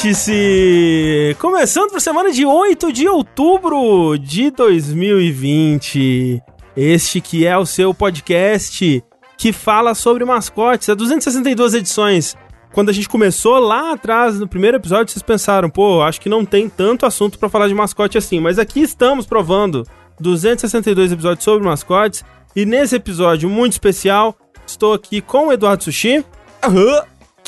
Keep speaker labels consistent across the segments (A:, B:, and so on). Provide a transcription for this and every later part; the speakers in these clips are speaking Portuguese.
A: Vértice! Começando por semana de 8 de outubro de 2020. Este que é o seu podcast que fala sobre mascotes. Há 262 edições. Quando a gente começou lá atrás, no primeiro episódio, vocês pensaram, pô, acho que não tem tanto assunto para falar de mascote assim. Mas aqui estamos provando 262 episódios sobre mascotes. E nesse episódio muito especial, estou aqui com o Eduardo Sushi.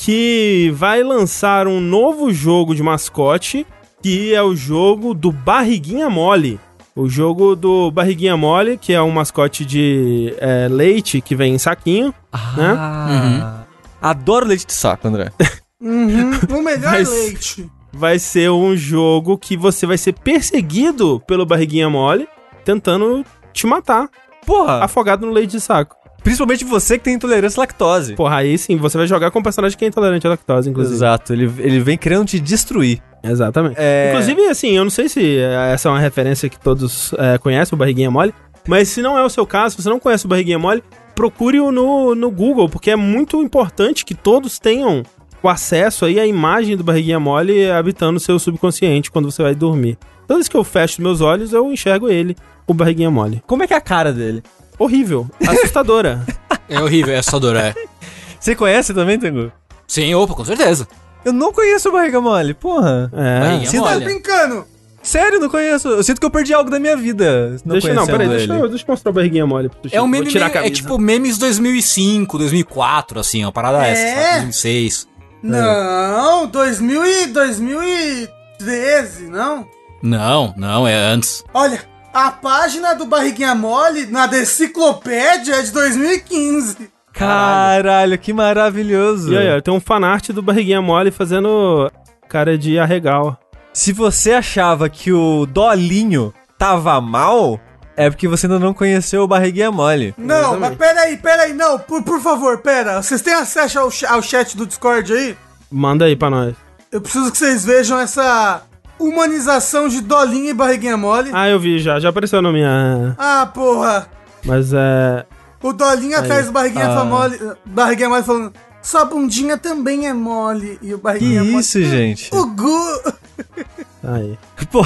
A: Que vai lançar um novo jogo de mascote, que é o jogo do Barriguinha Mole. O jogo do Barriguinha Mole, que é um mascote de é, leite que vem em saquinho. né?
B: Ah. Adoro leite de saco, André.
C: Uhum, o melhor
A: Mas-
C: leite.
A: Vai ser um jogo que você vai ser perseguido pelo Barriguinha Mole, tentando te matar,
B: Porra,
A: afogado no leite de saco.
B: Principalmente você que tem intolerância à lactose.
A: Porra, aí sim, você vai jogar com um personagem que é intolerante à lactose, inclusive.
B: Exato, ele, ele vem querendo te destruir.
A: Exatamente.
B: É...
A: Inclusive, assim, eu não sei se essa é uma referência que todos é, conhecem, o Barriguinha Mole, mas se não é o seu caso, se você não conhece o Barriguinha Mole, procure-o no, no Google, porque é muito importante que todos tenham o acesso aí à imagem do Barriguinha Mole habitando o seu subconsciente quando você vai dormir. Toda vez que eu fecho meus olhos, eu enxergo ele, o Barriguinha Mole.
B: Como é que é a cara dele?
A: Horrível, assustadora.
D: É horrível, é assustador, é.
B: Você conhece também, Tengu?
D: Sim, opa, com certeza.
B: Eu não conheço o Barriga Mole, porra.
A: É.
B: Você
C: Tá brincando?
B: Sério, não conheço. Eu sinto que eu perdi algo da minha vida. Não
A: deixa, não, peraí, deixa, eu- deixa eu mostrar o Barriguinha Mole.
D: É um meme,
A: tirar
D: meio- é tipo memes 2005, 2004, assim, uma parada
C: É?
D: essa, sabe? 2006.
C: Não, 2000 e 2013, não?
D: Não, não, é antes.
C: Olha, a página do Barriguinha Mole na Deciclopédia é de 2015.
B: Caralho, que maravilhoso.
A: E aí, ó, tem um fanart do Barriguinha Mole fazendo cara de arregal.
B: Se você achava que o Dolinho tava mal, é porque você ainda não conheceu o Barriguinha Mole.
C: Não,
A: Exatamente.
C: mas peraí, peraí, não, por, por favor, pera. Vocês têm acesso ao, ao chat do Discord aí?
A: Manda aí pra nós.
C: Eu preciso que vocês vejam essa humanização de Dolinha e Barriguinha Mole.
A: Ah, eu vi já, já apareceu na minha.
C: Ah, porra.
A: Mas é.
C: O Dolinha atrás do Barriguinha
B: Ah.
C: mole, Barriguinha Mole falando, sua bundinha também é mole. E o
B: Que
C: Barriguinha Mole...
B: isso, gente?
C: O Gu...
A: Aí.
B: Pô,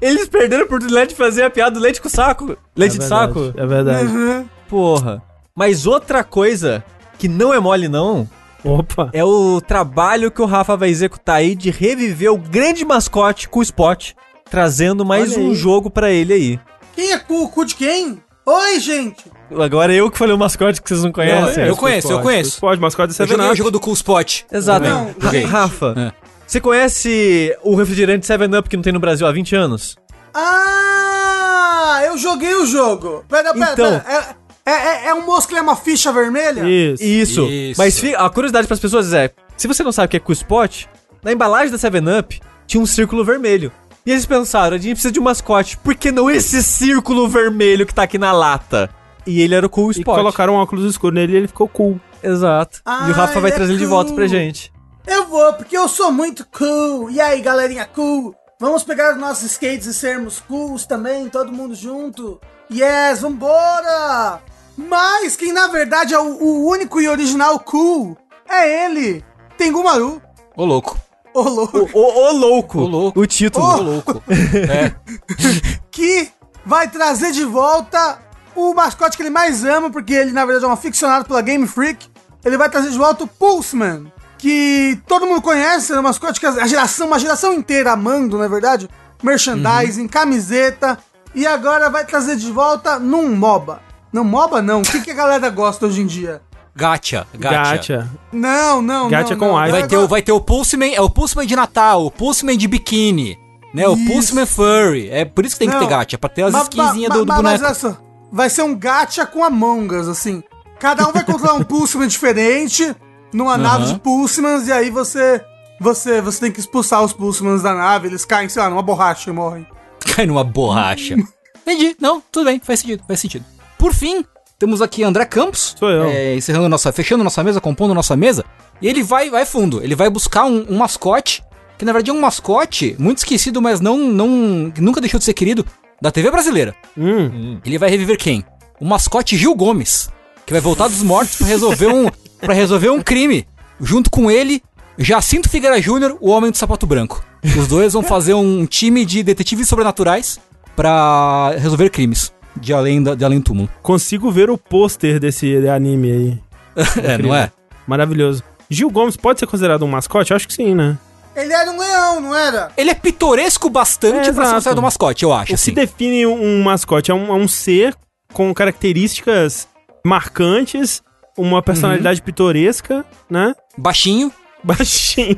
B: eles perderam a oportunidade de fazer a piada do leite com saco. Leite
A: é
B: de
A: verdade,
B: saco?
A: É verdade.
C: Uhum.
B: Porra. Mas outra coisa que não é mole, não,
A: Opa.
B: é o trabalho que o Rafa vai executar aí de reviver o grande mascote com o Spot, trazendo mais
A: Olha
B: um
A: aí.
B: jogo pra ele aí.
C: Quem é cu? Cu de quem? Oi, gente.
B: Agora eu que falei o mascote que vocês não conhecem.
D: eu conheço, eu conheço.
A: Pode, mascote de
D: Eu o jogo do Cool Spot.
B: Exato.
C: Não.
B: Rafa,
D: É.
B: você conhece o refrigerante 7-Up que não tem no Brasil há 20 anos?
C: Ah, eu joguei o jogo. Pera, pera,
B: Então.
C: pera. É, é, é um moço que leva uma ficha vermelha?
A: Isso.
B: Isso.
D: Isso.
B: Mas a curiosidade pras pessoas é, se você não sabe o que é Q-Spot, na embalagem da 7-Up tinha um círculo vermelho. E eles pensaram, a gente precisa de um mascote, por que não esse círculo vermelho que tá aqui na lata? E ele era o Cool
A: E
B: Spot.
A: colocaram um óculos escuro nele e ele ficou cool.
B: Exato.
C: Ah,
B: e o Rafa vai
C: é
B: trazer ele de volta pra
C: cool.
B: gente.
C: Eu vou, porque eu sou muito cool. E aí, galerinha cool? Vamos pegar os nossos skates e sermos cools também, todo mundo junto? Yes, vambora! Mas quem na verdade é o, o único e original cool é ele, Tengumaru.
D: Ô, louco.
C: Ô, louco.
B: O, o, o louco.
D: O louco.
B: O título.
D: Ô, louco. É.
C: que vai trazer de volta o mascote que ele mais ama, porque ele na verdade é um aficionado pela Game Freak. Ele vai trazer de volta o Pulseman, que todo mundo conhece, é um mascote que a geração, uma geração inteira amando, na é verdade. Merchandising, camiseta. E agora vai trazer de volta num MOBA. Não, MOBA não. O que, que a galera gosta hoje em dia?
D: Gacha, gacha.
A: Gacha.
C: Não, não,
A: Gacha
C: não.
A: com
C: não.
A: ai.
D: Vai ter, o, vai ter o Pulseman, é o Pulseman de Natal, o Pulseman de biquíni, né? O. Pulseman Furry. É por isso que tem que
C: Não.
D: ter gacha, pra ter as skinzinhas do, do
C: Mas
D: boneco.
C: olha só, vai ser um gacha com Among Us, assim. Cada um vai controlar um Pulseman diferente numa nave de Pulsemans e aí você, você, você tem que expulsar os Pulsemans da nave, eles caem, sei lá, numa borracha e morrem.
D: Cai numa borracha. Entendi. Não, tudo bem, faz sentido, faz sentido. Por fim, temos aqui André Campos.
A: Sou eu.
D: é, encerrando nossa, fechando nossa mesa, compondo nossa mesa. E ele vai, vai fundo. Ele vai buscar um, um mascote, que na verdade é um mascote muito esquecido, mas não, não, nunca deixou de ser querido, da TV brasileira.
A: Hum.
D: Ele vai reviver quem? O mascote Gil Gomes, que vai voltar dos mortos pra resolver um, pra resolver um crime. Junto com ele, Jacinto Figueira Júnior, o Homem do Sapato Branco. Os dois vão fazer um time de detetives sobrenaturais pra resolver crimes de além, da, de além do túmulo.
A: Consigo ver o pôster desse anime aí.
D: É, não é?
A: Maravilhoso. Gil Gomes pode ser considerado um mascote? Eu acho que sim, né?
C: Ele era um leão, não era?
D: Ele é pitoresco bastante
A: É,
D: pra ser considerado um mascote, eu acho,
A: O
D: assim.
A: que define um mascote é um, é um ser com características marcantes, uma personalidade pitoresca, né?
D: Baixinho.
A: Baixinho,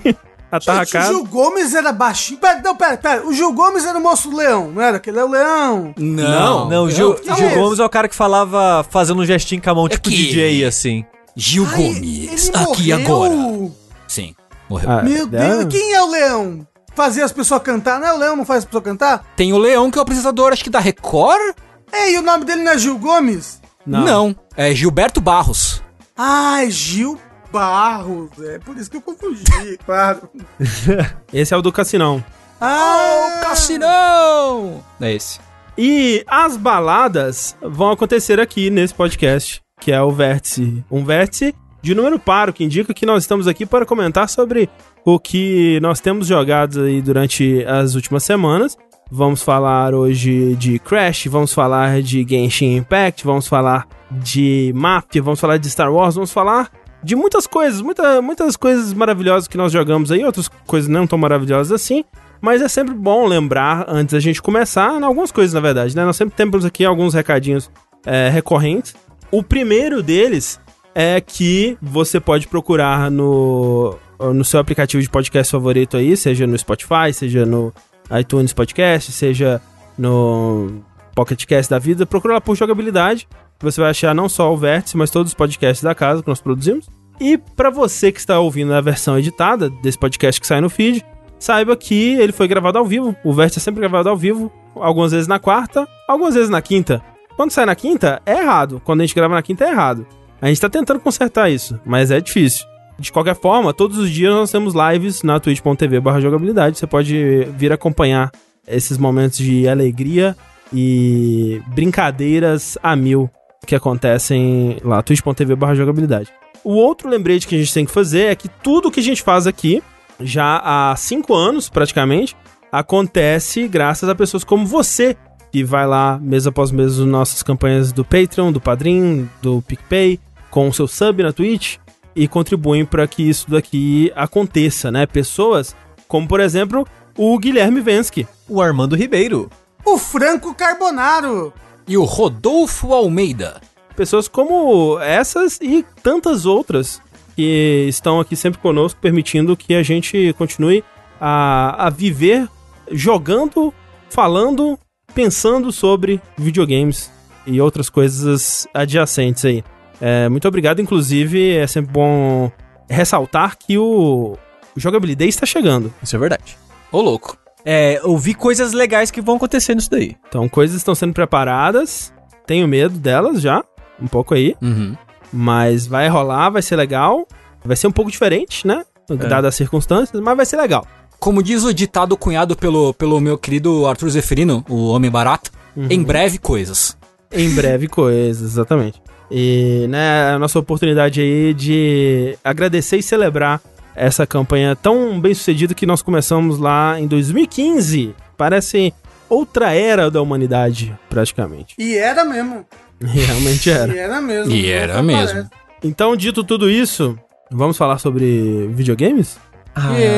C: Gente, o
A: atarracado.
C: Gil Gomes era baixinho. Pera, não, pera, pera. O Gil Gomes era o moço leão, não era? Que ele é o leão.
D: Não,
B: Não, o Gil,
C: Não,
B: Gil
C: esse.
B: Gomes é o cara que falava fazendo um gestinho com a mão, tipo
D: que-
B: DJ, assim.
D: Gil
C: Ai,
D: Gomes, aqui
C: morreu.
D: agora. Sim, morreu.
A: Ah,
C: Meu
A: é?
C: Deus, quem é o leão? Fazer as pessoas cantar, não é o leão, não faz as pessoas cantar?
D: Tem o Leão, que é o apresentador, acho que da Record?
C: Ei, e o nome dele não é Gil Gomes?
D: Não. É Gilberto Barros.
C: Ah, é Gil Barros. É por isso que eu confundi, claro.
A: Esse é o do Cassinão.
C: Ah,
D: Cassinão! É esse.
A: E as baladas vão acontecer aqui nesse podcast, que é o Vértice. Um vértice de número paro, que indica que nós estamos aqui para comentar sobre o que nós temos jogado aí durante as últimas semanas. Vamos falar hoje de Crash, vamos falar de Genshin Impact, vamos falar de Mafia, vamos falar de Star Wars, vamos falar de muitas coisas, muita, muitas coisas maravilhosas que nós jogamos aí, outras coisas não tão maravilhosas assim. Mas é sempre bom lembrar, antes da gente começar, algumas coisas, na verdade, né? Nós sempre temos aqui alguns recadinhos é, recorrentes. O primeiro deles é que você pode procurar no, no seu aplicativo de podcast favorito aí, seja no Spotify, seja no iTunes Podcast, seja no Pocket Cast da vida, procura lá por jogabilidade. Você vai achar não só o Vértice, mas todos os podcasts da casa que nós produzimos. E para você que está ouvindo a versão editada desse podcast que sai no feed, saiba que ele foi gravado ao vivo. O Vértice é sempre gravado ao vivo, algumas vezes na quarta, algumas vezes na quinta. Quando sai na quinta, é errado. Quando a gente grava na quinta, é errado. A gente tá tentando consertar isso, mas é difícil. De qualquer forma, todos os dias nós temos lives na twitch.tv jogabilidade. Você pode vir acompanhar esses momentos de alegria e brincadeiras a mil que acontecem lá, twitch.tv barra jogabilidade. O outro lembrete que a gente tem que fazer é que tudo que a gente faz aqui, já há cinco anos praticamente, acontece graças a pessoas como você, que vai lá mês após mês nas nossas campanhas do Patreon, do Padrim, do PicPay, com o seu sub na Twitch e contribuem para que isso daqui aconteça, né? Pessoas como, por exemplo, o Guilherme Vensky.
B: O Armando Ribeiro.
C: O Franco Carbonaro.
D: E o Rodolfo Almeida.
A: Pessoas como essas e tantas outras que estão aqui sempre conosco, permitindo que a gente continue a, a viver jogando, falando, pensando sobre videogames e outras coisas adjacentes aí. É, muito obrigado, inclusive, é sempre bom ressaltar que o, o Jogabilidade está chegando.
B: Isso é verdade.
D: Ô, louco.
B: É, eu vi coisas legais que vão acontecer nisso daí.
A: Então, coisas estão sendo preparadas. Tenho medo delas já, um pouco aí.
D: Uhum.
A: Mas vai rolar, vai ser legal. Vai ser um pouco diferente, né? Dadas as circunstâncias, mas vai ser legal.
D: Como diz o ditado cunhado pelo, pelo meu querido Arthur Zeferino, o Homem Barato, em breve coisas.
A: Em breve coisas, exatamente. E, né, a nossa oportunidade aí de agradecer e celebrar essa campanha tão bem sucedida que nós começamos lá em 2015. Parece outra era da humanidade, praticamente.
C: E era mesmo.
A: Realmente era.
C: E era mesmo.
D: E era mesmo.
C: parece.
A: Então, dito tudo isso, vamos falar sobre videogames?
B: Ah,
D: Yay.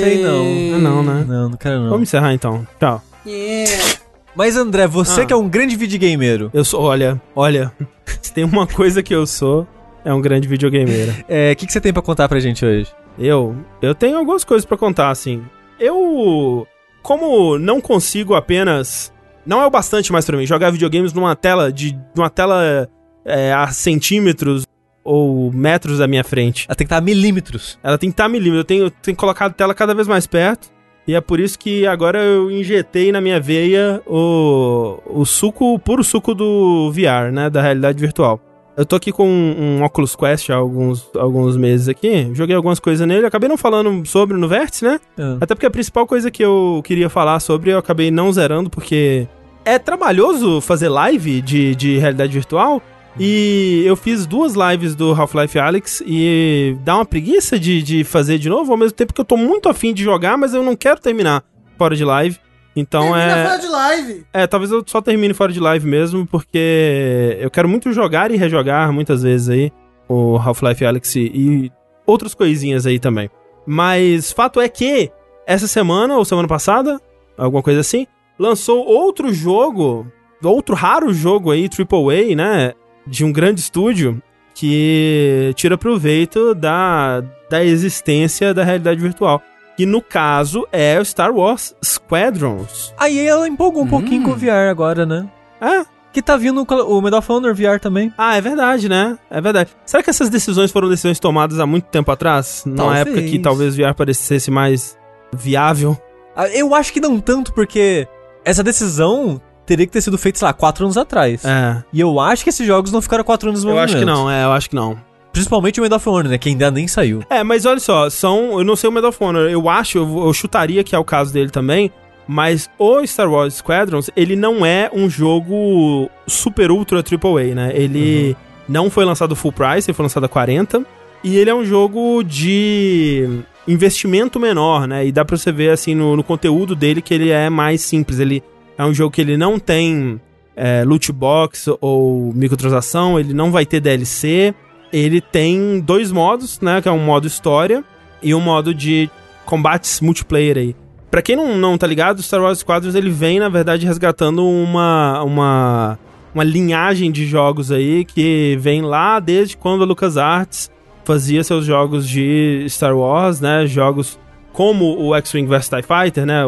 B: não sei não.
A: Ah, não, né?
B: Não, não quero não.
A: Vamos encerrar então. Tchau.
C: Yeah.
B: Mas André, você
A: Ah.
B: que é um grande videogameiro,
A: Eu sou, olha, olha, se tem uma coisa que eu sou, é um grande videogameiro.
B: é, o que, que você tem pra contar pra gente hoje?
A: Eu, eu tenho algumas coisas pra contar, assim. Eu, como não consigo apenas, não é o bastante mais pra mim jogar videogames numa tela de, numa tela é, a centímetros ou metros da minha frente.
B: Ela tem que estar a milímetros.
A: Ela tem que estar milímetro. Eu tenho, tenho colocado a tela cada vez mais perto. E é por isso que agora eu injetei na minha veia o, o suco, o puro suco do VR, né? Da realidade virtual. Eu tô aqui com um, um Oculus Quest há alguns, alguns meses aqui. Joguei algumas coisas nele. Acabei não falando sobre no Vértice, né?
B: Ah.
A: Até porque a principal coisa que eu queria falar sobre eu acabei não zerando, porque é trabalhoso fazer live de, de realidade virtual. E eu fiz duas lives do Half-Life Alyx e dá uma preguiça de, de fazer de novo, ao mesmo tempo que eu tô muito afim de jogar, mas eu não quero terminar fora de live. Então
C: Termina
A: é.
C: fora de live.
A: É, talvez eu só termine fora de live mesmo, porque eu quero muito jogar e rejogar muitas vezes aí o Half-Life Alyx e outras coisinhas aí também. Mas fato é que essa semana ou semana passada, alguma coisa assim, lançou outro jogo, outro raro jogo aí, AAA, né, de um grande estúdio que tira proveito da, da existência da realidade virtual. Que no caso é o Star Wars Squadrons.
B: Aí ela empolgou um
D: Hum.
B: pouquinho com o VR agora, né?
A: É,
B: Que tá vindo o Medal of Honor VR também.
A: Ah, é verdade, né? É verdade. Será que essas decisões foram decisões tomadas há muito tempo atrás? Na
B: Talvez.
A: época que talvez VR parecesse mais viável?
B: Ah, Eu acho que não tanto, porque essa decisão teria que ter sido feita, sei lá, quatro anos atrás.
A: É.
B: E eu acho que esses jogos não ficaram quatro anos no
A: Eu acho que não, é, eu acho que não.
B: Principalmente o Medal of Honor, né? Que ainda nem saiu.
A: É, mas olha só, são. Eu não sei o Medal of Honor, eu acho, eu, eu chutaria que é o caso dele também. Mas o Star Wars Squadrons, ele não é um jogo super ultra AAA, né? Ele não foi lançado full price, ele foi lançado a 40. E ele é um jogo de investimento menor, né? E dá pra você ver, assim, no, no conteúdo dele que ele é mais simples. Ele é um jogo que ele não tem é, loot box ou microtransação, ele não vai ter DLC. Ele tem dois modos, né? Que é um modo história e um modo de combates multiplayer aí. Pra quem não, não tá ligado, Star Wars Squadrons ele vem, na verdade, resgatando uma, uma, uma linhagem de jogos aí que vem lá desde quando a LucasArts fazia seus jogos de Star Wars, né? Jogos como o X-Wing vs TIE Fighter, né?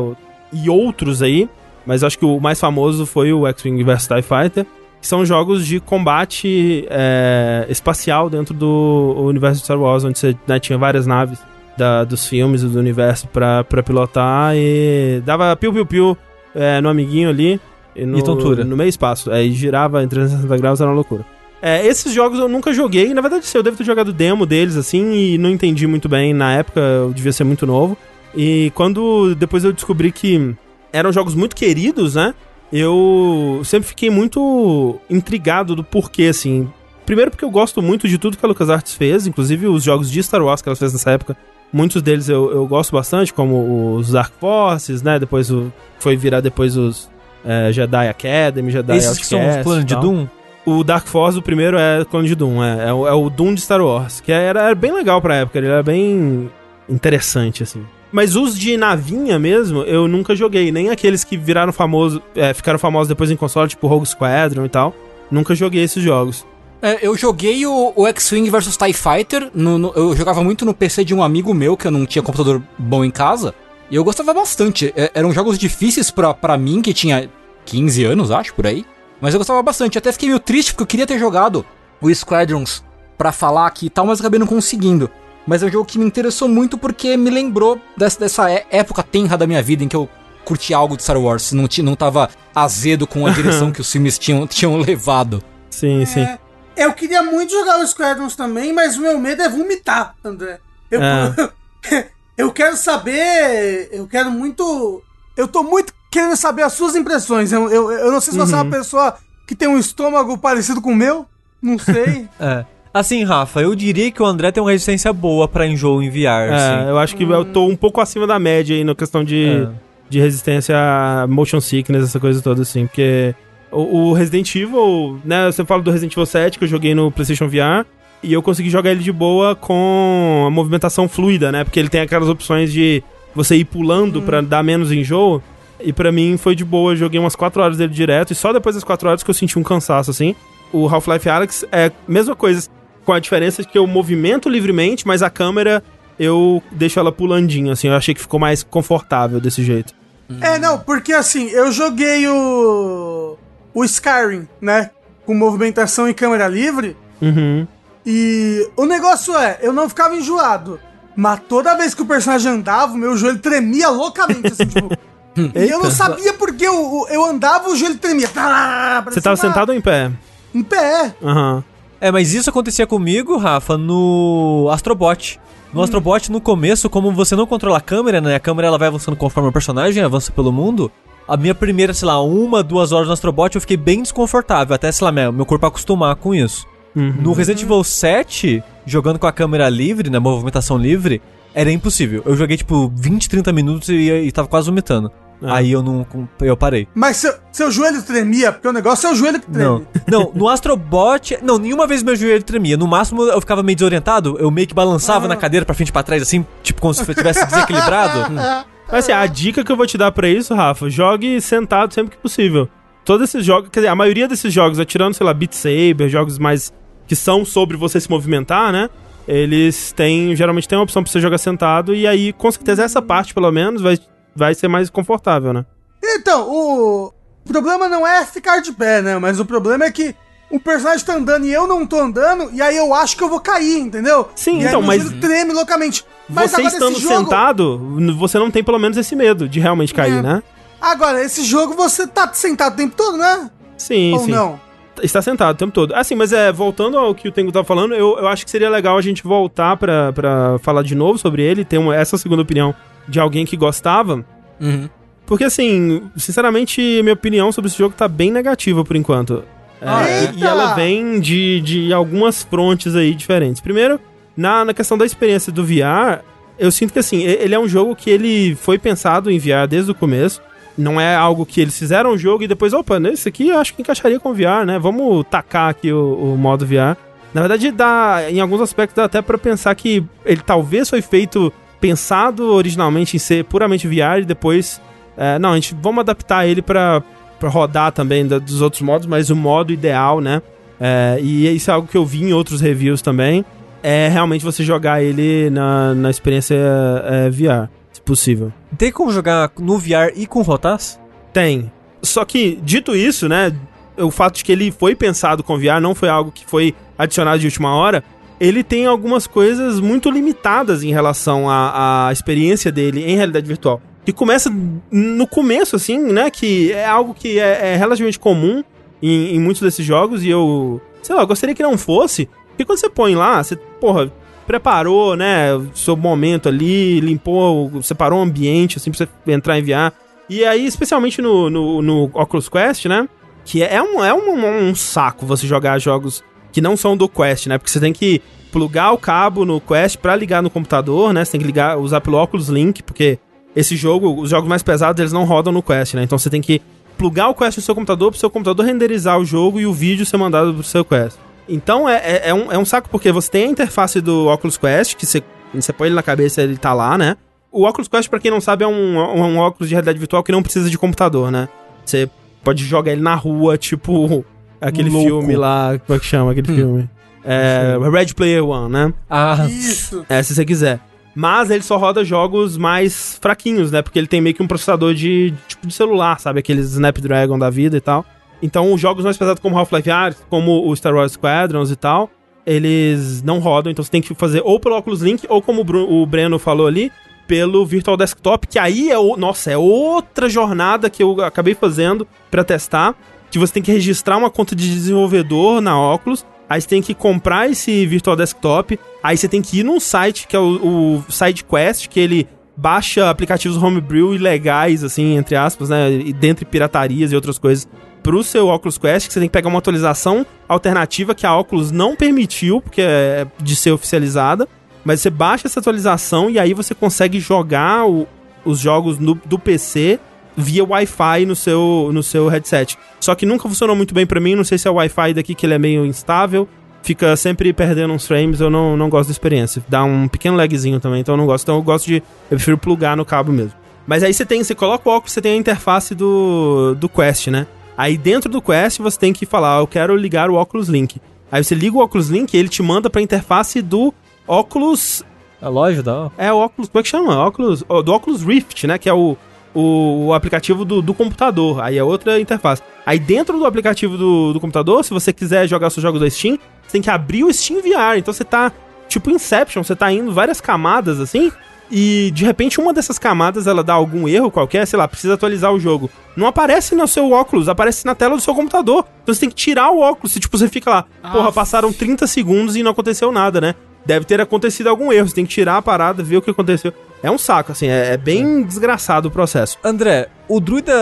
A: E outros aí. Mas acho que o mais famoso foi o X-Wing vs TIE Fighter. Que são jogos de combate é, espacial dentro do universo de Star Wars, onde você né, tinha várias naves da- dos filmes do universo pra, pra pilotar e dava piu-piu-piu é, no amiguinho ali. E, no,
B: E tontura.
A: No meio espaço. Aí girava em 360 graus, era uma loucura. É, esses jogos eu nunca joguei. Na verdade, sim, eu devo ter jogado demo deles, assim, e não entendi muito bem. Na época, eu devia ser muito novo. E quando depois eu descobri que eram jogos muito queridos, né? Eu sempre fiquei muito intrigado do porquê, assim. Primeiro porque eu gosto muito de tudo que a LucasArts fez, inclusive os jogos de Star Wars que ela fez nessa época. Muitos deles eu, eu gosto bastante, como os Dark Forces, né? Depois o, foi virar depois os é, Jedi Academy, Jedi
B: Esses que são os
A: Outcast
B: planos de. Doom.
A: O Dark Force, o primeiro, é Clone de Doom. É, é, o, é o Doom de Star Wars. Que era, era bem legal pra época. Ele era bem interessante, assim. Mas os de navinha mesmo, eu nunca joguei. Nem aqueles que viraram famosos, é, ficaram famosos depois em console, tipo Rogue Squadron e tal. Nunca joguei esses jogos.
D: É, eu joguei o, o X-Wing vs TIE Fighter. no- no- eu jogava muito no PC de um amigo meu, que eu não tinha computador bom em casa. E eu gostava bastante. É, eram jogos difíceis pra mim, que tinha 15 anos, acho, por aí. Mas eu gostava bastante. Até fiquei meio triste porque eu queria ter jogado o Squadrons pra falar aqui e tal, mas acabei não conseguindo. Mas é um jogo que me interessou muito porque me lembrou dessa, dessa é- época tenra da minha vida em que eu curti algo de Star Wars. Não, não tava azedo com a direção que os filmes tinham, tinham levado.
A: Sim, sim.
C: É, eu queria muito jogar o Squadrons também, mas o meu medo é vomitar, André. Eu,
A: É.
C: eu quero saber. Eu quero muito. Eu tô muito querendo saber as suas impressões. Eu, eu, eu não sei se você é uma pessoa que tem um estômago parecido com o meu. Não sei.
B: É. Assim, Rafa, eu diria que o André tem uma resistência boa pra enjoo em VR,
A: É,
B: assim.
A: eu acho que eu tô um pouco acima da média aí na questão de,
B: É.
A: de resistência a motion sickness, essa coisa toda, assim. Porque o, o Resident Evil, né? Você fala do Resident Evil 7 que eu joguei no PlayStation VR. E eu consegui jogar ele de boa com a movimentação fluida, né? Porque ele tem aquelas opções de você ir pulando pra dar menos enjoo. E pra mim foi de boa, eu joguei umas 4 horas dele direto. E só depois das 4 horas que eu senti um cansaço, assim. O Half-Life Alyx é a mesma coisa, com a diferença de que eu movimento livremente, mas a câmera eu deixo ela pulandinho, assim. Eu achei que ficou mais confortável desse jeito.
C: É, não, porque assim, eu joguei o. O Skyrim, né? Com movimentação em câmera livre.
A: Uhum.
C: E o negócio é, eu não ficava enjoado. Mas toda vez que o personagem andava, o meu joelho tremia loucamente, assim, tipo. E eu não sabia porque eu, eu andava o joelho tremia.
A: Você tava sentado ou em pé?
C: Em pé.
A: Aham.
B: É, mas isso acontecia comigo, Rafa, no Astrobot. No Astrobot, no começo, como você não controla a câmera, né? A câmera ela vai avançando conforme o personagem avança pelo mundo. A minha primeira, sei lá, uma, duas horas no Astrobot eu fiquei bem desconfortável, até, sei lá, meu, corpo acostumar com isso.
A: Uhum.
B: No Resident Evil 7, jogando com a câmera livre, na movimentação livre, era impossível. Eu joguei, tipo, 20, 30 minutos e, e tava quase vomitando.
A: É.
B: Aí eu não. Eu parei.
C: Mas seu, seu joelho tremia, porque o negócio é o joelho que treme.
B: Não, não, no Astrobot. Não, nenhuma vez meu joelho tremia. No máximo eu ficava meio desorientado, eu meio que balançava na cadeira pra frente e pra trás, assim, tipo como se eu tivesse desequilibrado.
A: Mas assim, a dica que eu vou te dar pra isso, Rafa, jogue sentado sempre que possível. Todos esses jogos, quer dizer, a maioria desses jogos, atirando, sei lá, Beat Saber, jogos mais que são sobre você se movimentar, né? Eles têm, geralmente tem uma opção pra você jogar sentado e aí, com certeza, essa parte, pelo menos, vai, vai ser mais confortável, né?
C: Então, o problema não é ficar de pé, né? Mas o problema é que o personagem tá andando e eu não tô andando, e aí eu acho que eu vou cair, entendeu?
A: Sim,
C: e
A: então,
C: aí
A: mas-
C: treme loucamente. Mas
A: você
C: agora
A: estando
C: jogo-
A: sentado, você não tem pelo menos esse medo de realmente cair,
C: É.
A: né?
C: Agora, esse jogo você tá sentado o tempo todo, né?
A: Sim,
C: Ou
A: sim.
C: não?
A: Está sentado o tempo todo. Assim, mas é, voltando ao que o Tengu tava falando, eu, eu acho que seria legal a gente voltar pra, pra falar de novo sobre ele, ter uma, essa segunda opinião de alguém que gostava.
D: Uhum.
A: Porque, assim, sinceramente, minha opinião sobre esse jogo tá bem negativa por enquanto. É, e- ela vem de, de algumas frontes aí diferentes. Primeiro, na, na questão da experiência do VR, eu sinto que, assim, ele é um jogo que ele foi pensado em VR desde o começo. Não é algo que eles fizeram o jogo e depois, opa, esse aqui eu acho que encaixaria com VR, né? Vamos tacar aqui o, o modo VR. Na verdade, dá, em alguns aspectos dá até pra pensar que ele talvez foi feito, pensado originalmente em ser puramente VR e depois é, não, a gente vamos adaptar ele pra, pra rodar também da- dos outros modos, mas o modo ideal, né? É, e isso é algo que eu vi em outros reviews também. É realmente você jogar ele na, na experiência é, VR, se possível.
B: Tem como jogar no VR e com rotas?
A: Tem. Só que, dito isso, né? O fato de que ele foi pensado com VR não foi algo que foi adicionado de última hora. Ele tem algumas coisas muito limitadas em relação à, à experiência dele em realidade virtual. Que começa no começo, assim, né? Que é algo que é, é relativamente comum em, em muitos desses jogos. E eu, sei lá, eu gostaria que não fosse. Porque quando você põe lá, você, porra, preparou, né? Seu momento ali, limpou, separou o ambiente, assim, pra você entrar em VR. E aí, especialmente no, no, no Oculus Quest, né? Que é, um, é um, um saco você jogar jogos que não são do Quest, né? Porque você tem que plugar o cabo no Quest pra ligar no computador, né? Você tem que ligar, usar pelo Oculus Link, porque esse jogo, os jogos mais pesados, eles não rodam no Quest, né? Então você tem que plugar o Quest no seu computador pro seu computador renderizar o jogo e o vídeo ser mandado pro seu Quest. Então é, é, é um, é um saco porque você tem a interface do Oculus Quest, que você, você põe ele na cabeça ele tá lá, né? O Oculus Quest, pra quem não sabe, é um, um, um óculos de realidade virtual que não precisa de computador, né? Você pode jogar ele na rua, tipo aquele
B: Louco.
A: filme lá, como é que chama aquele filme? É, Red Player One, né?
B: Ah,
C: Isso.
A: É, se você quiser. Mas ele só roda jogos mais fraquinhos, né? Porque ele tem meio que um processador de tipo de celular, sabe? Aqueles Snapdragon da vida e tal. Então, os jogos mais pesados como Half-Life Alyx, como o Star Wars Squadrons e tal, eles não rodam. Então, você tem que fazer ou pelo Oculus Link, ou como o, Bru- o Breno falou ali, pelo Virtual Desktop, que aí é, o, nossa, é outra jornada que eu acabei fazendo pra testar, que você tem que registrar uma conta de desenvolvedor na Oculus, aí você tem que comprar esse Virtual Desktop, aí você tem que ir num site que é o, o SideQuest, que ele baixa aplicativos homebrew ilegais, assim, entre aspas, né, e dentre piratarias e outras coisas, pro seu Oculus Quest, que você tem que pegar uma atualização alternativa que a Oculus não permitiu, porque é de ser oficializada, mas você baixa essa atualização e aí você consegue jogar o- os jogos no- do PC via Wi-Fi no seu, no seu headset. Só que nunca funcionou muito bem pra mim, não sei se é o Wi-Fi daqui que ele é meio instável, fica sempre perdendo uns frames, eu não, não gosto da experiência. Dá um pequeno lagzinho também, então eu não gosto. Então eu gosto de. Eu prefiro plugar no cabo mesmo. Mas aí você tem, você coloca o óculos, você tem a interface do, do Quest, né? Aí dentro do Quest você tem que falar, "Ah, eu quero ligar o Oculus Link. Aí você liga o Oculus Link e ele te manda pra interface do Oculus
B: a loja da.
A: é o óculos, como é que chama? Óculos, ó, do Oculus Rift, né? Que é o, o, o aplicativo do, do computador. Aí é outra interface. Aí dentro do aplicativo do, do computador, se você quiser jogar seus jogos da Steam, você tem que abrir o Steam VR. Então você tá, tipo Inception, você tá indo várias camadas assim. E de repente uma dessas camadas ela dá algum erro qualquer, sei lá, precisa atualizar o jogo. Não aparece no seu óculos, aparece na tela do seu computador. Então você tem que tirar o óculos. E, tipo, você fica lá, porra, passaram 30 segundos e não aconteceu nada, né? Deve ter acontecido algum erro. Você tem que tirar a parada, ver o que aconteceu. É um saco, assim, é, é bem desgraçado o processo.
B: André, O druida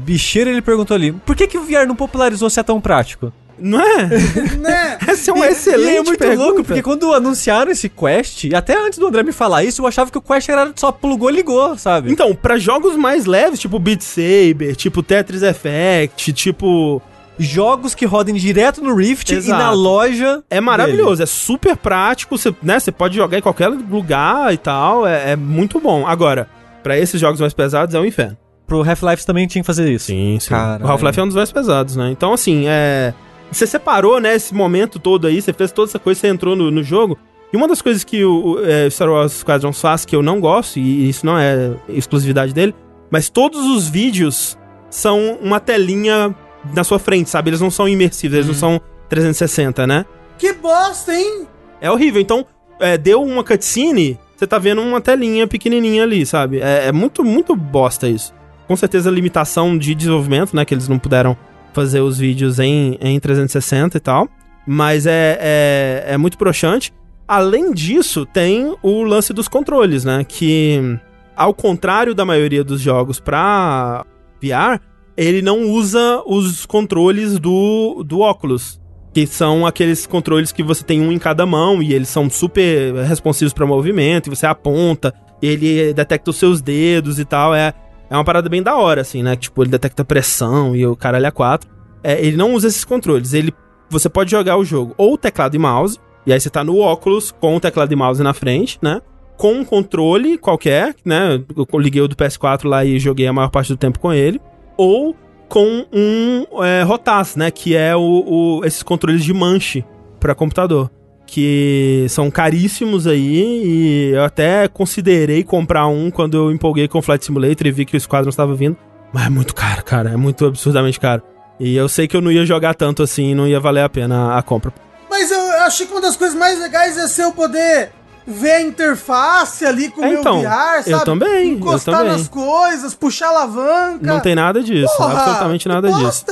B: bicheiro, ele perguntou ali, por que, que o VR não popularizou se é tão prático?
A: Não é?
C: né?
A: Essa é uma excelente
B: e é muito
A: pergunta.
B: louco, porque quando anunciaram esse Quest, até antes do André me falar isso, eu achava que o Quest era só plugou e ligou, sabe?
A: Então, pra jogos mais leves, tipo Beat Saber, tipo Tetris Effect, tipo...
B: Jogos que rodem direto no Rift
A: Exato.
B: e na loja.
A: É maravilhoso, é super prático, você, né, você pode jogar em qualquer lugar e tal, é, é muito bom. Agora, pra esses jogos mais pesados é um inferno.
B: Pro Half-Life também tinha que fazer isso.
A: Sim, sim.
B: Caralho.
A: O Half-Life é um dos mais pesados, né? Então, assim, é... Você separou, né, esse momento todo aí, você fez toda essa coisa, você entrou no, no jogo. E uma das coisas que o, o, é, Star Wars Squadrons faz, que eu não gosto, e isso não é exclusividade dele, mas todos os vídeos são uma telinha na sua frente, sabe? Eles não são imersivos, eles não são 360, né?
C: Que bosta, hein?
A: É horrível. Então, é, deu uma cutscene, você tá vendo uma telinha pequenininha ali, sabe? É, é muito, muito bosta isso. Com certeza, limitação de desenvolvimento, né? Que eles não puderam fazer os vídeos em, em 360 e tal. Mas é, é, é muito broxante. Além disso, tem o lance dos controles, né? Que, ao contrário da maioria dos jogos pra VR, ele não usa os controles do, do óculos. Que são aqueles controles que você tem um em cada mão e eles são super responsivos para movimento, e você aponta, ele detecta os seus dedos e tal. É, é uma parada bem da hora, assim, né? Tipo, ele detecta pressão e o caralho é 4. É, ele não usa esses controles. Ele, você pode jogar o jogo ou teclado e mouse, e aí você tá no óculos com o teclado e mouse na frente, né? Com um controle qualquer, né? Eu liguei o do PS4 lá e joguei a maior parte do tempo com ele. Ou com um é, Rotas, né? Que é o, o- esses controles de manche para computador. Que são caríssimos aí e eu até considerei comprar um quando eu empolguei com o Flight Simulator e vi que o Squadron estava vindo. Mas é muito caro, cara. É muito absurdamente caro. E eu sei que eu não ia jogar tanto assim, não ia valer a pena a compra.
C: Mas eu achei que uma das coisas mais legais ia ser eu poder ver a interface ali com o
A: É,
C: meu
A: então,
C: VR, sabe?
A: eu também, eu
C: Encostar
A: também.
C: nas coisas, puxar alavanca.
A: Não tem nada disso,
C: Porra,
A: absolutamente nada disso.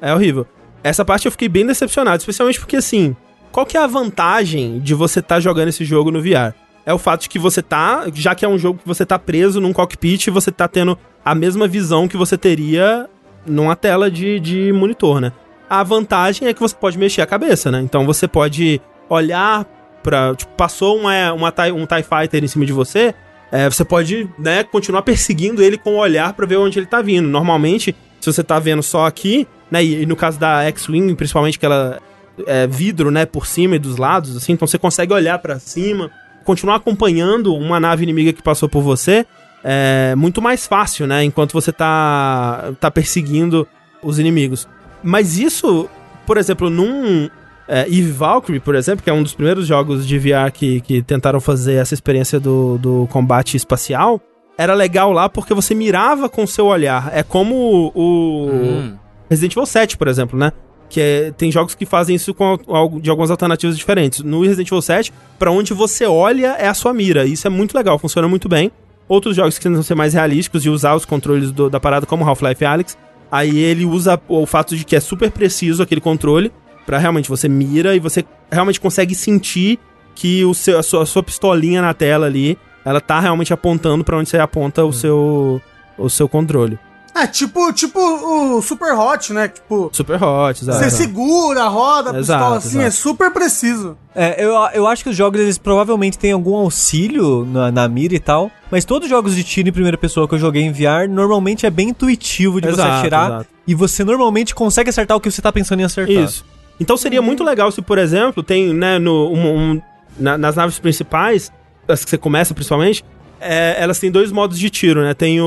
A: É horrível. Essa parte eu fiquei bem decepcionado, especialmente porque assim, qual que é a vantagem de você estar jogando esse jogo no VR? É o fato de que você tá, já que é um jogo que você tá preso num cockpit, você tá tendo a mesma visão que você teria numa tela de, de monitor, né? A vantagem é que você pode mexer a cabeça, né? Então você pode olhar pra. Tipo, passou uma, uma um TIE Fighter em cima de você, é, você pode, né, continuar perseguindo ele com o olhar pra ver onde ele tá vindo. Normalmente, se você tá vendo só aqui, né, e, e no caso da X-Wing, principalmente que ela é vidro, né, por cima e dos lados, assim, então você consegue olhar pra cima, continuar acompanhando uma nave inimiga que passou por você, é muito mais fácil, né, enquanto você tá, tá perseguindo os inimigos. Mas isso, por exemplo, num é, Eve Valkyrie, por exemplo, que é um dos primeiros jogos de VR que, que tentaram fazer essa experiência do, do combate espacial, era legal lá porque você mirava com o seu olhar. É como o,
D: Hum.
A: Resident Evil 7, por exemplo, né? Que é- tem jogos que fazem isso com al- de algumas alternativas diferentes. No Resident Evil 7, pra onde você olha é a sua mira. Isso é muito legal, funciona muito bem. Outros jogos que tentam ser mais realísticos e usar os controles do- da parada, como Half-Life Alyx, aí ele usa o fato de que é super preciso aquele controle pra realmente você mira e você realmente consegue sentir que o seu, a, sua, a sua pistolinha na tela ali, ela tá realmente apontando pra onde você aponta o seu o seu controle.
C: É, tipo, tipo o Super Hot, né? Tipo,
A: Super hot, exato.
C: você segura, roda, a pistola
A: Exato,
C: assim,
A: exato.
C: é super preciso.
B: É, eu, eu acho que os jogos, eles provavelmente têm algum auxílio na, na mira e tal, mas todos os jogos de tiro em primeira pessoa que eu joguei em VR, normalmente é bem intuitivo de você
A: Exato,
B: atirar,
A: exato.
B: e você normalmente consegue acertar o que você tá pensando em acertar.
A: Isso. Então seria muito legal se, por exemplo, tem, né, no, um- um- na- nas naves principais, as que você começa principalmente, é, elas têm dois modos de tiro, né? Tem o,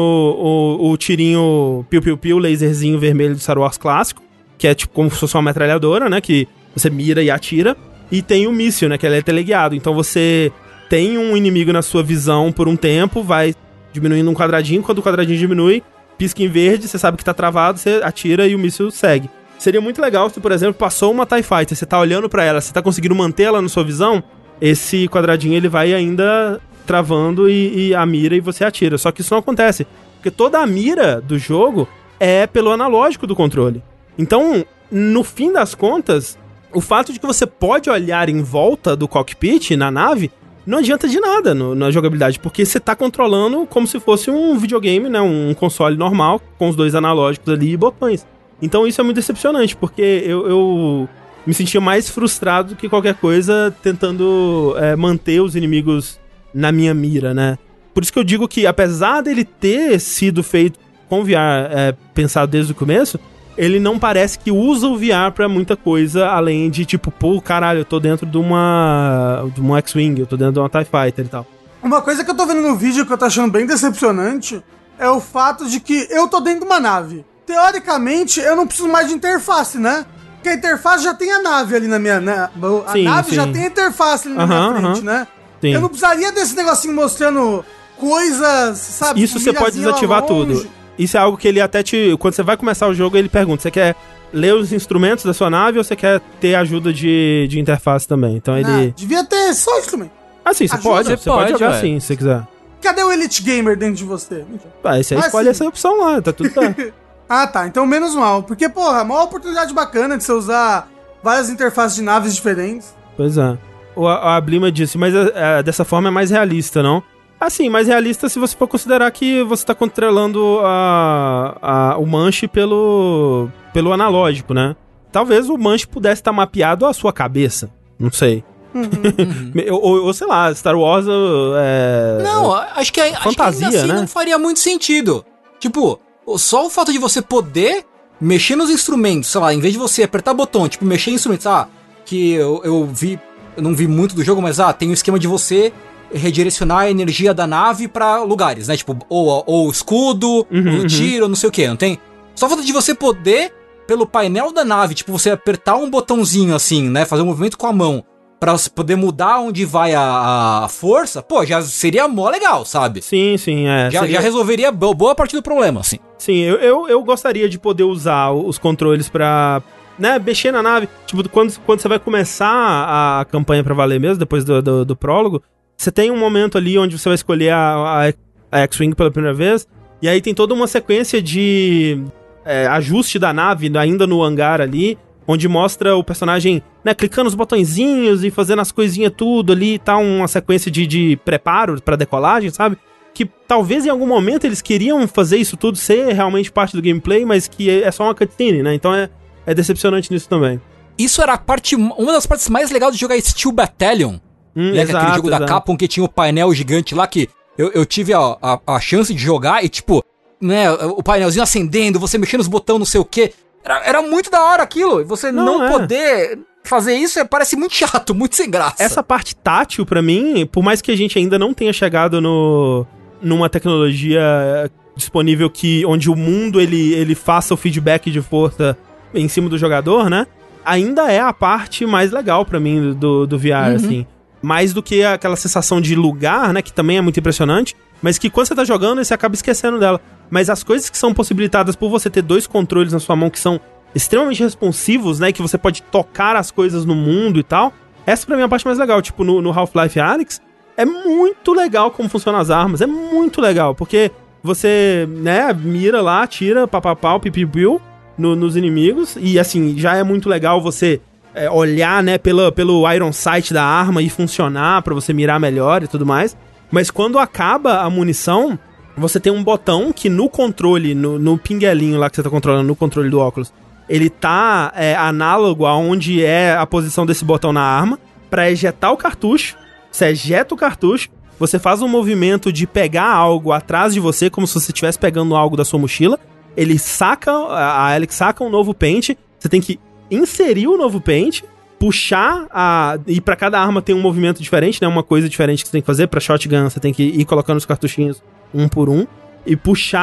A: o, o tirinho piu-piu-piu, laserzinho vermelho do Star Wars clássico, que é tipo como se fosse uma metralhadora, né? Que você mira e atira. E tem o míssil, né? Que ele é teleguiado. Então você tem um inimigo na sua visão por um tempo, vai diminuindo um quadradinho, quando o quadradinho diminui, pisca em verde, você sabe que tá travado, você atira e o míssil segue. Seria muito legal se, por exemplo, passou uma TIE Fighter, você tá olhando pra ela, você tá conseguindo manter ela na sua visão, esse quadradinho ele vai ainda travando e, e a mira e você atira. Só que isso não acontece, porque toda a mira do jogo é pelo analógico do controle. Então, no fim das contas, o fato de que você pode olhar em volta do cockpit, na nave, não adianta de nada no- na jogabilidade, porque você tá controlando como se fosse um videogame, né? Um console normal, com os dois analógicos ali e botões. Então isso é muito decepcionante, porque eu, eu me sentia mais frustrado do que qualquer coisa tentando é, manter os inimigos na minha mira, né? Por isso que eu digo que, apesar dele ter sido feito com VR é, pensado desde o começo, ele não parece que usa o VR pra muita coisa, além de tipo, pô, caralho, eu tô dentro de uma. de uma X-Wing, eu tô dentro de uma TIE Fighter e tal.
C: Uma coisa que eu tô vendo no vídeo que eu tô achando bem decepcionante é o fato de que eu tô dentro de uma nave. Teoricamente, eu não preciso mais de interface, né? Porque a interface já tem a nave ali na minha. Né? A
A: Sim,
C: nave já
A: sim.
C: tem a interface ali na
A: Aham,
C: minha frente,
A: aham.
C: né?
A: Sim.
C: Eu não precisaria desse negocinho mostrando coisas, sabe?
A: Isso você pode desativar tudo. Isso é algo que ele até te. Quando você vai começar o jogo, ele pergunta: você quer ler os instrumentos da sua nave ou você quer ter ajuda de, de interface também? Então
C: Ah,
A: ele.
C: devia ter só instrumento.
A: Ah, sim, você
C: Ajuda,
A: pode. Você pode
B: pode,
A: jogar sim, se você quiser.
C: Cadê o Elite Gamer dentro de você?
A: Ah, aí você
C: Ah,
A: escolhe
C: sim.
A: essa opção lá, tá tudo certo.
C: Ah, tá. Então menos mal. Porque, porra, é uma oportunidade bacana de você usar várias interfaces de naves diferentes.
A: Pois é. O, a, a Blima disse, mas é, é, dessa forma é mais realista, não? Assim, mais realista se você for considerar que você tá controlando a, a- o manche pelo, pelo analógico, né? Talvez o manche pudesse estar mapeado à sua cabeça. Não sei. ou, ou- ou sei lá, Star Wars é.
D: Não, acho que, acho
A: Fantasia,
D: que ainda assim
A: né?
D: não faria muito sentido. Tipo, só o fato de você poder mexer nos instrumentos, sei lá, em vez de você apertar botão, tipo, mexer em instrumentos, ah, que eu, eu vi, eu não vi muito do jogo, mas ah, tem o esquema de você redirecionar a energia da nave pra lugares, né? Tipo, ou, ou escudo,
A: Uhum,
D: ou
A: uhum.
D: tiro, não sei o que, não tem? Só o fato de você poder, pelo painel da nave, tipo, você apertar um botãozinho assim, né? Fazer um movimento com a mão. Pra você poder mudar onde vai a, a força, pô, já seria mó legal, sabe?
A: Sim, sim, é.
D: Já,
A: Seria-
D: já resolveria bo- boa parte do problema, assim.
A: Sim, eu, eu, eu gostaria de poder usar os controles pra, né, mexer na nave. Tipo, quando, quando você vai começar a, a campanha pra valer mesmo, depois do, do, do prólogo, você tem um momento ali onde você vai escolher a, a, a X-Wing pela primeira vez, e aí tem toda uma sequência de é, ajuste da nave ainda no hangar ali, onde mostra o personagem, né, clicando os botõezinhos e fazendo as coisinhas tudo ali tal, uma sequência de, de preparo pra decolagem, sabe? que talvez em algum momento eles queriam fazer isso tudo ser realmente parte do gameplay, mas que é só uma cutscene, né? Então é, é decepcionante nisso também.
D: Isso era a parte, uma das partes mais legais de jogar Steel Battalion.
A: Hum,
D: né? É aquele jogo da
A: exato.
D: Capcom que tinha o painel gigante lá que eu, eu tive a, a, a chance de jogar e, tipo, né, o painelzinho acendendo, você mexendo nos botões, não sei o quê. Era, era muito da hora aquilo. E você
A: Não,
D: não,
A: é.
D: poder fazer isso é, parece muito chato, muito sem graça.
A: Essa parte tátil, pra mim, por mais que a gente ainda não tenha chegado no, numa tecnologia eh, disponível que onde o mundo ele, ele faça o feedback de força em cima do jogador, né? Ainda é a parte mais legal pra mim do, do VR, assim. Mais do que aquela sensação de lugar, né? Que também é muito impressionante. Mas que quando você tá jogando, você acaba esquecendo dela. Mas as coisas que são possibilitadas por você ter dois controles na sua mão que são extremamente responsivos, né? Que você pode tocar as coisas no mundo e tal. Essa pra mim é a parte mais legal. Tipo, no, no Half-Life Alyx, é muito legal como funcionam as armas. É muito legal, porque você, né, mira lá, tira, papapau, pipipiu no, nos inimigos. E assim, já é muito legal você é, olhar, né, pela, pelo Iron Sight da arma e funcionar pra você mirar melhor e tudo mais. Mas quando acaba a munição, você tem um botão que no controle, no, no pinguelinho lá que você tá controlando, no controle do óculos, ele tá é, análogo aonde é a posição desse botão na arma pra ejetar o cartucho. Você ejeta o cartucho, você faz um movimento de pegar algo atrás de você, como se você estivesse pegando algo da sua mochila. Ele saca, a Alex saca um novo pente, você tem que inserir o novo pente, puxar a. E pra cada arma tem um movimento diferente, né? Uma coisa diferente que você tem que fazer. Pra shotgun, você tem que ir colocando os cartuchinhos um por um. E puxar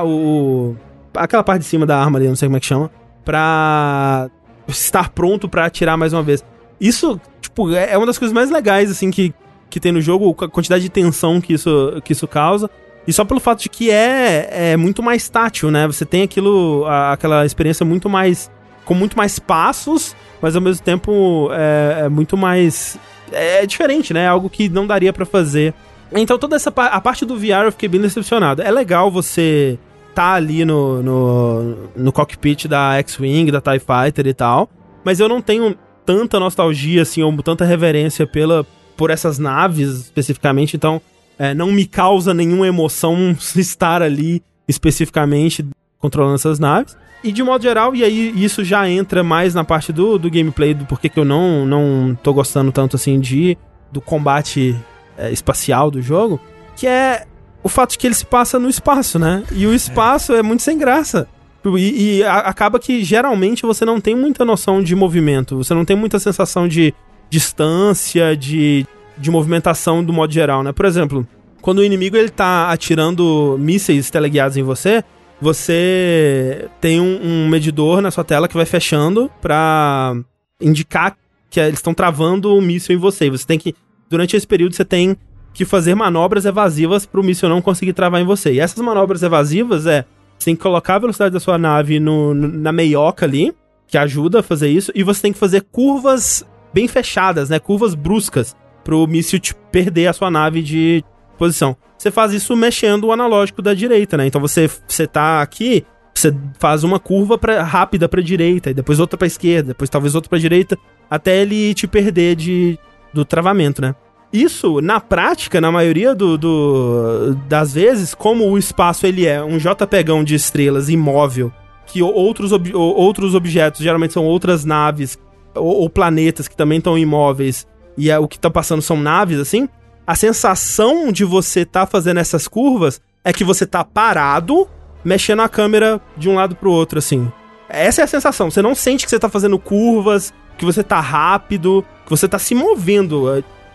A: a, o. Aquela parte de cima da arma ali, não sei como é que chama. Pra estar pronto pra atirar mais uma vez. Isso, tipo, é é uma das coisas mais legais, assim, que, que tem no jogo, a quantidade de tensão que isso, que isso causa. E só pelo fato de que é, é muito mais tátil, né? Você tem aquilo, a- aquela experiência muito mais. com muito mais passos, mas ao mesmo tempo é, é muito mais. É diferente, né? É algo que não daria pra fazer. Então toda essa a parte do VR eu fiquei bem decepcionado. É legal você tá ali no, no, no cockpit da X-Wing, da TIE Fighter e tal, mas eu não tenho tanta nostalgia, assim, ou tanta reverência pela, por essas naves especificamente, então é, não me causa nenhuma emoção estar ali especificamente controlando essas naves. E de modo geral, e aí isso já entra mais na parte do, do gameplay, do porquê que eu não, não tô gostando tanto assim de do combate é, espacial do jogo, que é o fato de que ele se passa no espaço, né? E o espaço é, é muito sem graça. E, e a, acaba que geralmente você não tem muita noção de movimento, você não tem muita sensação de distância, de, de movimentação do modo geral, né? Por exemplo, quando o inimigo ele tá atirando mísseis teleguiados em você, você tem um, um medidor na sua tela que vai fechando pra indicar que eles estão travando o míssil em você. Você tem que, durante esse período, você tem que fazer manobras evasivas para o míssil não conseguir travar em você. E essas manobras evasivas é, você tem que colocar a velocidade da sua nave no, na meioca ali, que ajuda a fazer isso, e você tem que fazer curvas bem fechadas, né? Curvas bruscas, pro míssil perder a sua nave de posição. Você faz isso mexendo o analógico da direita, né? Então você, você tá aqui, você faz uma curva pra, rápida pra direita, e depois outra pra esquerda, depois talvez outra pra direita, até ele te perder de, do travamento, né? Isso, na prática, na maioria do, do, das vezes, como o espaço ele é um JPEGão de estrelas imóvel, que outros, ob, outros objetos geralmente são outras naves ou, ou planetas que também estão imóveis e é, o que tá passando são naves, assim, a sensação de você tá fazendo essas curvas é que você tá parado, mexendo a câmera de um lado pro outro, assim. Essa é a sensação. Você não sente que você tá fazendo curvas, que você tá rápido, que você tá se movendo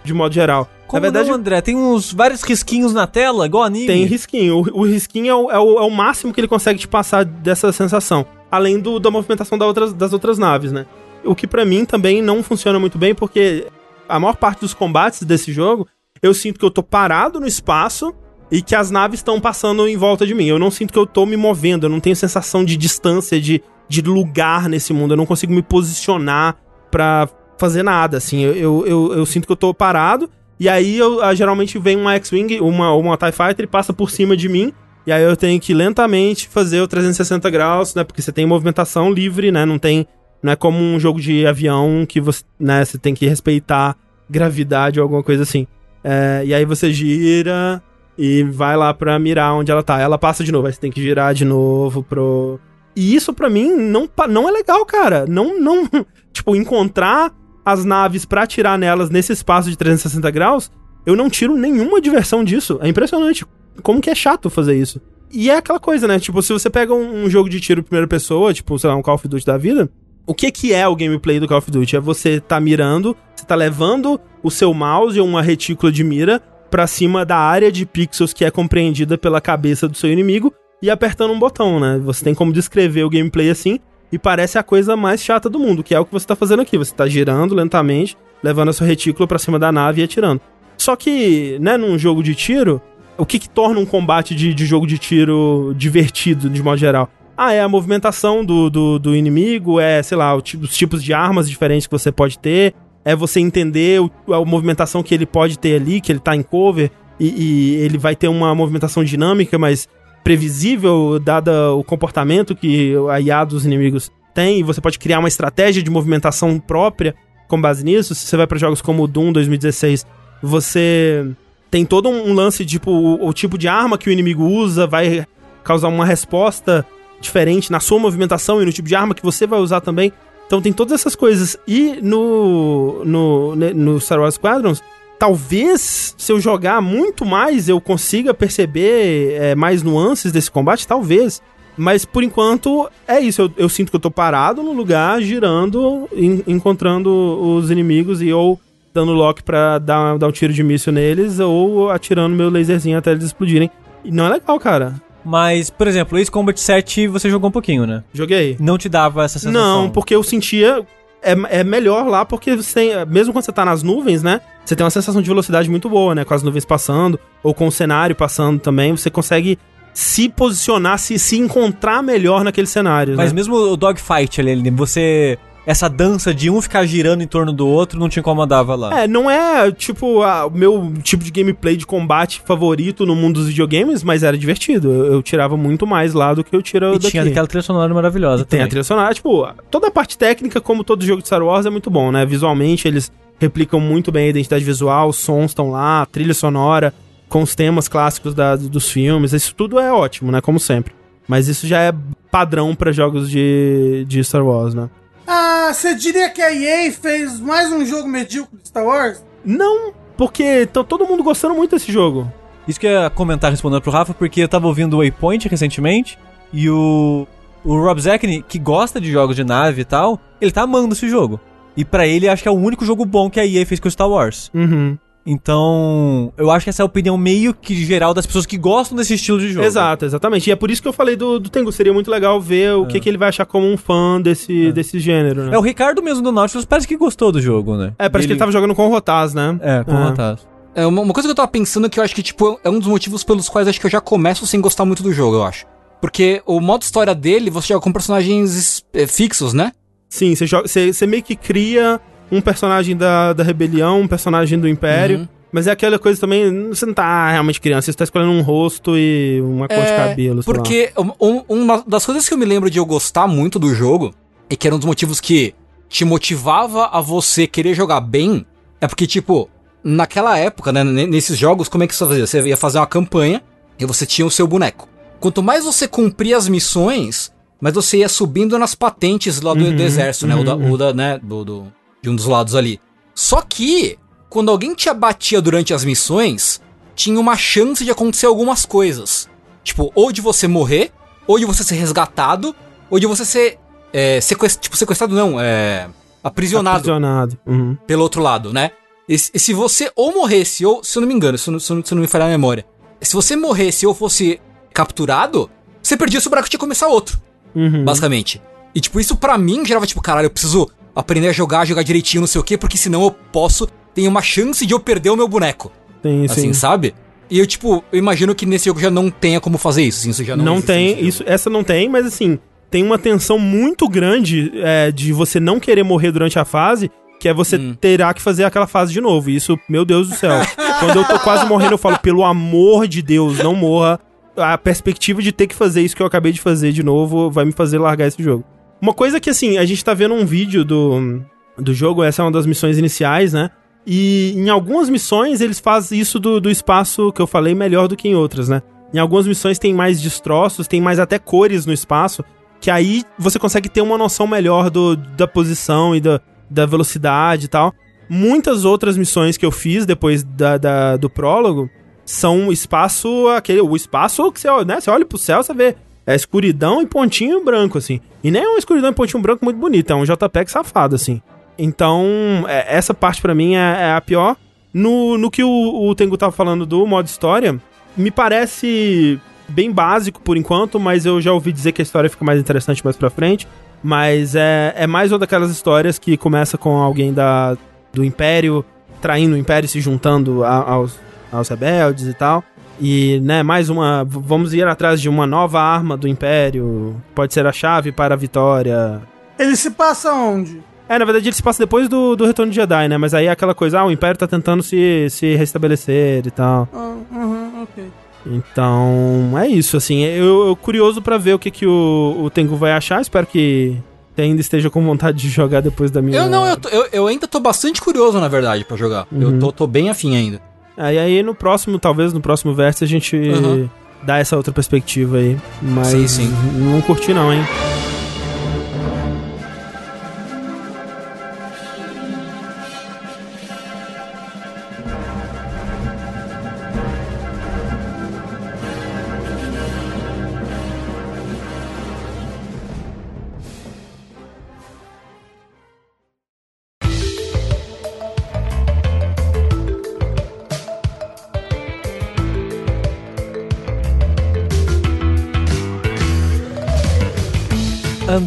A: de modo geral.
B: Como
A: na verdade,
B: não, André? Tem uns vários risquinhos na tela, igual anime.
A: tem risquinho. O, o risquinho é o, é, o, é o máximo que ele consegue te passar dessa sensação. Além do, da movimentação da outras, das outras naves, né? O que para mim também não funciona muito bem, porque a maior parte dos combates desse jogo, eu sinto que eu tô parado no espaço e que as naves estão passando em volta de mim. Eu não sinto que eu tô me movendo, eu não tenho sensação de distância, de, de lugar nesse mundo. Eu não consigo me posicionar pra fazer nada, assim. Eu, eu, eu, eu sinto que eu tô parado, e aí eu, ah, geralmente vem uma X-Wing, uma, uma TIE Fighter e passa por cima de mim, e aí eu tenho que lentamente fazer o 360 graus, né? Porque você tem movimentação livre, né? Não tem. Não é como um jogo de avião que você, né, você tem que respeitar gravidade ou alguma coisa assim. É, e aí você gira e vai lá pra mirar onde ela tá. Ela passa de novo, aí você tem que girar de novo pro. E isso pra mim não, não é legal, cara. Não, não. Tipo, encontrar as naves para atirar nelas nesse espaço de 360 graus, eu não tiro nenhuma diversão disso. É impressionante. Como que é chato fazer isso. E é aquela coisa, né? Tipo, se você pega um, um jogo de tiro primeira pessoa, tipo, sei lá, um Call of Duty da vida, o que que é o gameplay do Call of Duty? É você tá mirando, você tá levando o seu mouse ou uma retícula de mira para cima da área de pixels que é compreendida pela cabeça do seu inimigo e apertando um botão, né? Você tem como descrever o gameplay assim, e parece a coisa mais chata do mundo, que é o que você tá fazendo aqui. Você tá girando lentamente, levando a sua retícula para cima da nave e atirando. Só que, né, num jogo de tiro, o que, que torna um combate de, de, jogo de tiro divertido, de modo geral? Ah, é a movimentação do, do, do inimigo, é, sei lá, os tipos de armas diferentes que você pode ter, é você entender o, a movimentação que ele pode ter ali, que ele tá em cover, e, e ele vai ter uma movimentação dinâmica, mas previsível, dada o comportamento que a IA dos inimigos tem, e você pode criar uma estratégia de movimentação própria com base nisso. Se você vai para jogos como o Doom 2016, você tem todo um lance, tipo, o, o tipo de arma que o inimigo usa vai causar uma resposta diferente na sua movimentação e no tipo de arma que você vai usar também. Então tem todas essas coisas. E no, no, no Star Wars Squadrons, talvez, se eu jogar muito mais, eu consiga perceber é, mais nuances desse combate, talvez. Mas por enquanto é isso. Eu, eu, sinto que eu tô parado no lugar, girando, encontrando os inimigos e ou dando lock pra dar, dar um tiro de míssil neles, ou atirando meu laserzinho até eles explodirem. E não é legal, cara.
B: Mas, por exemplo, Ace Combat 7 você jogou um pouquinho, né?
A: Joguei.
B: Não te dava essa sensação?
A: Não, porque eu sentia é, é melhor lá porque você mesmo quando você tá nas nuvens, né? Você tem uma sensação de velocidade muito boa, né? Com as nuvens passando, ou com o cenário passando também, você consegue se posicionar, se, se encontrar melhor naquele cenário.
B: Mas
A: né?
B: mesmo o dogfight ali, você essa dança de um ficar girando em torno do outro não te incomodava lá.
A: É, não é tipo o meu tipo de gameplay de combate favorito no mundo dos videogames, mas era divertido. Eu, eu tirava muito mais lá do que eu tiro
B: e
A: daqui.
B: tinha aquela trilha sonora maravilhosa
A: e Tem a trilha sonora, tipo, toda a parte técnica, como todo jogo de Star Wars, é muito bom, né? Visualmente eles replicam muito bem a identidade visual, os sons estão lá, a trilha sonora, com os temas clássicos da- dos filmes. Isso tudo é ótimo, né? Como sempre. Mas isso já é padrão pra jogos de, de Star Wars, né?
C: Ah, você diria que a EA fez mais um jogo medíocre de Star Wars?
A: Não, porque tá todo mundo gostando muito desse jogo.
B: Isso que eu ia comentar respondendo pro Rafa, porque eu tava ouvindo o Waypoint recentemente, e o, o Rob Zackney, que gosta de jogos de nave e tal, ele tá amando esse jogo. E pra ele, acho que é o único jogo bom que a EA fez com Star Wars.
A: Uhum.
B: Então, eu acho que essa é a opinião meio que geral das pessoas que gostam desse estilo de jogo.
A: Exato, exatamente. E é por isso que eu falei do, do Tengu. Seria muito legal ver o que, que ele vai achar como um fã desse, desse gênero, né?
B: É, o Ricardo mesmo do Nautilus parece que gostou do jogo, né?
A: É, parece que ele tava jogando com o Rotaz, né?
B: É, com
A: É.
B: vontade.
D: É, uma, uma coisa que eu tava pensando que eu acho que, tipo, é um dos motivos pelos quais acho que eu já começo sem gostar muito do jogo, eu acho. Porque o modo história dele, você joga com personagens é, fixos, né?
A: Sim, você, joga, você, você meio que cria um personagem da, da rebelião, um personagem do Império.
D: Uhum.
A: Mas é aquela coisa também, você não tá realmente criando, você tá escolhendo um rosto e uma cor de cabelo.
D: É, Porque um- um- uma das coisas que eu me lembro de eu gostar muito do jogo, e que era um dos motivos que te motivava a você querer jogar bem, é porque, tipo, naquela época, né, nesses jogos, como é que você fazia? Você ia fazer uma campanha e você tinha o seu boneco. Quanto mais você cumpria as missões, mais você ia subindo nas patentes lá do, do exército, né? O da, o da, né, do, do- de um dos lados ali. Só que, quando alguém te abatia durante as missões, tinha uma chance de acontecer algumas coisas. Tipo, ou de você morrer, ou de você ser resgatado, ou de você ser. É, sequest... Tipo, sequestrado não, é. Aprisionado
A: Aprisionado. Uhum.
D: pelo outro lado, né? E, se e se você ou morresse, ou, se eu não me engano, se eu não, se eu não- me falhar a memória, se você morresse ou fosse capturado, você perdia seu buraco e tinha que começar outro,
A: Uhum.
D: basicamente. E, tipo, isso pra mim gerava, tipo, caralho, eu preciso aprender a jogar, jogar direitinho, não sei o quê, porque senão eu posso, tem uma chance de eu perder o meu boneco,
A: Sim,
D: assim,
A: sim.
D: sabe? E eu, tipo, eu imagino que nesse jogo já não tenha como fazer isso, assim, isso já não
A: Não, tem, isso, essa não tem, mas assim, tem uma tensão muito grande é, de você não querer morrer durante a fase, que é você
D: Hum.
A: terá que fazer aquela fase de novo. E Isso, meu Deus do céu. Quando eu tô quase morrendo, eu falo, pelo amor de Deus, não morra. A perspectiva de ter que fazer isso que eu acabei de fazer de novo vai me fazer largar esse jogo. Uma coisa que, assim, a gente tá vendo um vídeo do, do jogo, essa é uma das missões iniciais, né? E em algumas missões eles fazem isso do, do espaço que eu falei melhor do que em outras, né? Em algumas missões tem mais destroços, tem mais até cores no espaço, que aí você consegue ter uma noção melhor do, da posição e da, da velocidade e tal. Muitas outras missões que eu fiz depois da, da- do prólogo são espaço, aquele, o espaço que você, né, você olha pro céu, você vê é escuridão e pontinho branco, assim. E nem é uma escuridão e pontinho branco muito bonito, é um JPEG safado, assim. Então, é, essa parte pra mim é, é a pior. No, no que o, o Tengu tava falando do modo história, me parece bem básico por enquanto, mas eu já ouvi dizer que a história fica mais interessante mais pra frente. Mas é, é mais uma daquelas histórias que começa com alguém da, do Império traindo o Império se juntando a- aos, aos rebeldes e tal. E, né, mais uma. Vamos ir atrás de uma nova arma do Império. Pode ser a chave para a vitória.
C: Ele se passa onde?
A: É, na verdade ele se passa depois do, do Retorno de Jedi, né? Mas aí é aquela coisa, ah, o Império tá tentando se, se restabelecer e tal.
C: Ah, uhum, ok.
A: Então, é isso, assim. Eu, eu curioso pra ver o que, que o, o Tengu vai achar. Espero que ainda esteja com vontade de jogar depois da minha.
D: Eu não, eu, tô- eu, eu ainda tô bastante curioso, na verdade, pra jogar.
A: Uhum.
D: Eu tô, tô bem afim ainda.
A: Aí, aí no próximo, talvez no próximo verso, a gente
D: Uhum.
A: dá essa outra perspectiva aí. Mas
D: Sim, sim.
A: não curti não, hein?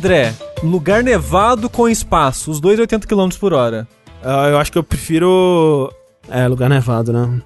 B: André, lugar nevado com espaço, os dois 80 km por hora.
A: Ah, eu acho que eu prefiro. É, lugar nevado, né?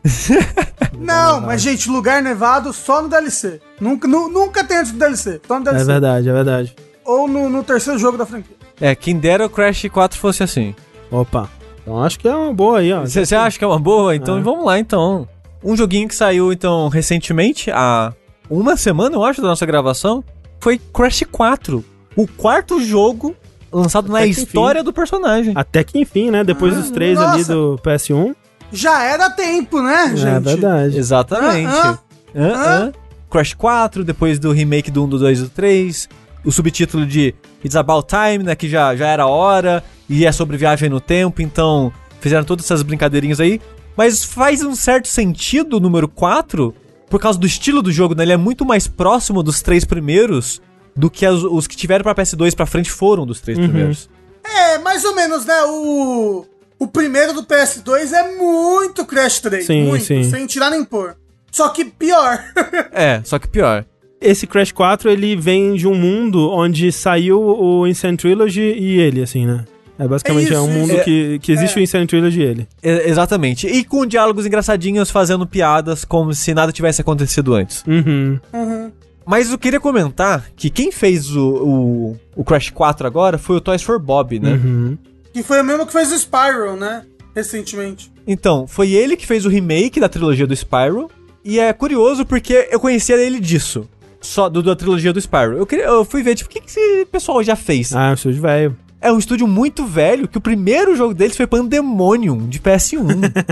C: Não, mas gente, lugar nevado só no DLC. Nunca, nu- nunca tem antes do DLC. Só no
A: É
C: DLC.
A: verdade, é verdade.
C: Ou no, no terceiro jogo da franquia.
B: É, quem dera o Crash 4 fosse assim.
A: Opa. Então acho que é uma boa aí, ó.
B: Você acha que é uma boa? Então
A: É.
B: vamos lá, então. Um joguinho que saiu, então, recentemente, há uma semana, eu acho, da nossa gravação, foi Crash 4. O quarto jogo lançado na
A: Até que
B: história do personagem.
A: Até que enfim, né? Depois dos três ali
C: nossa.
A: do PS1.
C: Já era tempo, né, gente?
A: É verdade.
B: Exatamente.
C: Ah?
B: Hã? Crash 4, depois do remake do 1, do 2 e do 3. O subtítulo de It's About Time, né? Que já, já era a hora. E é sobre viagem no tempo, então fizeram todas essas brincadeirinhas aí. Mas faz um certo sentido o número 4, por causa do estilo do jogo, né? Ele é muito mais próximo dos três primeiros do que as- os que tiveram pra PS2 pra frente foram dos três primeiros.
C: É, mais ou menos, né? O, o primeiro do PS2 é muito Crash 3.
A: Sim,
C: muito,
A: sim.
C: sem tirar nem pôr. Só que pior.
B: É, só que pior.
A: Esse Crash 4, ele vem de um mundo onde saiu o Insane Trilogy e ele, assim, né? É basicamente
C: É
A: é, um
C: isso,
A: mundo
B: isso.
A: que, que existe
C: É.
A: o Insane Trilogy e ele.
B: E- exatamente. E com diálogos engraçadinhos fazendo piadas como se nada tivesse acontecido antes.
A: Uhum.
C: Uhum.
B: Mas eu queria comentar que quem fez o, o, o Crash 4 agora foi o Toys for Bob, né?
A: Uhum.
C: Que foi o mesmo que fez o Spyro, né? Recentemente.
B: Então, foi ele que fez o remake da trilogia do Spyro. E é curioso porque eu conhecia ele disso. Só do, da trilogia do Spyro. Eu, queria, eu fui ver, tipo, o que, que esse pessoal já fez?
A: Ah, eu sou de velho.
B: É um estúdio muito velho que o primeiro jogo deles foi Pandemonium, de PS1.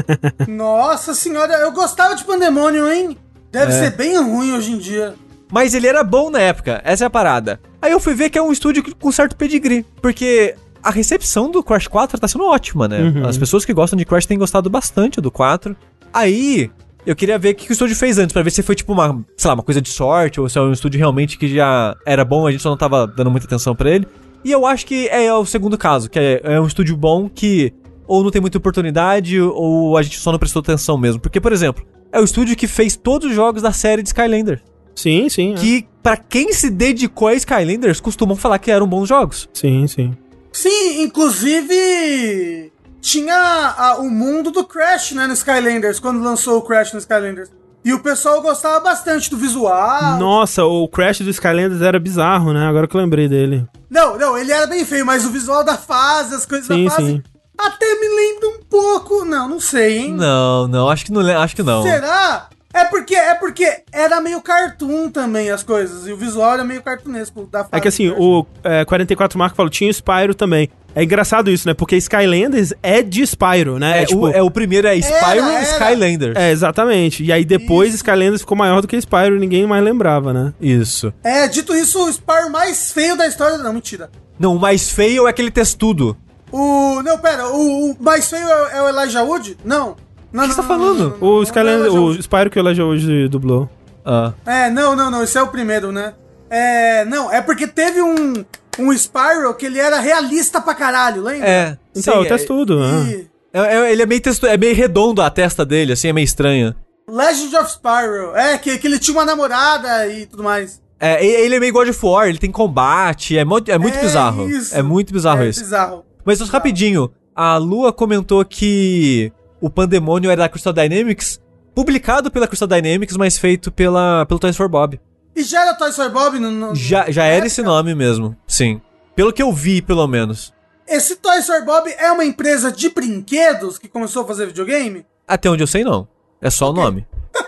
C: Nossa senhora, eu gostava de Pandemonium, hein? Deve
B: É.
C: ser bem ruim hoje em dia.
B: Mas ele era bom na época, essa é a parada. Aí eu fui ver que é um estúdio com certo pedigree, porque a recepção do Crash 4 tá sendo ótima, né?
A: Uhum.
B: As pessoas que gostam de Crash têm gostado bastante do 4. Aí, eu queria ver o que o estúdio fez antes, pra ver se foi tipo uma, sei lá, uma coisa de sorte, ou se é um estúdio realmente que já era bom, a gente só não tava dando muita atenção pra ele. E eu acho que é o segundo caso, que é, é um estúdio bom que ou não tem muita oportunidade, ou a gente só não prestou atenção mesmo. Porque, por exemplo, é o estúdio que fez todos os jogos da série de Skylander.
A: Sim, sim. é.
B: Que, pra quem se dedicou a Skylanders, costumam falar que eram bons jogos.
A: Sim, sim.
C: Sim, inclusive tinha a- o mundo do Crash, né, no Skylanders, quando lançou o Crash no Skylanders. E o pessoal gostava bastante do visual.
A: Nossa, o Crash do Skylanders era bizarro, né? Agora que eu lembrei dele.
C: Não, não, ele era bem feio, mas o visual da fase, as coisas
A: Sim,
C: da fase,
A: sim.
C: até me lembra um pouco. Não, não sei, hein?
B: Não, não, acho que não. Acho que não.
C: Será? É porque, é porque era meio cartoon também as coisas, e o visual era meio cartunesco da.
A: É que assim, o é, 44 Marco falou, tinha o Spyro também. É engraçado isso, né? Porque Skylanders é de Spyro, né?
B: É, o, é, o primeiro é Spyro
C: Era,
B: e
C: era.
B: Skylander.
A: É, exatamente. E aí depois
C: Isso.
A: Skylanders ficou maior do que Spyro e ninguém mais lembrava, né?
B: Isso.
C: É, dito isso, o Spyro mais feio da história. Não, mentira.
B: Não, o mais feio é aquele textudo.
C: O. Não, pera, o, o mais feio é, é o Elijah Wood? Não. Não,
B: que você tá falando?
C: não, não, não,
A: O Skylander,
C: é
A: o Spyro que o Elijah hoje dublou.
B: Ah.
C: É, não, não, não, esse é o primeiro, né? É. Não, é porque teve um. Um Spyro que ele era realista pra caralho, lembra?
B: É.
A: Então,
B: sim,
A: o textudo. ah.
C: E
B: é, é- ele é meio textu, é meio redondo a testa dele, assim, é meio estranha.
C: Legend of Spyro. É, que, que ele tinha uma namorada e tudo mais.
B: É, ele é meio God of War, ele tem combate, é, mo- é muito
C: É
B: bizarro.
C: isso.
B: É muito bizarro
C: é,
B: isso.
C: bizarro.
B: Mas só rapidinho, a Lua comentou que o Pandemônio era da Crystal Dynamics, publicado pela Crystal Dynamics, mas feito pela, pelo Toys for Bob.
C: E já era Toy Story Bob? No, no-
B: Já, já era
C: época?
B: esse nome mesmo, sim. Pelo que eu vi, pelo menos.
C: Esse Toy Story Bob é uma empresa de brinquedos que começou a fazer videogame?
B: Até onde eu sei, não. É só o nome.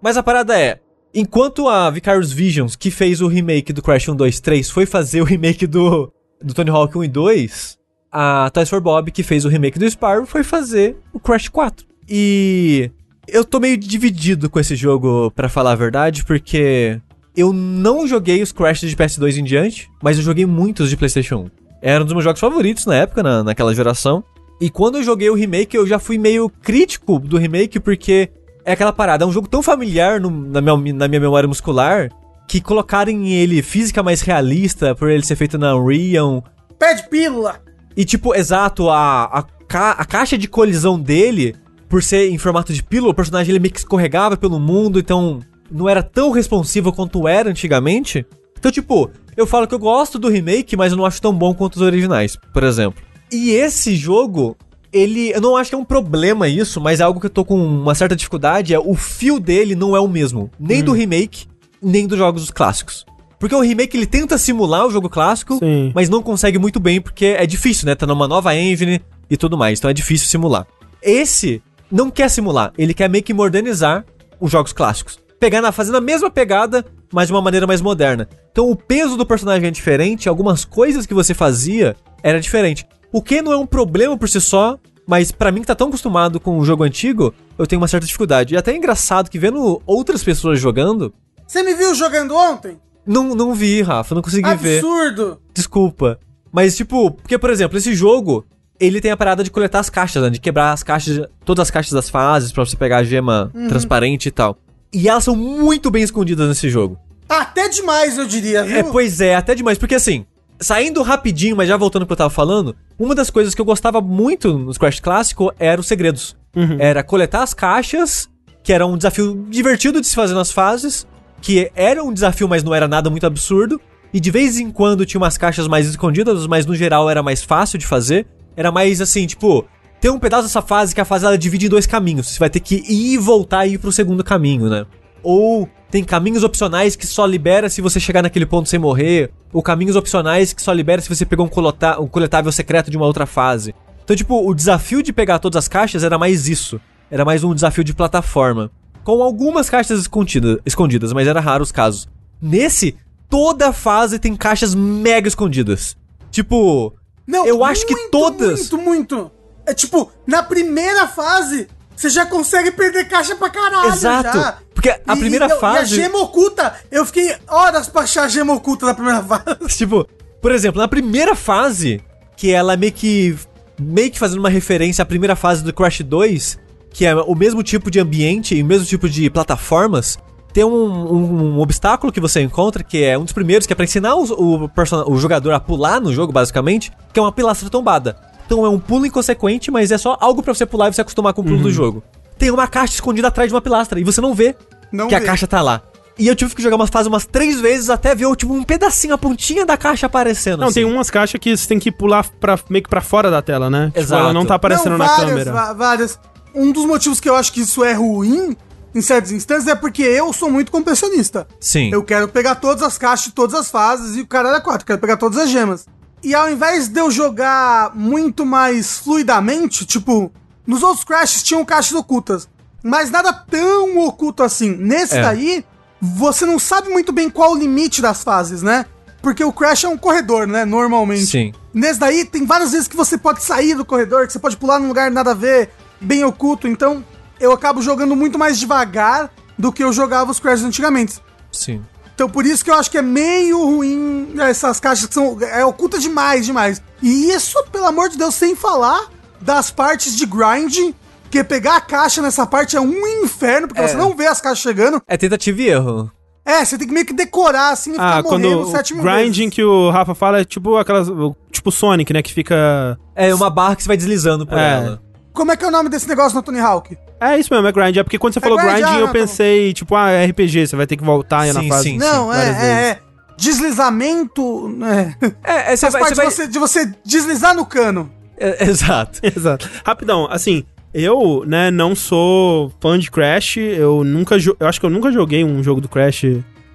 B: Mas a parada é, enquanto a Vicarious Visions, que fez o remake do Crash 1, 2, 3, foi fazer o remake do, do Tony Hawk 1 e 2, a Toys for Bob, que fez o remake do Spyro, foi fazer o Crash 4. E eu tô meio dividido com esse jogo, pra falar a verdade, porque eu não joguei os Crash de PS2 em diante, mas eu joguei muitos de PlayStation 1. Era um dos meus jogos favoritos na época, na, naquela geração. E quando eu joguei o remake, eu já fui meio crítico do remake, porque é aquela parada, é um jogo tão familiar no- na, minha, na minha memória muscular, que colocarem ele física mais realista, por ele ser feito na Unreal,
C: Pede pílula.
B: E tipo, exato, a, a, ca- a caixa de colisão dele, por ser em formato de pílula, o personagem ele meio que escorregava pelo mundo, então não era tão responsivo quanto era antigamente. Então, tipo, eu falo que eu gosto do remake, mas eu não acho tão bom quanto os originais, por exemplo. E esse jogo, ele. Eu não acho que é um problema isso, mas é algo que eu tô com uma certa dificuldade. É o fio dele não é o mesmo. Nem do remake, nem dos jogos clássicos. Porque o remake ele tenta simular o jogo clássico,
A: Sim.
B: mas não consegue muito bem porque é difícil, né? Tá numa nova engine e tudo mais, então é difícil simular. Esse não quer simular, ele quer meio que modernizar os jogos clássicos. pegar na, fazendo a mesma pegada, mas de uma maneira mais moderna. Então o peso do personagem é diferente, algumas coisas que você fazia era diferente. O que não é um problema por si só, mas pra mim que tá tão acostumado com o jogo antigo, eu tenho uma certa dificuldade. E até é engraçado que vendo outras pessoas jogando,
C: Você me viu jogando ontem?
B: Não, não vi, Rafa, não consegui ver.
C: Absurdo.
B: Desculpa. Mas, tipo, porque, por exemplo, esse jogo, ele tem a parada de coletar as caixas, né? De quebrar as caixas, todas as caixas das fases pra você pegar a gema transparente e tal. E elas são muito bem escondidas nesse jogo.
C: Até demais, eu diria, viu?
B: É, pois é, até demais. Porque assim, saindo rapidinho, mas já voltando pro que eu tava falando, uma das coisas que eu gostava muito nos Crash clássico eram os segredos. Era coletar as caixas, que era um desafio divertido de se fazer nas fases, que era um desafio, mas não era nada muito absurdo. E de vez em quando tinha umas caixas mais escondidas, mas no geral era mais fácil de fazer. Era mais assim, tipo, tem um pedaço dessa fase que a fase ela divide em dois caminhos. Você vai ter que ir e voltar e ir pro segundo caminho, né? Ou tem caminhos opcionais que só libera se você chegar naquele ponto sem morrer. Ou caminhos opcionais que só libera se você pegou um, um coletável secreto de uma outra fase. Então, tipo, o desafio de pegar todas as caixas era mais isso. Era mais um desafio de plataforma. Com algumas caixas escondidas, escondidas mas era raro os casos. Nesse, toda fase tem caixas mega escondidas. Tipo,
C: Não,
B: eu acho que
C: muito,
B: todas.
C: Muito, muito. É tipo, na primeira fase, você já consegue perder caixa pra caralho.
B: Exato.
C: já.
B: Porque a
C: E-
B: primeira
C: e
B: fase.
C: E a gema oculta, eu fiquei horas pra achar a gema oculta na primeira fase.
B: Tipo, por exemplo, na primeira fase, que ela é meio que. meio que fazendo uma referência à primeira fase do Crash 2, que é o mesmo tipo de ambiente e o mesmo tipo de plataformas. Tem um, um- um obstáculo que você encontra, que é um dos primeiros, que é pra ensinar os- o, person- o jogador a pular no jogo, basicamente, que é uma pilastra tombada. Então é um pulo inconsequente, mas é só algo pra você pular e você acostumar com o pulo do jogo. Tem uma caixa escondida atrás de uma pilastra e você não vê
C: Não
B: que a
C: vê.
B: caixa tá lá. E eu tive que jogar umas fases umas três vezes até ver, tipo, um pedacinho, a pontinha da caixa aparecendo.
A: Não,
B: assim.
A: tem umas caixas que você tem que pular pra, meio que pra fora da tela, né? Tipo,
B: Exato.
A: ela não tá aparecendo
C: Não,
A: na
C: várias,
A: câmera.
C: va- várias. Um dos motivos que eu acho que isso é ruim, em certas instâncias, é porque eu sou muito compressionista.
B: Sim.
C: Eu quero pegar todas as caixas de todas as fases e o cara era quatro. Quero pegar todas as gemas. E ao invés de eu jogar muito mais fluidamente, tipo, nos outros Crashes tinham caixas ocultas, mas nada tão oculto assim. Nesse
B: É.
C: daí, você não sabe muito bem qual o limite das fases, né? Porque o Crash é um corredor, né? Normalmente.
B: Sim.
C: Nesse daí, tem várias vezes que você pode sair do corredor, que você pode pular num lugar nada a ver, bem oculto. Então, eu acabo jogando muito mais devagar do que eu jogava os Crashes antigamente.
B: Sim.
C: Então por isso que eu acho que é meio ruim essas caixas que são. É oculta demais, demais. E isso, pelo amor de Deus, sem falar das partes de grind. Que pegar a caixa nessa parte é um inferno, porque
B: É.
C: você não vê as caixas chegando.
B: É tentativa e erro.
C: É, você tem que meio que decorar assim e
A: Ah,
C: ficar
A: quando
C: morrendo
A: o
C: sete mil
A: grinding
C: vezes.
A: que o Rafa fala é tipo aquelas. Tipo Sonic, né? Que fica.
B: É uma barra que você vai deslizando por
A: É.
B: ela.
C: Como é que é o nome desse negócio no Tony Hawk?
A: É isso mesmo, é grind. É porque quando você falou
C: grind,
A: grinding,
C: ah,
A: eu
C: tá
A: pensei, tipo, ah, é RPG, você vai ter que voltar na
B: Sim,
A: fase.
B: sim.
C: não, é,
A: várias vezes.
C: é, é. Deslizamento. É.
B: É, é você
C: Faz
B: vai. Você vai...
C: de, você, de você deslizar no cano.
B: É, exato.
A: Exato. Rapidão, assim, eu, né, não sou fã de Crash, eu nunca, eu acho que eu nunca joguei um jogo do Crash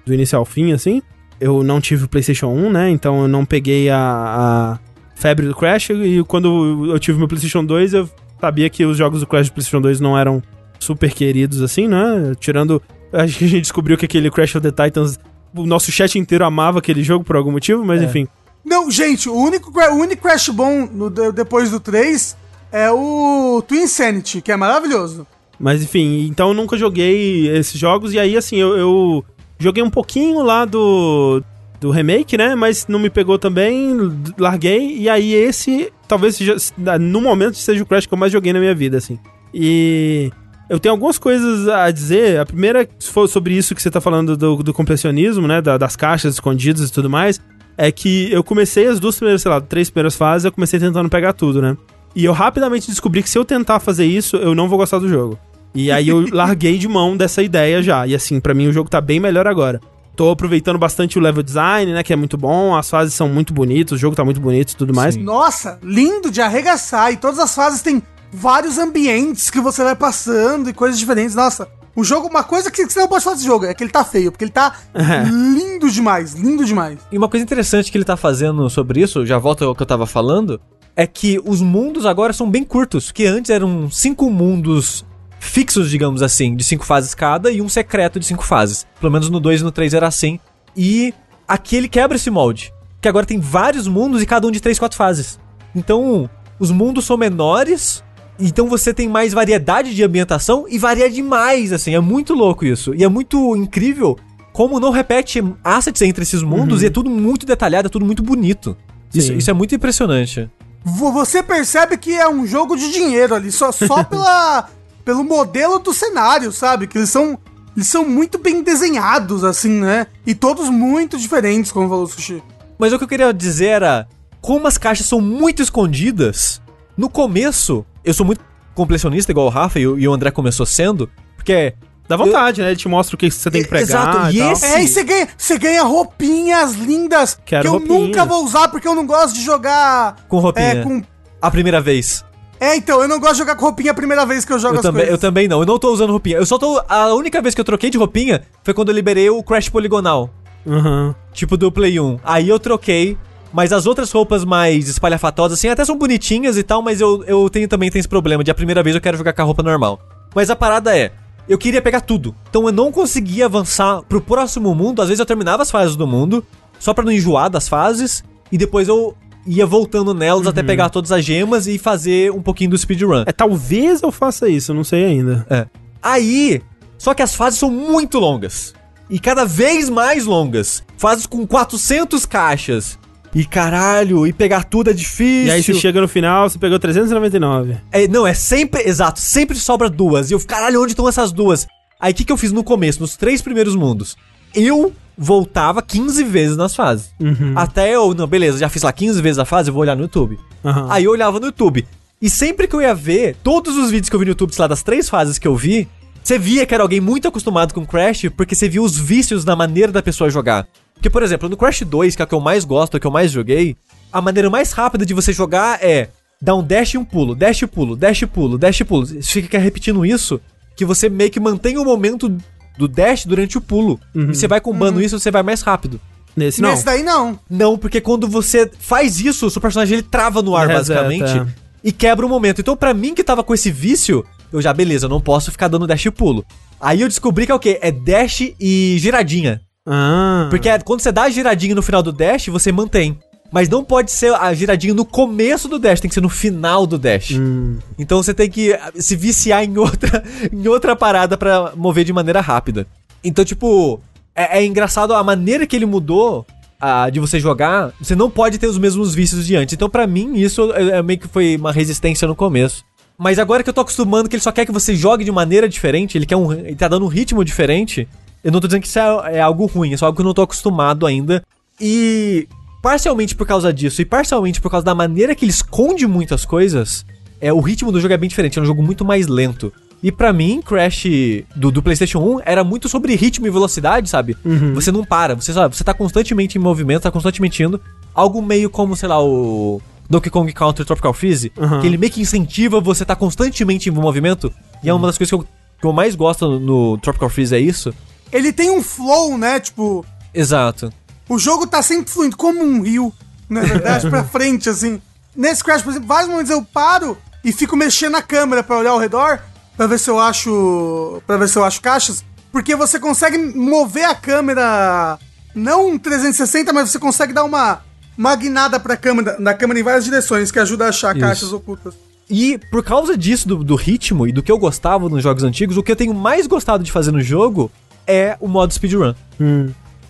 A: do início ao fim, assim. Eu não tive o PlayStation 1, né, então eu não peguei a, a febre do Crash e quando eu tive meu PlayStation 2, eu sabia que os jogos do Crash do PlayStation 2 não eram super queridos, assim, né, tirando... Acho que a gente descobriu que aquele Crash of the Titans, o nosso chat inteiro amava aquele jogo por algum motivo, mas
B: É.
A: enfim.
C: Não, gente, o único, o único Crash bom no- de- depois do 3 é o Twin Insanity, que é maravilhoso.
A: Mas enfim, então eu nunca joguei esses jogos. E aí, assim, eu, eu joguei um pouquinho lá do, do remake, né? Mas não me pegou também, larguei. E aí, esse talvez seja, no momento, seja o Crash que eu mais joguei na minha vida, assim. E eu tenho algumas coisas a dizer. A primeira, for sobre isso que você tá falando do, do né? da- das caixas escondidas e tudo mais. É que eu comecei as duas primeiras, sei lá, três primeiras fases, eu comecei tentando pegar tudo, né? E eu rapidamente descobri que se eu tentar fazer isso, eu não vou gostar do jogo. E aí eu larguei de mão dessa ideia já. E assim, pra mim o jogo tá bem melhor agora. Tô aproveitando bastante o level design, né? Que é muito bom, as fases são muito bonitas, o jogo tá muito bonito e tudo mais.
B: Sim.
C: Nossa, lindo de arregaçar. E todas as fases têm vários ambientes que você vai passando e coisas diferentes. Nossa, o jogo, uma coisa que você não pode falar desse jogo é que ele tá feio, porque ele tá lindo demais, lindo demais.
B: E uma coisa interessante que ele tá fazendo sobre isso, já volta ao que eu tava falando, é que os mundos agora são bem curtos, que antes eram cinco mundos fixos, digamos assim, de cinco fases cada e um secreto de cinco fases. Pelo menos no 2 e no 3 era assim. E aqui ele quebra esse molde. Que agora tem vários mundos e cada um de três, quatro fases. Então, os mundos são menores, então você tem mais variedade de ambientação e varia demais, assim, é muito louco isso. E é muito incrível como não repete assets entre esses mundos
A: Uhum.
B: e é tudo muito detalhado, é tudo muito bonito. Isso, isso é muito impressionante.
C: Vo- Você percebe que é um jogo de dinheiro ali, só, só pela, pelo modelo do cenário, sabe? Que eles são, eles são muito bem desenhados, assim, né? E todos muito diferentes, como falou o Sushi.
B: Mas o que eu queria dizer era como as caixas são muito escondidas. No começo, eu sou muito completionista, igual o Rafa e o, e André começou sendo, porque
A: Dá vontade, né? Ele te mostra o que você tem que pregar.
B: Exato, e
A: tal.
B: esse-
C: É, e você ganha, você ganha roupinhas lindas
A: Quero
C: que eu nunca vou usar porque eu não gosto de jogar
B: com roupinha.
C: É, com...
B: A primeira vez.
C: É, então, eu não gosto de jogar com roupinha a primeira vez que eu jogo
B: Eu
C: as
B: também, eu
C: coisas.
B: também não, eu não tô usando roupinha. Eu só tô. A única vez que eu troquei de roupinha foi quando eu liberei o Crash Poligonal.
A: Uhum.
B: Tipo do Play 1. Aí eu troquei. Mas as outras roupas mais espalhafatosas, assim, até são bonitinhas e tal, mas eu, eu tenho também tenho esse problema de a primeira vez eu quero jogar com a roupa normal. Mas a parada é, eu queria pegar tudo. Então eu não conseguia avançar pro próximo mundo. Às vezes eu terminava as fases do mundo, só pra não enjoar das fases, e depois eu ia voltando nelas até pegar todas as gemas e fazer um pouquinho do speedrun.
A: É, talvez eu faça isso, não sei ainda.
B: É. Aí, só que as fases são muito longas. E cada vez mais longas. Fases com 400 caixas. E caralho, e pegar tudo é difícil.
A: E aí você chega no final, você pegou 399.
B: É, não, é sempre, exato, sempre sobra duas. E eu, caralho, onde estão essas duas? Aí o que, que eu fiz no começo, nos três primeiros mundos? Eu voltava 15 vezes nas fases.
A: Uhum.
B: Até eu, não, beleza, já fiz lá 15 vezes a fase, eu vou olhar no YouTube.
A: Aham.
B: Aí eu olhava no YouTube. E sempre que eu ia ver, todos os vídeos que eu vi no YouTube, sei lá, das três fases que eu vi, você via que era alguém muito acostumado com Crash, porque você via os vícios na maneira da pessoa jogar. Porque, por exemplo, no Crash 2, que é o que eu mais gosto, é o que eu mais joguei, a maneira mais rápida de você jogar é dar um dash e um pulo, dash e pulo, dash e pulo, dash e pulo. Você fica repetindo isso, que você meio que mantém o momento do dash durante o pulo. E você vai combando isso, você vai mais rápido.
A: Nesse não.
C: Nesse daí não.
B: Não, porque quando você faz isso, o seu personagem ele trava no ar,
A: Reseta,
B: basicamente,
A: é.
B: e quebra o momento. Então, pra mim que tava com esse vício, eu já, beleza, eu não posso ficar dando dash e pulo. Aí eu descobri que é o quê? É dash e giradinha.
A: Ah.
B: Porque é- quando você dá a giradinha no final do dash, você mantém. Mas não pode ser a giradinha no começo do dash, tem que ser no final do dash.
A: Hum.
B: Então você tem que ah, se viciar em outra, em outra parada pra mover de maneira rápida. Então, tipo, é, é engraçado a maneira que ele mudou ah, de você jogar. Você não pode ter os mesmos vícios de antes. Então, pra mim, isso é, é meio que foi uma resistência no começo. Mas agora que eu tô acostumando que ele só quer que você jogue de maneira diferente, ele quer um, ele tá dando um ritmo diferente. Eu não tô dizendo que isso é, é algo ruim, é só algo que eu não tô acostumado ainda. E parcialmente por causa disso e parcialmente por causa da maneira que ele esconde muitas coisas, é o ritmo do jogo é bem diferente, é um jogo muito mais lento. E pra mim, Crash do, do PlayStation 1 era muito sobre ritmo e velocidade, sabe? Você não para, você sabe, você tá constantemente em movimento, tá constantemente indo. Algo meio como, sei lá, o Donkey Kong Country Tropical Freeze,
A: Uhum.
B: que ele meio que incentiva você tá constantemente em movimento. E é uma das coisas que eu, que eu mais gosto no, no Tropical Freeze é isso.
C: Ele tem um flow, né? Tipo,
B: Exato.
C: O jogo tá sempre fluindo como um rio, na verdade, pra frente, assim. Nesse Crash, por exemplo, vários momentos eu paro e fico mexendo na câmera pra olhar ao redor, pra ver se eu acho. para ver se eu acho caixas. Porque você consegue mover a câmera. Não um 360, mas você consegue dar uma. Guinada pra câmera, na câmera em várias direções, que ajuda a achar
B: Isso.
C: caixas ocultas.
B: E por causa disso, do, do ritmo e do que eu gostava nos jogos antigos, o que eu tenho mais gostado de fazer no jogo é o modo speedrun.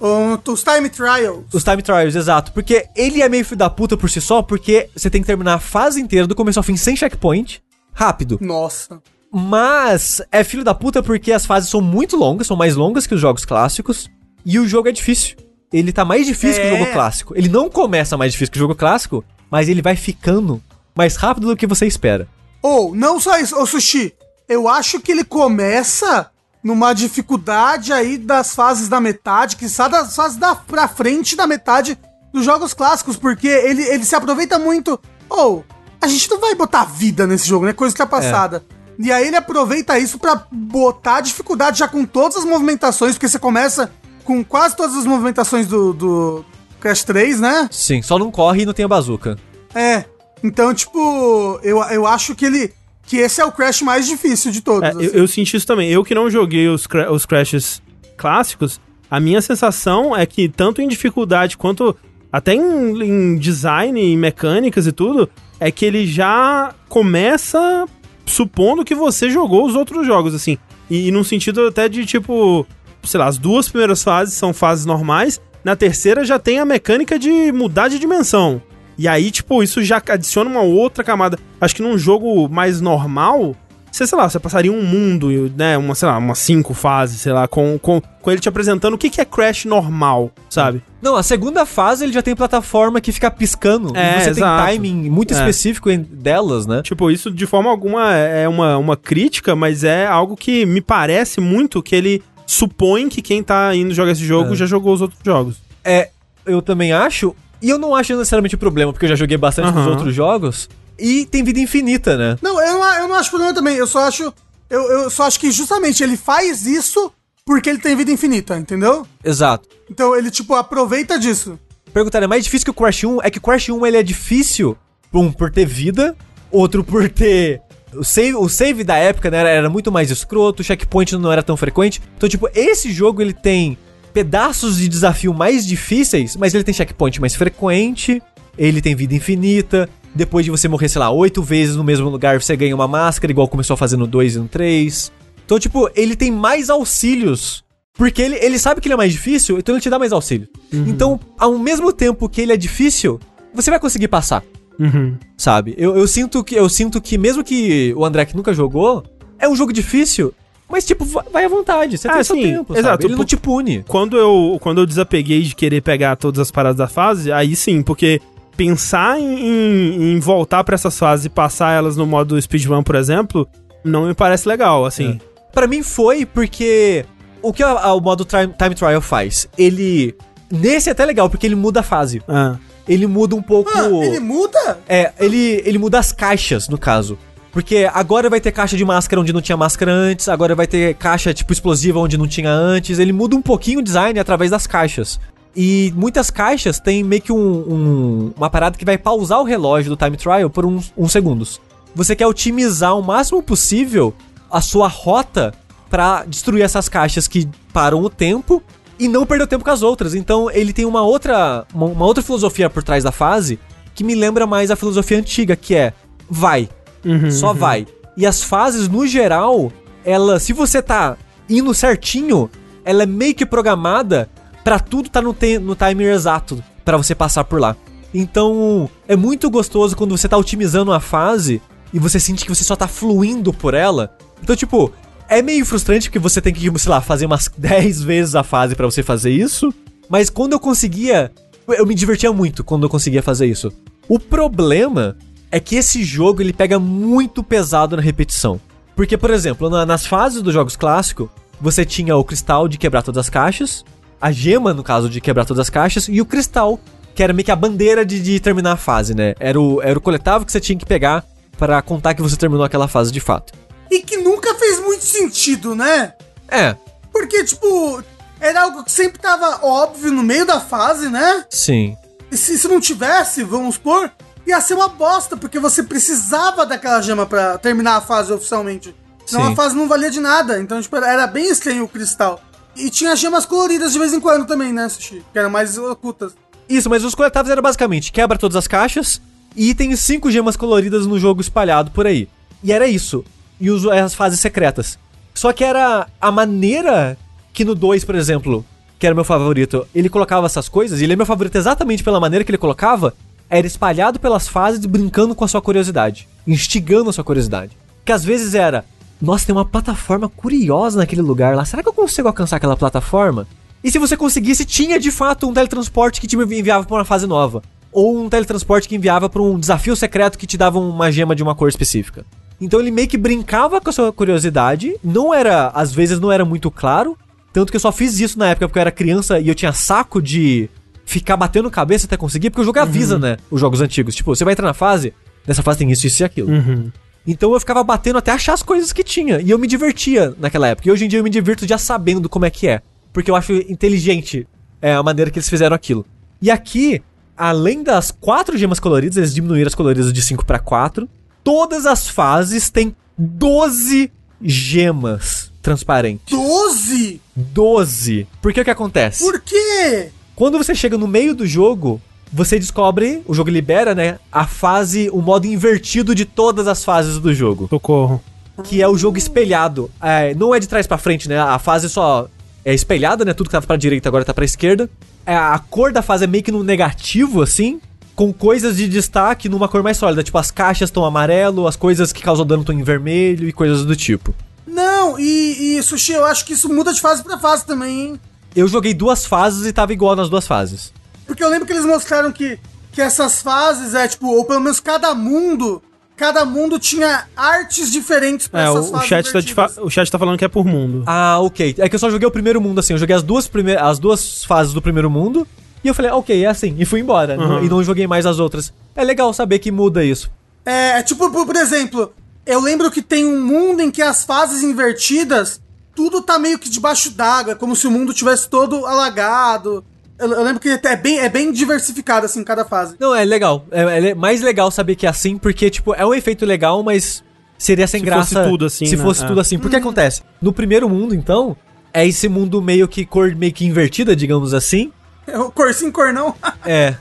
C: O- Os Time Trials.
B: Os time trials, exato. Porque ele é meio filho da puta por si só, porque você tem que terminar a fase inteira, do começo ao fim, sem checkpoint, rápido.
C: Nossa.
B: Mas é filho da puta porque as fases são muito longas, são mais longas que os jogos clássicos, e o jogo é difícil. Ele tá mais difícil que o
C: É.
B: jogo clássico. Ele não começa mais difícil que o jogo clássico, mas ele vai ficando mais rápido do que você espera.
C: Ou, não só isso, ô Sushi, eu acho que ele começa numa dificuldade aí das fases da metade, que sai das fases da, pra frente da metade dos jogos clássicos, porque ele, ele se aproveita muito. Ou, a gente não vai botar vida nesse jogo, né? Coisa ultrapassada. E aí ele aproveita isso pra botar dificuldade já com todas as movimentações, porque você começa com quase todas as movimentações do, do Crash 3, né?
B: Sim, só não corre e não tem a bazuca.
C: É. Então, tipo, eu, eu acho que ele. Que esse é o Crash mais difícil de todos.
A: É,
C: assim.
A: eu, eu senti isso também. Eu que não joguei os, os Crashes clássicos, a minha sensação é que tanto em dificuldade quanto até em, em design, em mecânicas e tudo, é que ele já começa supondo que você jogou os outros jogos, assim. E, e num sentido até de tipo, sei lá, as duas primeiras fases são fases normais, na terceira já tem a mecânica de mudar de dimensão. E aí, tipo, isso já adiciona uma outra camada. Acho que num jogo mais normal, você, sei lá, você passaria um mundo, né? Uma, sei lá, umas cinco fases, sei lá, com, com, com ele te apresentando o que, que é Crash normal, sabe?
B: Não, a segunda fase ele já tem plataforma que fica piscando.
A: É,
B: e você
A: exato.
B: tem timing muito
A: É.
B: específico delas, né?
A: Tipo, isso de forma alguma é uma, uma crítica, mas é algo que me parece muito que ele supõe que quem tá indo jogar esse jogo
B: É.
A: já jogou os outros jogos.
B: É, eu também acho. E eu não acho necessariamente o problema, porque eu já joguei bastante nos
A: Aham.
B: outros jogos. E tem vida infinita, né?
C: Não, eu não, eu não acho problema também. Eu só acho. Eu, eu só acho que justamente ele faz isso porque ele tem vida infinita, entendeu?
B: Exato.
C: Então ele, tipo, aproveita disso.
B: Perguntar, é mais difícil que o Crash 1? É que o Crash 1 ele é difícil, um, por ter vida, outro por ter. O save, o save da época né, era, era muito mais escroto, o checkpoint não era tão frequente. Então, tipo, esse jogo ele tem pedaços de desafio mais difíceis, mas ele tem checkpoint mais frequente, ele tem vida infinita. Depois de você morrer, sei lá, oito vezes no mesmo lugar, você ganha uma máscara, igual começou a fazer no 2 e no 3. Então, tipo, ele tem mais auxílios. Porque ele, ele sabe que ele é mais difícil, então ele te dá mais auxílio. Então, ao mesmo tempo que ele é difícil, você vai conseguir passar,
A: Uhum.
B: sabe? Eu, eu sinto que eu sinto que mesmo que o André que nunca jogou, é um jogo difícil, mas tipo, va- vai à vontade, você
A: Ah,
B: tem seu
A: sim,
B: tempo, sabe?
A: exato.
B: Ele não te pune.
A: Quando eu, quando eu desapeguei de querer pegar todas as paradas da fase, aí sim, porque pensar em, em- em voltar pra essas fases e passar elas no modo speedrun, por exemplo, não me parece legal, assim.
B: Pra mim foi porque o que a- a- o modo time, time trial faz? Ele nesse é até legal porque ele muda a fase.
A: Ah.
B: Ele muda um pouco
C: Ah, ele muda?
B: É, ele, ele muda as caixas, no caso. Porque agora vai ter caixa de máscara onde não tinha máscara antes, agora vai ter caixa tipo explosiva onde não tinha antes. Ele muda um pouquinho o design através das caixas. E muitas caixas tem meio que um, um- uma parada que vai pausar o relógio do time trial por uns, uns segundos. Você quer otimizar o máximo possível a sua rota pra destruir essas caixas que param o tempo e não perder o tempo com as outras. Então ele tem uma outra, uma, uma outra filosofia por trás da fase que me lembra mais a filosofia antiga, que é vai,
A: Uhum,
B: só vai. E as fases, no geral, ela, se você tá indo certinho, ela é meio que programada pra tudo tá no, no timer exato pra você passar por lá. Então, é muito gostoso quando você tá otimizando a fase e você sente que você só tá fluindo por ela. Então, tipo, é meio frustrante porque você tem que, sei lá, fazer umas 10 vezes a fase pra você fazer isso. Mas quando eu conseguia, eu me divertia muito quando eu conseguia fazer isso. O problema é que esse jogo ele pega muito pesado na repetição. Porque, por exemplo, na- nas fases dos jogos clássicos, você tinha o cristal de quebrar todas as caixas, a gema, no caso, de quebrar todas as caixas, e o cristal, que era meio que a bandeira de, de terminar a fase, né? Era o, era o coletável que você tinha que pegar para contar que você terminou aquela fase de fato.
C: E que nunca fez muito sentido, né?
B: É,
C: Porque, tipo, era algo que sempre tava óbvio no meio da fase, né?
B: sim.
C: E se, se não tivesse, vamos supor, ia ser uma bosta, porque você precisava daquela gema pra terminar a fase oficialmente. Senão
B: Sim.
C: a fase não valia de nada. Então, tipo, era- bem estranho o cristal. E tinha gemas coloridas de vez em quando também, né, Sushi? Que eram mais ocultas.
B: Isso, mas os coletáveis era basicamente quebra todas as caixas e tem cinco gemas coloridas no jogo espalhado por aí. E era isso. E os, as fases secretas. Só que era a maneira que no 2, por exemplo, que era meu favorito, ele colocava essas coisas, e ele é meu favorito exatamente pela maneira que ele colocava, era espalhado pelas fases brincando com a sua curiosidade, instigando a sua curiosidade. Que às vezes era, nossa, tem uma plataforma curiosa naquele lugar lá, será que eu consigo alcançar aquela plataforma? E se você conseguisse, tinha de fato um teletransporte que te enviava pra uma fase nova. Ou um teletransporte que enviava pra um desafio secreto que te dava uma gema de uma cor específica. Então ele meio que brincava com a sua curiosidade, não era, às vezes não era muito claro, tanto que eu só fiz isso na época porque eu era criança e eu tinha saco de ficar batendo cabeça até conseguir, porque o jogo avisa, né, os jogos antigos. Tipo, você vai entrar na fase, nessa fase tem isso, isso e aquilo.
A: Uhum.
B: Então eu ficava batendo até achar as coisas que tinha. E eu me divertia naquela época. E hoje em dia eu me divirto já sabendo como é que é. Porque eu acho inteligente é, a maneira que eles fizeram aquilo. E aqui, além das quatro gemas coloridas, eles diminuíram as coloridas de 5 para 4. todas as fases têm 12 gemas transparentes.
C: 12?
B: 12. Porque o que acontece?
C: Por quê?
B: Quando você chega no meio do jogo, você descobre, o jogo libera, né, a fase, o modo invertido de todas as fases do jogo,
A: Socorro.
B: que é o jogo espelhado. É, não é de trás pra frente, né? A fase só é espelhada, né? Tudo que tava pra direita agora tá pra esquerda. É, a cor da fase é meio que no negativo, assim, com coisas de destaque numa cor mais sólida. Tipo, as caixas estão amarelo, as coisas que causam dano estão em vermelho e coisas do tipo.
C: Não, e, e Sushi, eu acho que isso muda de fase pra fase também, hein?
B: Eu joguei duas fases e tava igual nas duas fases.
C: Porque eu lembro que eles mostraram que, que essas fases, é tipo, ou pelo menos cada mundo, cada mundo tinha artes diferentes pra
A: É,
C: essas
A: o, o
C: fases
A: chat tá de fa-
C: invertidas.
A: o chat tá falando que é por mundo.
B: Ah, ok. É que eu só joguei o primeiro mundo assim. Eu joguei as duas, prime as duas fases do primeiro mundo. E eu falei, ah, ok, é assim. E fui embora.
A: Uhum.
B: E não joguei mais as outras. É legal saber que muda isso.
C: É, é tipo, por, por exemplo, eu lembro que tem um mundo em que as fases invertidas, tudo tá meio que debaixo d'água, é como se o mundo tivesse todo alagado. Eu, eu lembro que é bem, é bem diversificado, assim, cada fase.
B: Não, é legal. É, é mais legal saber que é assim, porque, tipo, é um efeito legal, mas seria sem
A: Se
B: graça.
A: fosse tudo assim,
B: Se
A: né?
B: fosse
A: É.
B: tudo assim. Porque acontece? No primeiro mundo, então, é esse mundo meio que cor meio que invertida, digamos assim.
C: É o cor sim, cor não.
B: É.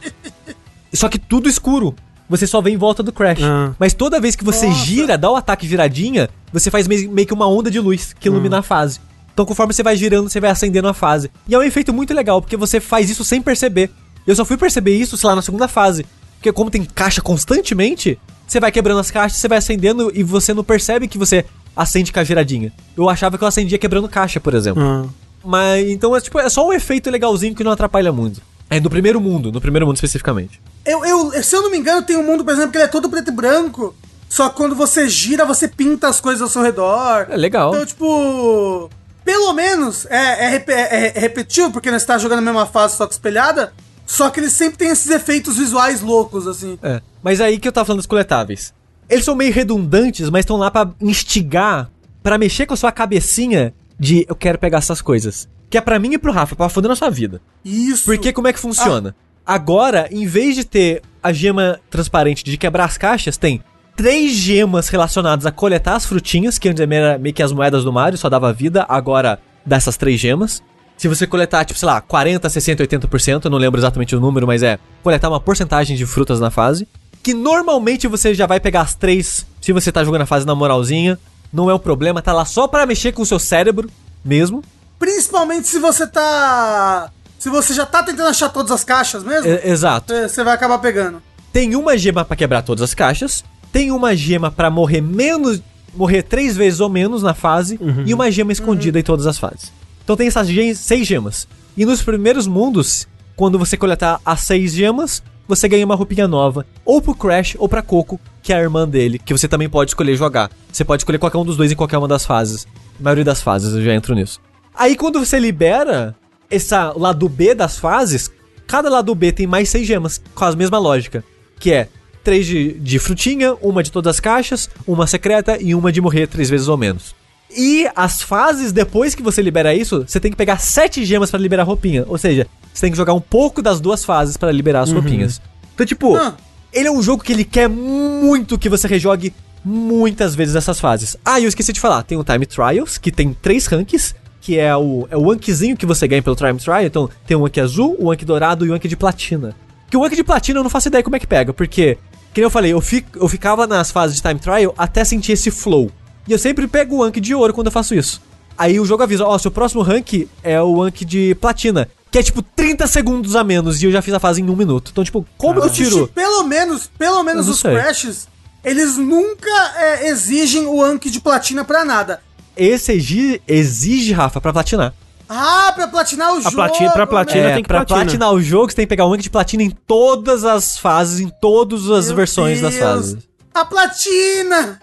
B: Só que tudo escuro. Você só vê em volta do Crash.
A: Ah.
B: Mas toda vez que você
C: Nossa.
B: gira, dá o ataque viradinha, você faz meio, que uma onda de luz que ilumina a fase. Então, conforme você vai girando, você vai acendendo a fase. E é um efeito muito legal, porque você faz isso sem perceber. Eu só fui perceber isso, sei lá, na segunda fase. Porque como tem caixa constantemente, você vai quebrando as caixas, você vai acendendo e você não percebe que você acende com a giradinha. Eu achava que eu acendia quebrando caixa, por exemplo.
A: Ah.
B: Mas então é tipo, é só um efeito legalzinho que não atrapalha muito. É do primeiro mundo, no primeiro mundo especificamente.
C: Eu, eu, se eu não me engano, tem um mundo, por exemplo, que ele é todo preto e branco. Só que quando você gira, você pinta as coisas ao seu redor.
B: É legal.
C: Então, tipo. Pelo menos é, é, rep- é- é repetitivo, porque você tá jogando a mesma fase, só que espelhada. Só que ele sempre tem esses efeitos visuais loucos, assim.
B: É. Mas aí que eu tava falando dos coletáveis. Eles são meio redundantes, mas estão lá pra instigar, pra mexer com a sua cabecinha de eu quero pegar essas coisas. Que é pra mim e pro Rafa, pra foder na sua vida.
C: Isso.
B: Porque como é que funciona? Agora, em vez de ter a gema transparente de quebrar as caixas, tem três gemas relacionadas a coletar as frutinhas, que antes era meio que as moedas do Mario, só dava vida, agora dá essas três gemas. Se você coletar, tipo, sei lá, 40, 60, 80%, eu não lembro exatamente o número, mas é coletar uma porcentagem de frutas na fase. Que normalmente você já vai pegar as três se você tá jogando a fase na moralzinha. Não é um problema, tá lá só pra mexer com o seu cérebro mesmo.
C: Principalmente se você tá. Se você já tá tentando achar todas as caixas mesmo,
B: É, exato.
C: você você vai acabar pegando.
B: Tem uma gema pra quebrar todas as caixas, tem uma gema pra morrer menos, morrer três vezes ou menos na fase e uma gema escondida em todas as fases. Então tem essas seis gemas. E nos primeiros mundos, quando você coletar as seis gemas, você ganha uma roupinha nova, ou pro Crash ou pra Coco, que é a irmã dele, que você também pode escolher jogar. Você pode escolher qualquer um dos dois em qualquer uma das fases. A maioria das fases eu já entro nisso. Aí quando você libera essa lado B das fases, cada lado B tem mais seis gemas, com a mesma lógica. Que é três de, de frutinha, uma de todas as caixas, uma secreta e uma de morrer três vezes ou menos. E as fases, depois que você libera isso, você tem que pegar sete gemas pra liberar a roupinha. Ou seja, você tem que jogar um pouco das duas fases pra liberar as roupinhas. Então, tipo,
C: Ah.
B: ele é um jogo que ele quer muito que você rejogue muitas vezes essas fases. Ah, e eu esqueci de falar, tem o Time Trials, que tem três ranks, que é o, é o Ankzinho que você ganha pelo Time Trial. Então, tem o Anki azul, o Anki dourado e o Anki de platina. Que o Anki de platina eu não faço ideia como é que pega, porque, que nem eu falei, eu, fi, eu ficava nas fases de Time Trial até sentir esse flow. E eu sempre pego o Anki de ouro quando eu faço isso. Aí o jogo avisa, ó, seu próximo rank é o Anki de platina. Que é tipo 30 segundos a menos e eu já fiz a fase em um minuto. Então, tipo, como eu tiro?
C: Pelo menos, pelo menos os
B: sei.
C: Crashes, eles nunca é, exigem o Anki de platina pra nada.
B: Esse exige, exige, Rafa, pra platinar.
C: Ah, pra platinar o jogo.
A: platina- pra platina
C: né?
A: tem que
B: pra
A: platina.
B: platinar o jogo, você tem que pegar o rank de platina em todas as fases, em todas as
C: Meu
B: versões das
C: Deus.
B: fases.
C: A platina!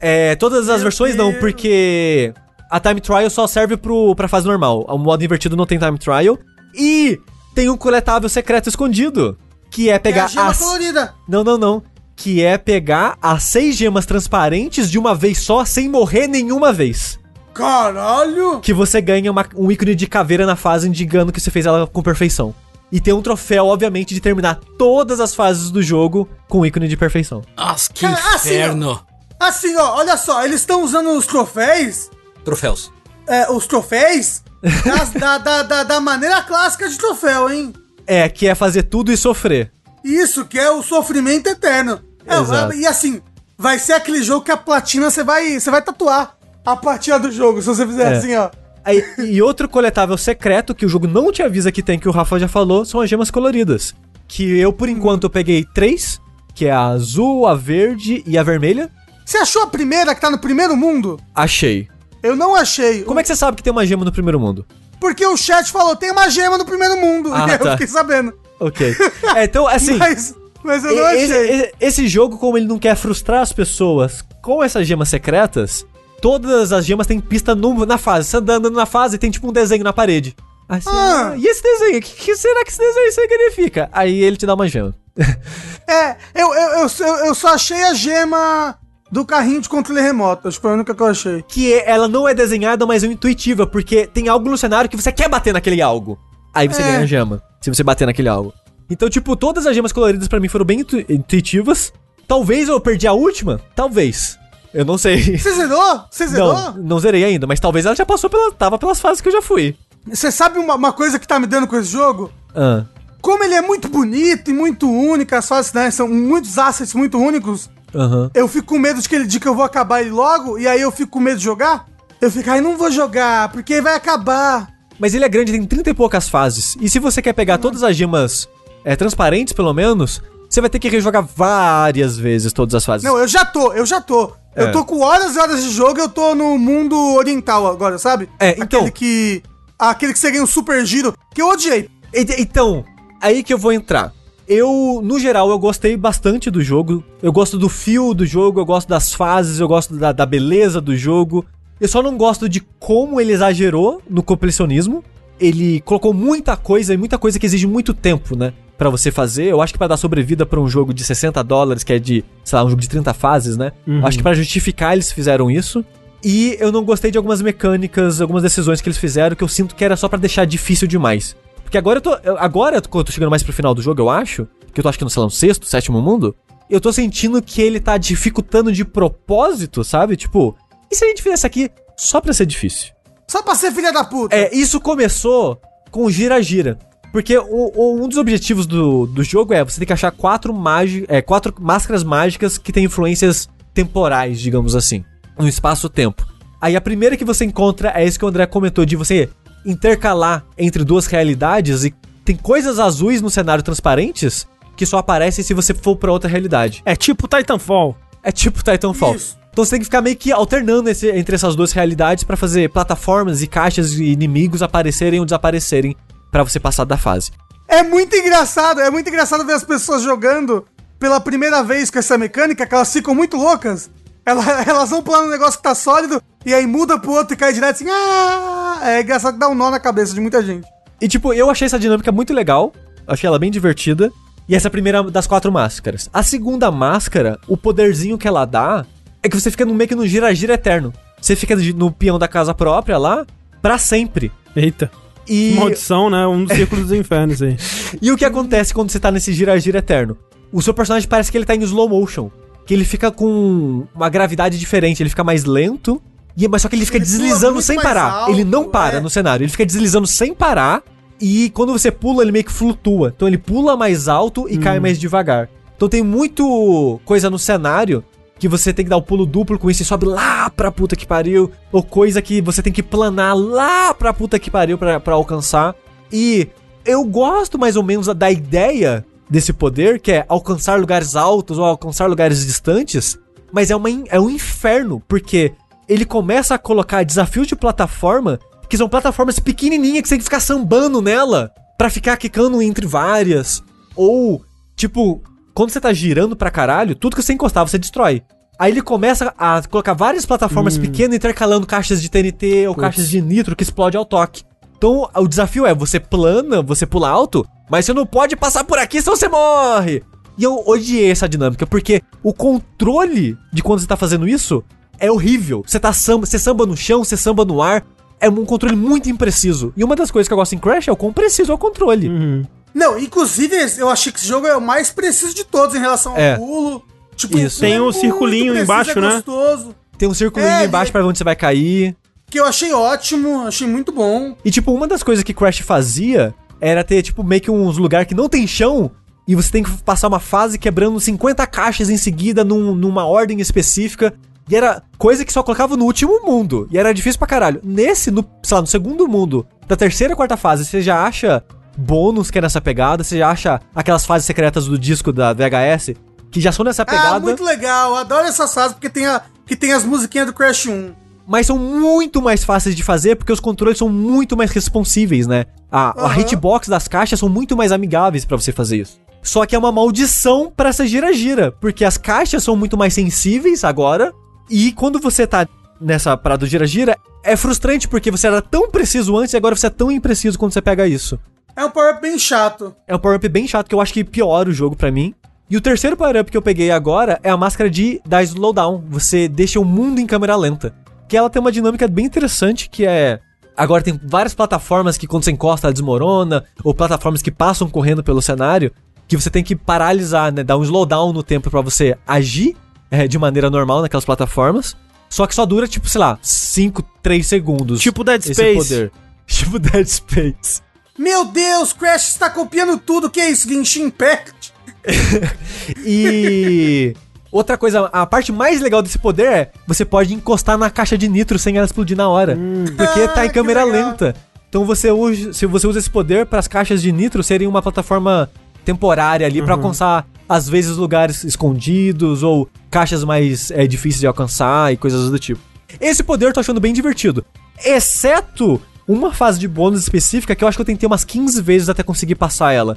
B: É, todas as
C: Meu
B: versões não,
C: Deus.
B: porque a time trial só serve pro, pra fase normal. O modo invertido não tem time trial. E tem um coletável secreto escondido, que é
C: É a
B: pegar
C: gema
B: as...
C: colorida.
B: Não, não, não. Que é pegar as seis gemas transparentes de uma vez só, sem morrer nenhuma vez.
C: Caralho!
B: Que você ganha uma- um ícone de caveira na fase, indicando que você fez ela com perfeição. E tem um troféu, obviamente, de terminar todas as fases do jogo com ícone de perfeição.
D: Nossa, que
C: Cara, assim,
D: inferno.
C: Assim, ó, olha só, eles estão usando os troféus,
D: Troféus.
C: é, os troféus, das- da, da, da, da maneira clássica de troféu, hein?
B: É, que é fazer tudo e sofrer.
C: Isso, que é o sofrimento eterno. É, e assim, vai ser aquele jogo que a platina você vai, você vai tatuar a platina do jogo, se você fizer
B: É.
C: assim, ó.
B: Aí, e outro coletável secreto que o jogo não te avisa que tem, que o Rafa já falou, são as gemas coloridas. Que eu, por enquanto, eu peguei três, que é a azul, a verde e a vermelha.
C: Você achou a primeira que tá no primeiro mundo?
B: Achei.
C: Eu não achei.
B: Como é que você sabe que tem uma gema no primeiro mundo?
C: Porque o chat falou, tem uma gema no primeiro mundo.
B: Ah,
C: e eu
B: tá.
C: fiquei sabendo.
B: Ok. É, então, assim.
C: Mas, mas eu não
B: esse,
C: achei.
B: esse- jogo, como ele não quer frustrar as pessoas com essas gemas secretas, todas as gemas têm pista no- na fase. Você andando na fase tem tipo um desenho na parede. Aí
C: Ah.
B: ah, e esse desenho? O que, que será que esse desenho significa? Aí ele te dá uma gema.
C: É, eu, eu, eu, eu, eu só achei a gema do carrinho de controle remoto. Acho que foi a única que eu achei.
B: que é- ela não é desenhada, mas é intuitiva, porque tem algo no cenário que você quer bater naquele algo. Aí você
C: É.
B: ganha a gema, se você bater naquele algo. Então, tipo, todas as gemas coloridas pra mim foram bem intu- intuitivas. Talvez eu perdi a última? Talvez. Eu não sei.
C: Você zerou? Você zerou?
B: Não, não zerei ainda, mas talvez ela já passou pela. Tava pelas fases que eu já fui.
C: Você sabe uma, uma coisa que tá me dando com esse jogo?
B: Ah.
C: Como ele é muito bonito e muito único, as fases, né? São muitos assets muito únicos.
B: Aham.
C: Eu fico com medo de que ele diga que eu vou acabar ele logo, e aí eu fico com medo de jogar. Eu fico, ai, não vou jogar, porque vai acabar.
B: Mas ele é grande, tem 30 e poucas fases. E se você quer pegar todas as gemas é, transparentes, pelo menos, você vai ter que rejogar várias vezes todas as fases.
C: Não, eu já tô, eu já tô.
B: É.
C: Eu tô com horas e horas de jogo, eu tô no mundo oriental agora, sabe?
B: É, então-
C: Aquele que. Aquele que você ganha um super giro, que eu odiei.
B: Então, aí que eu vou entrar. Eu, no geral, eu gostei bastante do jogo. Eu gosto do fio do jogo, eu gosto das fases, eu gosto da, da beleza do jogo. Eu só não gosto de como ele exagerou no completionismo. Ele colocou muita coisa e muita coisa que exige muito tempo, né? Pra você fazer. Eu acho que pra dar sobrevida pra um jogo de 60 dólares, que é de, sei lá, um jogo de 30 fases, né?
A: Uhum.
B: Acho que pra justificar eles fizeram isso. E eu não gostei de algumas mecânicas, algumas decisões que eles fizeram que eu sinto que era só pra deixar difícil demais. Porque agora eu tô. agora, quando eu tô chegando mais pro final do jogo, eu acho. Que eu tô acho que no, sei lá, no sexto, sétimo mundo. Eu tô sentindo que ele tá dificultando de propósito, sabe? Tipo, e se a gente fizesse aqui só pra ser difícil?
C: Só pra ser filha da puta.
B: É, isso começou com o gira-gira. Porque o- o- um dos objetivos do, do jogo é você ter que achar quatro, magi é, quatro máscaras mágicas que têm influências temporais, digamos assim. No espaço-tempo. Aí a primeira que você encontra é isso que o André comentou, de você intercalar entre duas realidades e tem coisas azuis no cenário transparentes que só aparecem se você for pra outra realidade.
A: É tipo Titanfall.
B: É tipo Titanfall.
C: Isso.
B: Então você tem que ficar meio que alternando esse- entre essas duas realidades pra fazer plataformas e caixas e inimigos aparecerem ou desaparecerem pra você passar da fase.
C: É muito engraçado, é muito engraçado ver as pessoas jogando pela primeira vez com essa mecânica, que elas ficam muito loucas. Ela- Elas vão pulando um negócio que tá sólido e aí muda pro outro e cai direto assim. Ah! É engraçado que dá um nó na cabeça de muita gente.
B: E tipo, eu achei essa dinâmica muito legal, achei ela bem divertida. E essa é a primeira das quatro máscaras. A segunda máscara, o poderzinho que ela dá é que você fica no meio que no gira-gira eterno. Você fica no peão da casa própria lá pra sempre.
A: Eita.
B: E
A: Maldição, né? Um dos círculos dos infernos aí.
B: E o que acontece quando você tá nesse gira-gira eterno? O seu personagem parece que ele tá em slow motion. Que ele fica com uma gravidade diferente, ele fica mais lento. E, mas só que ele fica
C: Ele
B: deslizando sem parar.
C: alto,
B: ele não para
C: é.
B: no cenário, ele fica deslizando sem parar. E quando você pula, ele meio que flutua. Então ele pula mais alto e cai mais devagar. Então tem muito coisa no cenário que você tem que dar o pulo duplo com isso e sobe lá pra puta que pariu. Ou coisa que você tem que planar lá pra puta que pariu pra, pra alcançar. E eu gosto mais ou menos da ideia desse poder, que é alcançar lugares altos ou alcançar lugares distantes. Mas é, uma, é um inferno, porque ele começa a colocar desafios de plataforma que são plataformas pequenininhas que você tem que ficar sambando nela pra ficar quicando entre várias. Ou, tipo, quando você tá girando pra caralho, tudo que você encostar você destrói. Aí ele começa a colocar várias plataformas pequenas intercalando caixas de TNT ou caixas de nitro que explode ao toque. Então o desafio é você plana, você pula alto, mas você não pode passar por aqui senão você morre. E eu odiei essa dinâmica, porque o controle de quando você tá fazendo isso é horrível. Você tá samba, você samba no chão, você samba no ar. É um controle muito impreciso. E uma das coisas que eu gosto em Crash é o quão preciso é o controle.
A: Uhum.
C: Não, inclusive eu achei que esse jogo é o mais preciso de todos em relação ao
B: É.
C: pulo. Tipo,
B: Isso.
A: Tem
C: muito
A: circulinho
C: preciso,
A: embaixo,
C: é
A: né?
C: gostoso.
B: Tem um círculo
C: É,
B: embaixo
C: é-
B: pra ver onde você vai cair.
C: Que eu achei ótimo, achei muito bom.
B: E, tipo, uma das coisas que Crash fazia era ter, tipo, meio que uns lugares que não tem chão e você tem que passar uma fase quebrando 50 caixas em seguida num- numa ordem específica. E era coisa que só colocava no último mundo. E era difícil pra caralho. Nesse, no, sei lá, no segundo mundo, da terceira e quarta fase, você já acha bônus que é nessa pegada, você já acha aquelas fases secretas do disco da VHS, que já são nessa
C: Ah,
B: pegada.
C: muito legal. Adoro essas fases porque tem, a, que tem as musiquinhas do Crash 1.
B: mas são muito mais fáceis de fazer porque os controles são muito mais responsíveis, né? A, a
C: Aham.
B: hitbox das caixas são muito mais amigáveis pra você fazer isso. Só que é uma maldição pra essa gira-gira, porque as caixas são muito mais sensíveis agora, e quando você tá nessa parada do gira-gira, é frustrante porque você era tão preciso antes e agora você é tão impreciso quando você pega isso.
C: É um power-up bem chato.
B: É um power-up bem chato que eu acho que piora o jogo pra mim. E o terceiro power-up que eu peguei agora é a máscara de da slowdown. Você deixa o mundo em câmera lenta. Que ela tem uma dinâmica bem interessante que é agora tem várias plataformas que quando você encosta ela desmorona ou plataformas que passam correndo pelo cenário que você tem que paralisar, né, dar um slowdown no tempo pra você agir é, de maneira normal naquelas plataformas. Só que só dura tipo, sei lá, 5, 3 segundos.
A: Tipo Dead
B: esse
A: Space.
B: poder. Tipo Dead Space.
C: Meu Deus, Crash está copiando tudo. Que é isso, Genshin Impact?
B: E outra coisa, a parte mais legal desse poder é você pode encostar na caixa de nitro sem ela explodir na hora, porque
C: Ah,
B: tá em
C: que
B: câmera lenta. Então você usa, se você usa esse poder para as caixas de nitro serem uma plataforma temporária ali pra alcançar às vezes lugares escondidos ou caixas mais é, difíceis de alcançar e coisas do tipo. Esse poder eu tô achando bem divertido, exceto uma fase de bônus específica que eu acho que eu tentei umas 15 vezes até conseguir passar ela.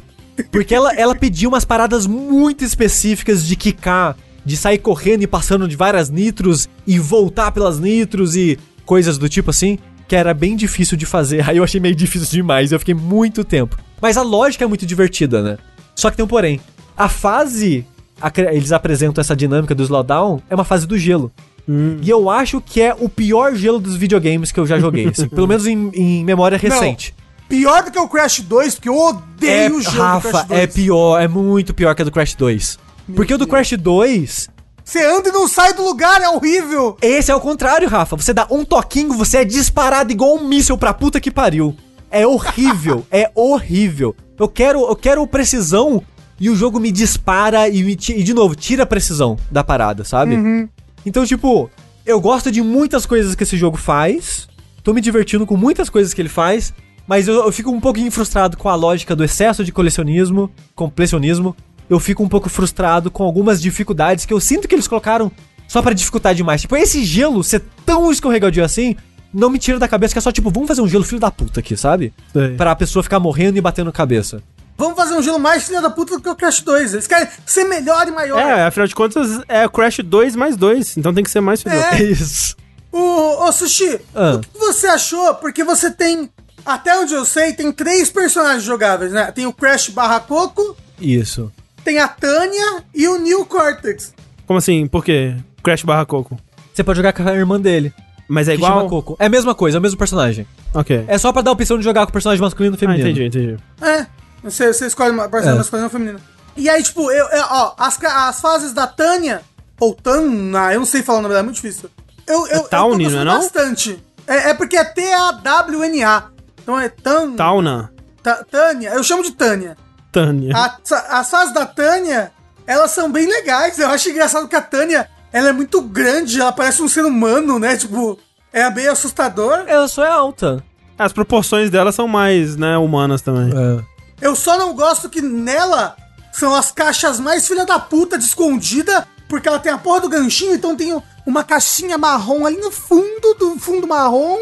B: Porque ela, ela pediu umas paradas muito específicas de quicar, de sair correndo e passando de várias nitros e voltar pelas nitros e coisas do tipo assim, que era bem difícil de fazer. Aí eu achei meio difícil demais, eu fiquei muito tempo. Mas a lógica é muito divertida, né? Só que tem um porém. A fase, a- eles apresentam essa dinâmica do slowdown, é uma fase do gelo. E eu acho que é o pior gelo dos videogames que eu já joguei, assim, pelo menos em, em memória recente.
C: Pior do que o Crash 2, porque eu odeio
B: É,
C: o do
B: Rafa,
C: Crash 2.
B: é pior, é muito pior que a do Crash 2. Porque o do Crash 2,
C: Você anda e não sai do lugar, é horrível.
B: esse é o contrário, Rafa. Você dá um toquinho, você é disparado igual um míssil pra puta que pariu. É horrível, é horrível. Eu quero, eu quero precisão e o jogo me dispara e, me e de novo, tira a precisão da parada, sabe? Então, tipo, eu gosto de muitas coisas que esse jogo faz. Tô me divertindo com muitas coisas que ele faz. Mas eu, eu fico um pouquinho frustrado com a lógica do excesso de colecionismo, completionismo. Eu fico um pouco frustrado com algumas dificuldades que eu sinto que eles colocaram só pra dificultar demais. Tipo, esse gelo ser tão escorregadio assim, não me tira da cabeça que é só tipo, vamos fazer um gelo filho da puta aqui, sabe?
A: Sei.
B: Pra pessoa ficar morrendo e batendo cabeça.
C: Vamos fazer um gelo mais filha da puta do que o Crash 2. Eles querem ser melhor e maior.
A: É, afinal de contas, é Crash 2 mais 2, então tem que ser mais filho.
C: É.
B: Isso.
C: O, ô, Sushi,
B: Ah.
C: o que você achou? Porque você tem, até onde eu sei, tem três personagens jogáveis, né? Tem o Crash barra Coco,
B: Isso.
C: tem a Tânia e o Neil Cortex.
A: Como assim? Por quê? Crash barra Coco.
B: Você pode jogar com a irmã dele.
A: Mas é
B: que
A: igual?
B: chama Coco. É a mesma coisa, é o mesmo personagem.
A: Ok.
B: É só pra dar a opção de jogar com o personagem masculino e
A: ah,
B: feminino.
A: entendi, entendi.
C: É, você, você escolhe uma personagem
B: É.
C: masculina ou feminina. E aí, tipo, eu, eu- ó, as, as fases da Tânia, ou Tana, eu não sei falar o nome dela, é muito difícil. Eu, eu, eu tô
A: Tawny, não é não?
C: bastante. É, é porque é T-A-W-N-A. Então é Tan...
A: Tauna.
C: Ta- Tânia, eu chamo de Tânia.
A: Tânia.
C: A- as fases da Tânia, elas são bem legais. Eu acho engraçado que a Tânia, ela é muito grande, ela parece um ser humano, né? Tipo, é meio assustador.
B: Ela só é alta.
A: As proporções dela são mais, né, humanas também.
B: É.
C: Eu só não gosto que nela são as caixas mais filha da puta de escondida, porque ela tem a porra do ganchinho, então tem uma caixinha marrom ali no fundo do fundo marrom,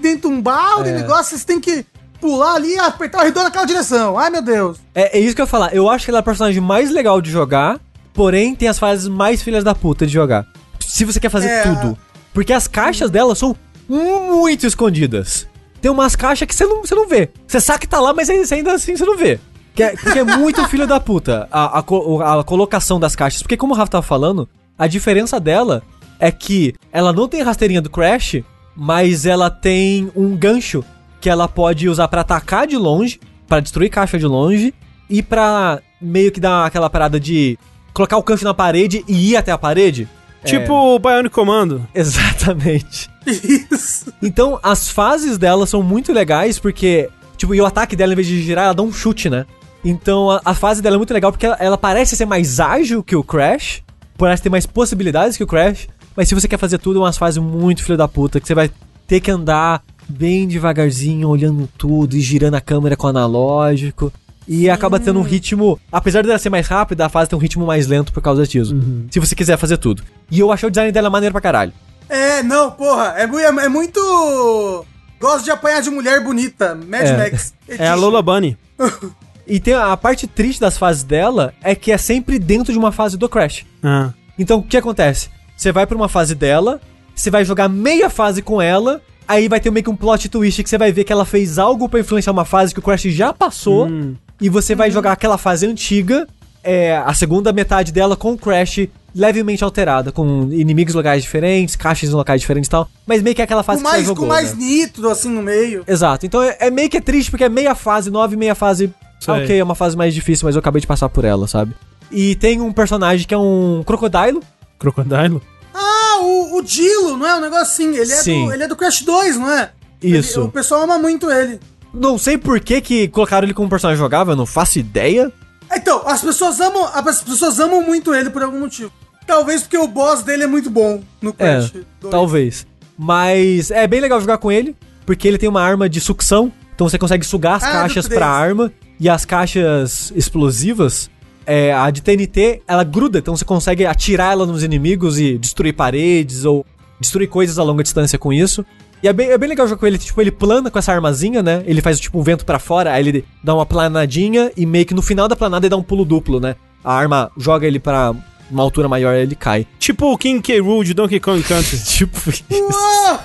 C: dentro de um balde,
B: É.
C: negócio, vocês têm que pular ali e apertar o redor naquela direção. Ai, meu Deus.
B: É, é isso que eu ia falar. Eu acho que ela é a personagem mais legal de jogar, porém tem as fases mais filhas da puta de jogar. Se você quer fazer
C: É.
B: tudo. Porque as caixas dela são muito escondidas. Tem umas caixas que você não, você não vê. Você sabe que tá lá, mas ainda assim você não vê. Que é, porque é muito filho da puta a, a, a colocação das caixas. Porque como o Rafa tava falando, a diferença dela é que ela não tem rasteirinha do Crash, mas ela tem um gancho que ela pode usar pra atacar de longe pra destruir caixa de longe e pra meio que dar aquela parada de colocar o canto na parede e ir até a parede.
A: Tipo o Bionic Commando.
B: Exatamente.
C: Isso.
B: Então, as fases dela são muito legais porque, tipo, e o ataque dela, em vez de girar, ela dá um chute, né? Então, a, a fase dela é muito legal porque ela, ela parece ser mais ágil que o Crash, parece ter mais possibilidades que o Crash, mas se você quer fazer tudo, é umas fases muito filho da puta, que você vai ter que andar bem devagarzinho, olhando tudo e girando a câmera com o analógico. E acaba tendo um ritmo. Apesar dela ser mais rápida, a fase tem um ritmo mais lento por causa disso. Se você quiser fazer tudo. E eu achei o design dela maneiro pra caralho.
C: É, não, porra, é, é muito. Gosto de apanhar de mulher bonita. Mad
B: É.
C: Max.
A: É a Lola Bunny.
B: E tem a, a parte triste das fases dela é que é sempre dentro de uma fase do Crash.
A: Ah.
B: Então, o que acontece? Você vai pra uma fase dela, você vai jogar meia fase com ela, aí vai ter meio que um plot twist que você vai ver que ela fez algo pra influenciar uma fase que o Crash já passou,
A: Hum.
B: e você vai jogar aquela fase antiga, é, a segunda metade dela com o Crash levemente alterada, com inimigos em locais diferentes, caixas em locais diferentes e tal, mas meio que é aquela fase
C: Com
B: que você
C: mais,
B: jogou,
C: com mais
B: né?
C: nítido, assim, no meio.
B: Exato, então é, é meio que é triste porque é meia fase nova e meia fase...
A: Sei.
B: Ok, é uma fase mais difícil, mas eu acabei de passar por ela, sabe? E tem um personagem que é um crocodilo,
A: Crocodilo?
C: Ah, o, o Dilo, não é? Um negócio assim. Ele é,
B: Sim.
C: do, ele é do Crash 2, não é?
B: Isso.
C: Ele- o pessoal ama muito ele.
B: Não sei por que, que colocaram ele como personagem jogável, eu não faço ideia.
C: Então, as pessoas amam. As pessoas amam muito ele por algum motivo. Talvez porque o boss dele é muito bom no
B: É,
C: Crash 2.
B: talvez. Mas é bem legal jogar com ele, porque ele tem uma arma de sucção, então você consegue sugar as
C: Ah, do
B: caixas pra arma, e as caixas explosivas, é, a de TNT, ela gruda, então você consegue atirar ela nos inimigos e destruir paredes ou destruir coisas a longa distância com isso. E é bem, é bem legal jogar com ele, tipo, ele plana com essa armazinha, né? Ele faz tipo um vento pra fora, aí ele dá uma planadinha e meio que no final da planada ele dá um pulo duplo, né? A arma joga ele pra uma altura maior e ele cai.
A: Tipo o King K. Rool de Donkey Kong Country.
B: Tipo isso.
C: Uou!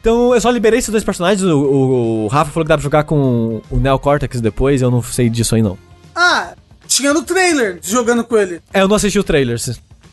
B: Então eu só liberei esses dois personagens. O, o- o Rafa falou que dá pra jogar com o Neo Cortex depois, eu não sei disso aí não.
C: Ah, tinha no trailer jogando com ele.
B: É, eu não assisti o trailer.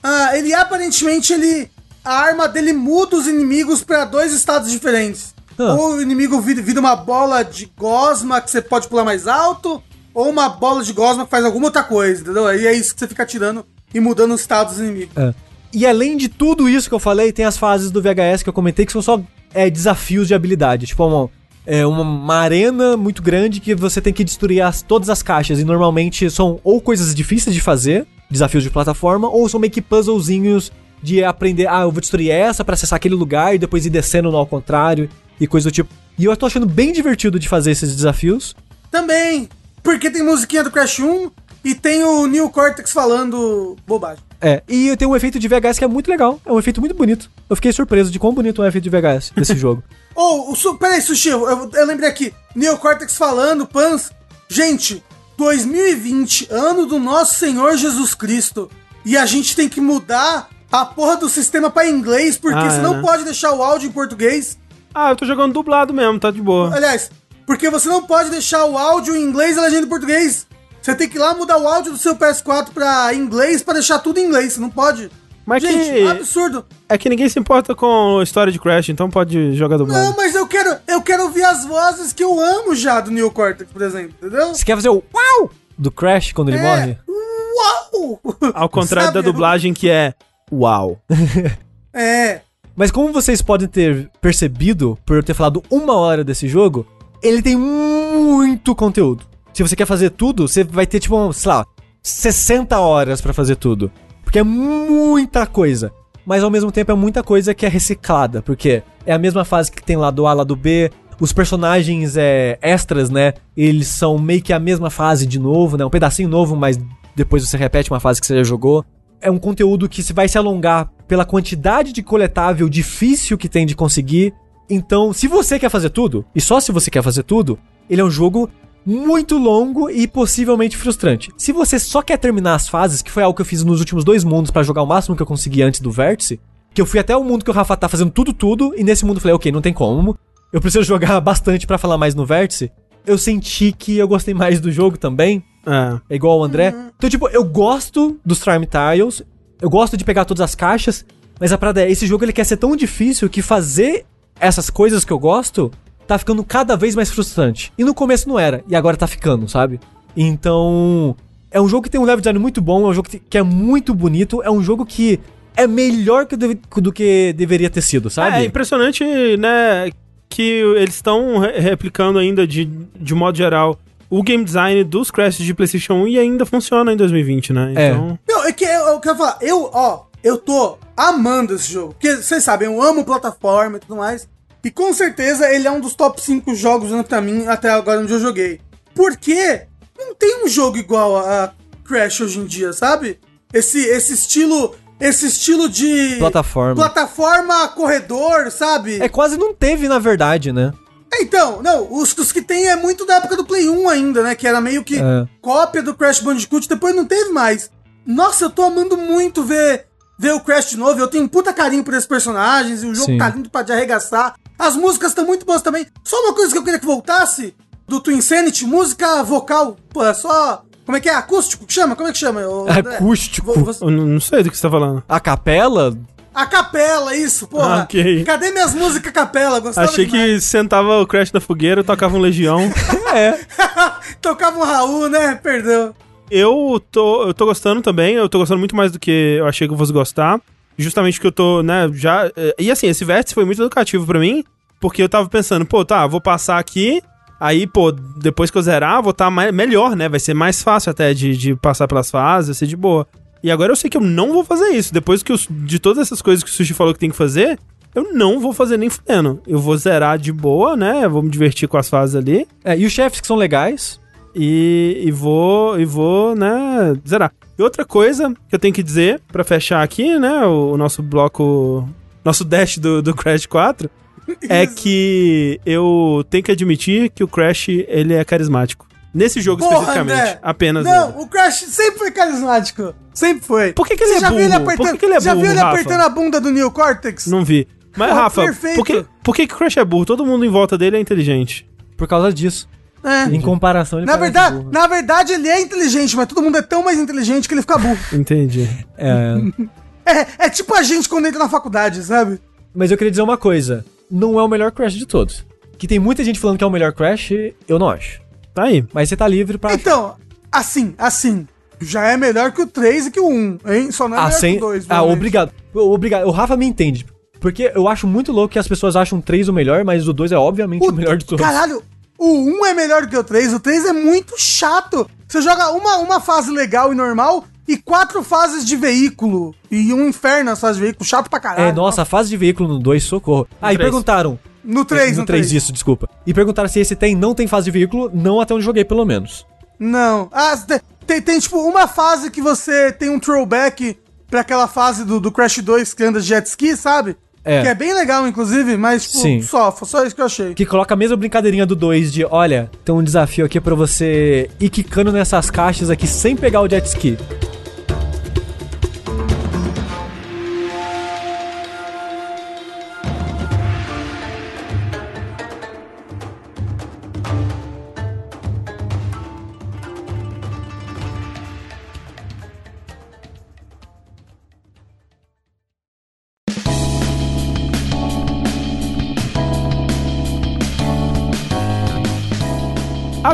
C: Ah, ele aparentemente ele. A arma dele muda os inimigos pra dois estados diferentes.
B: Ah.
C: Ou o inimigo vira, uma bola de gosma que você pode pular mais alto, ou uma bola de gosma que faz alguma outra coisa, entendeu? Aí é isso que você fica tirando e mudando os estados dos inimigos.
B: É. E além de tudo isso que eu falei, tem as fases do VHS que eu comentei que são só é, desafios de habilidade. Tipo, uma, é, uma, uma arena muito grande que você tem que destruir as- todas as caixas. E normalmente são ou coisas difíceis de fazer, desafios de plataforma, ou são meio que puzzlezinhos de aprender, ah, eu vou destruir essa pra acessar aquele lugar e depois ir descendo no ao contrário e coisa do tipo. E eu tô achando bem divertido de fazer esses desafios.
C: Também, porque tem musiquinha do Crash 1 e tem o New Cortex falando bobagem.
B: É, e tem um efeito de VHS que é muito legal. É um efeito muito bonito. Eu fiquei surpreso de quão bonito é o efeito de VHS desse jogo.
C: Ou, oh, peraí, Sushi, eu, eu lembrei aqui. Neo Cortex falando, Pans. Gente, 2020, ano do nosso Senhor Jesus Cristo. E a gente tem que mudar a porra do sistema pra inglês, porque
A: Ah,
C: você
A: é,
C: não
A: né?
C: pode deixar o áudio em português.
A: Ah, eu tô jogando dublado mesmo, tá de boa.
C: Aliás, porque você não pode deixar o áudio em inglês e a legenda em português. Você tem que ir lá mudar o áudio do seu PS4 pra inglês pra deixar tudo em inglês. Você não pode.
A: Mas
C: Gente,
A: que.
C: absurdo.
A: É que ninguém se importa com a história de Crash, então pode jogar
C: Não,
A: dublado.
C: mas eu quero, eu quero ouvir as vozes que eu amo já do Neo Cortex, por exemplo, entendeu?
B: Você quer fazer o uau do Crash quando ele
C: É.
B: morre?
C: Uau!
A: Ao contrário
C: Sabe,
A: da dublagem que é. Uau.
C: É.
B: Mas como vocês podem ter percebido, por eu ter falado uma hora desse jogo, ele tem muito conteúdo. Se você quer fazer tudo, você vai ter, tipo, um, sei lá, 60 horas pra fazer tudo. Porque é muita coisa. Mas ao mesmo tempo é muita coisa que é reciclada. Porque é a mesma fase que tem lá do A, lá do B. Os personagens é, extras, né? Eles são meio que a mesma fase de novo, né? Um pedacinho novo, mas depois você repete uma fase que você já jogou. É um conteúdo que se vai se alongar pela quantidade de coletável difícil que tem de conseguir. Então, se você quer fazer tudo, e só se você quer fazer tudo, ele é um jogo muito longo e possivelmente frustrante. Se você só quer terminar as fases, que foi algo que eu fiz nos últimos dois mundos pra jogar o máximo que eu consegui antes do vértice, que eu fui até o mundo que o Rafa tá fazendo tudo tudo e nesse mundo eu falei, OK, não tem como. Eu preciso jogar bastante pra falar mais no vértice. Eu senti que eu gostei mais do jogo também,
A: É.
B: é igual o André. Então, tipo, eu gosto dos Time Tiles, eu gosto de pegar todas as caixas, mas a parada é, esse jogo ele quer ser tão difícil que fazer essas coisas que eu gosto tá ficando cada vez mais frustrante. E no começo não era, e agora tá ficando, sabe? Então, é um jogo que tem um level design muito bom, é um jogo que, é muito bonito, é um jogo que é melhor que deve- do que deveria ter sido, sabe?
A: É, é impressionante, né, que eles estão re- replicando ainda de, de modo geral o game design dos Crash de PlayStation 1 e ainda funciona em 2020, né?
B: É.
A: Então,
C: Não, é que eu, eu quero falar, eu, ó, eu tô amando esse jogo. Porque vocês sabem, eu amo plataforma e tudo mais. E com certeza ele é um dos top 5 jogos né, pra mim até agora onde eu joguei. Porque não tem um jogo igual a Crash hoje em dia, sabe? Esse, esse estilo. Esse estilo de.
B: Plataforma.
C: Plataforma corredor, sabe?
B: É quase não teve, na verdade, né?
C: Então, não, os, os que tem é muito da época do Play 1 ainda, né? Que era meio que
B: É.
C: cópia do Crash Bandicoot, depois não teve mais. Nossa, eu tô amando muito ver, ver o Crash de novo. Eu tenho um puta carinho por esses personagens, e o jogo
B: Sim.
C: tá lindo pra de arregaçar. As músicas estão muito boas também. Só uma coisa que eu queria que voltasse do Twin Insanity, música vocal. Pô, é só. Como é que é? Acústico? Que chama? Como é que chama? André?
B: Acústico.
C: Vo- você-
A: eu não não sei do que você tá falando.
B: A capela?
C: A capela, isso, porra.
A: Ah, ok.
C: Cadê minhas músicas capela? Gostava
A: Achei
C: demais.
A: que sentava o Crash na fogueira, tocava um Legião.
B: É.
C: Tocava um Raul, né? Perdão.
A: Eu tô, eu tô gostando também, eu tô gostando muito mais do que eu achei que eu fosse gostar. Justamente porque eu tô, né, já. eh, E assim, esse vértice foi muito educativo pra mim, porque eu tava pensando, pô, tá, vou passar aqui, aí, pô, depois que eu zerar, vou estar mais, melhor, né? Vai ser mais fácil até de, de passar pelas fases, vai ser de boa. E agora eu sei que eu não vou fazer isso. Depois que eu, de todas essas coisas que o Sushi falou que tem que fazer, eu não vou fazer nem fudendo. Eu vou zerar de boa, né? Vou me divertir com as fases ali.
B: É, e os chefes que são legais.
A: E, e vou, e vou, né, zerar. E outra coisa que eu tenho que dizer pra fechar aqui, né, o, o nosso bloco, nosso dash do, do Crash 4, é que eu tenho que admitir que o Crash, ele é carismático. Nesse jogo
C: Porra,
A: especificamente,
C: André.
A: apenas
C: Não, o Crash sempre foi carismático. Sempre foi.
A: Por que que ele
C: Você
A: é
C: já viu
A: burro?
C: ele apertando,
A: Por que que ele é
C: já
A: burro,
C: viu ele
A: Rafa?
C: apertando a bunda do Neil Cortex?
A: Não vi. Mas,
C: Porra,
A: Rafa,
C: perfeito.
A: por que, por que o Crash é burro? Todo mundo em volta dele é inteligente.
B: Por causa disso.
C: É.
B: Em comparação, ele
C: Na verdade,
B: burro.
C: na verdade, ele é inteligente, mas todo mundo é tão mais inteligente que ele fica burro.
A: Entendi.
B: É.
C: É, é tipo a gente quando entra na faculdade, sabe?
B: Mas eu queria dizer uma coisa. Não é o melhor Crash de todos. Que tem muita gente falando que é o melhor Crash, eu não acho.
A: Tá aí.
B: Mas você tá livre pra...
C: Então, assim, assim. Já é melhor que o 3 e que o 1, hein? Só não é
B: Ah,
C: melhor
B: sem...
C: que o 2.
B: ah, obrigado. Obrigado. O Rafa me entende. Porque eu acho muito louco que as pessoas acham o 3 o melhor, mas o 2 é obviamente o, melhor de todos.
C: Caralho, o 1 é melhor que o 3. O 3 é muito chato. Você joga uma, uma fase legal e normal e quatro fases de veículo. E um inferno as fases de veículo. Chato pra caralho.
B: É, nossa, a fase de veículo no 2, socorro. Ah, e
A: três.
B: perguntaram.
C: No 3,
B: no
C: no
B: 3,
C: 3.
B: isso, desculpa. E perguntaram se esse tem, não tem fase de veículo, não até onde joguei, pelo menos.
C: Não. Ah, te- tem, tem, tipo uma fase que você tem um throwback pra aquela fase do, do Crash 2 que anda de jet ski, sabe?
B: É.
C: Que é bem legal, inclusive, mas, tipo,
B: Sim.
C: só, foi só isso que eu achei.
B: Que coloca a mesma brincadeirinha do 2 de, olha, tem um desafio aqui pra você ir quicando nessas caixas aqui sem pegar o jet ski.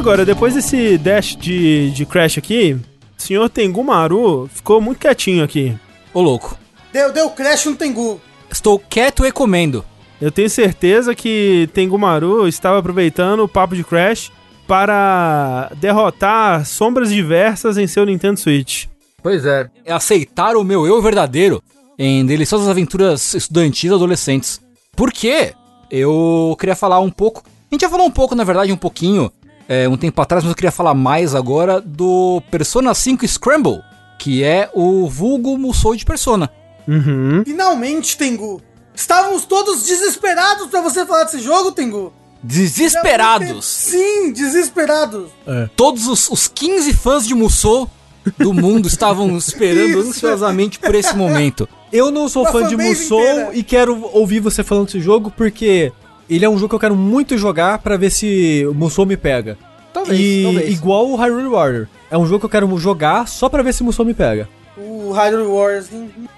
A: Agora, depois desse dash de, de Crash aqui, o senhor Tengu Maru ficou muito quietinho aqui.
D: Ô, louco.
C: Deu, deu crash no Tengu.
D: Estou quieto e comendo.
A: Eu tenho certeza que Tengu Maru estava aproveitando o papo de Crash para derrotar sombras diversas em seu Nintendo Switch.
D: Pois é. É aceitar o meu eu verdadeiro em deliciosas aventuras estudantis adolescentes. Por quê? Eu queria falar um pouco. A gente já falou um pouco, na verdade, um pouquinho, é, um tempo atrás, mas eu queria falar mais agora do Persona 5 Scramble, que é o vulgo Musou de Persona.
A: Uhum.
C: Finalmente, Tengu. Estávamos todos desesperados pra você falar desse jogo, Tengu.
D: Desesperados!
C: Sim, desesperados.
D: Todos os, os 15 fãs de Musou do mundo estavam esperando
C: Isso.
D: ansiosamente por esse momento.
B: Eu não sou
C: Uma
B: fã de Musou
C: inteira.
B: e quero ouvir você falando desse jogo porque ele é um jogo que eu quero muito jogar pra ver se o Musou me pega.
D: Talvez,
B: e
D: talvez.
B: igual o Hyrule Warrior. É um jogo que eu quero jogar só pra ver se o Musou me pega.
C: O Hyrule Wars.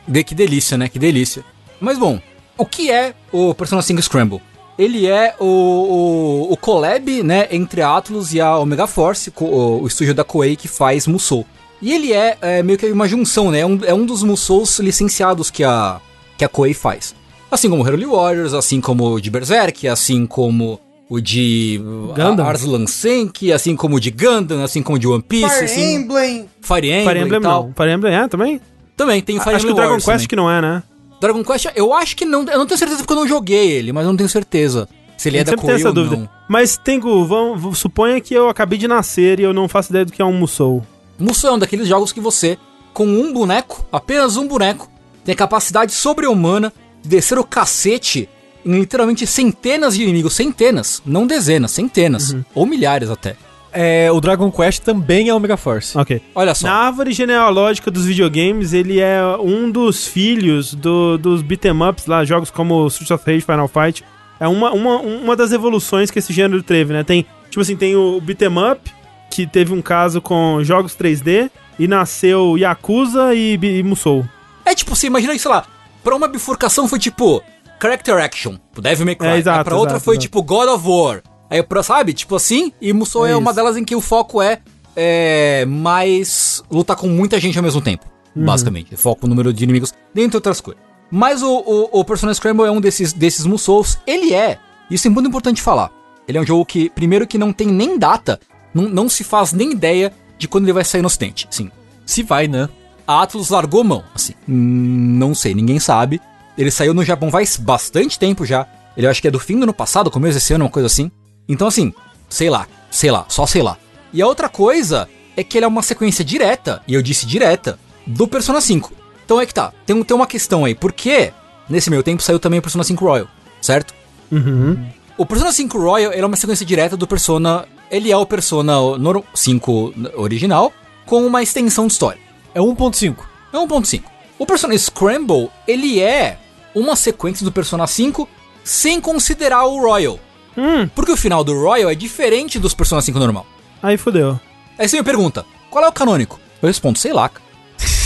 D: De, que delícia, né? Que delícia. Mas bom, o que é o Persona 5 Scramble? ele é o, o, o collab, né, entre a Atlus e a Omega Force, o, o estúdio da Koei que faz Musou. E ele é, é, meio que uma junção, né? É um, é um dos Musous licenciados que a, que a Koei faz. Assim como o Herald Warriors, assim como o de Berserk, assim como o de uh,
A: Gundam.
D: Arslan Senki, assim como o de Gundam, assim como o de One Piece,
C: Fire
D: assim,
C: Emblem.
D: Fire Emblem,
A: Fire Emblem
D: e tal.
A: não. Fire Emblem é também?
D: Também tem o Fire
A: Acho que
D: Emblem
A: o Dragon
D: Warriors
A: Quest
D: também.
A: que não é, né?
D: Dragon Quest, eu acho que não. Eu não tenho certeza porque eu não joguei ele, mas eu não tenho certeza se ele é da
A: tem
D: Koei
A: essa
D: ou
A: dúvida.
D: não.
A: Mas, Tengu, vamos, suponha que eu acabei de nascer e eu não faço ideia do que é um Musou.
D: Musou é um daqueles jogos que você, com um boneco, apenas um boneco, tem a capacidade sobre-humana de descer o cacete em literalmente centenas de inimigos. Centenas, não dezenas, centenas.
A: Uhum.
D: Ou milhares até.
B: É, o Dragon Quest também é Omega Force.
A: Ok.
D: Olha só.
A: Na árvore genealógica dos videogames, ele é um dos filhos do- dos beat'em ups lá, jogos como Street of Rage, Final Fight. É uma, uma, uma das evoluções que esse gênero teve, né? Tem, tipo assim, tem o beat'em up, que teve um caso com jogos 3D, e nasceu Yakuza e, e Musou.
D: É tipo, você imagina, sei lá, pra uma bifurcação foi tipo Character Action, pro Devil May Cry.
A: É, exato,
D: Aí pra outra
A: exato,
D: foi
A: exato.
D: tipo God of War. Aí pra, sabe, tipo assim, e Musou é,
A: É
D: uma delas em que o foco é, é mais lutar com muita gente ao mesmo tempo.
A: Uhum.
D: Basicamente. Foco no número de inimigos, dentre outras coisas. Mas o, o, o Persona Scramble é um desses, desses Musous. Ele é, isso é muito importante falar. Ele é um jogo que, primeiro, que não tem nem data, não, não se faz nem ideia de quando ele vai sair no ocidente. Sim,
B: Se vai, né?
D: A Atlus largou mão, assim. Não sei, ninguém sabe. Ele saiu no Japão faz bastante tempo já. Ele acho que é do fim do ano passado, começo desse ano, uma coisa assim. Então, assim, sei lá, sei lá, só sei lá. E a outra coisa é que ele é uma sequência direta, e eu disse direta, do Persona 5. Então é que tá, tem, tem uma questão aí, porque nesse meio tempo saiu também o Persona 5 Royal, certo?
A: Uhum.
D: O Persona 5 Royal é uma sequência direta do Persona. Ele é o Persona nor- 5 original, com uma extensão de história.
B: É 1.5.
D: É 1.5. O Persona Scramble, ele é uma sequência do Persona 5 sem considerar o Royal.
A: Hum,
D: Porque o final do Royal é diferente dos Persona 5 normal.
A: aí fodeu.
D: Aí você me pergunta, qual é o canônico? Eu respondo, sei lá.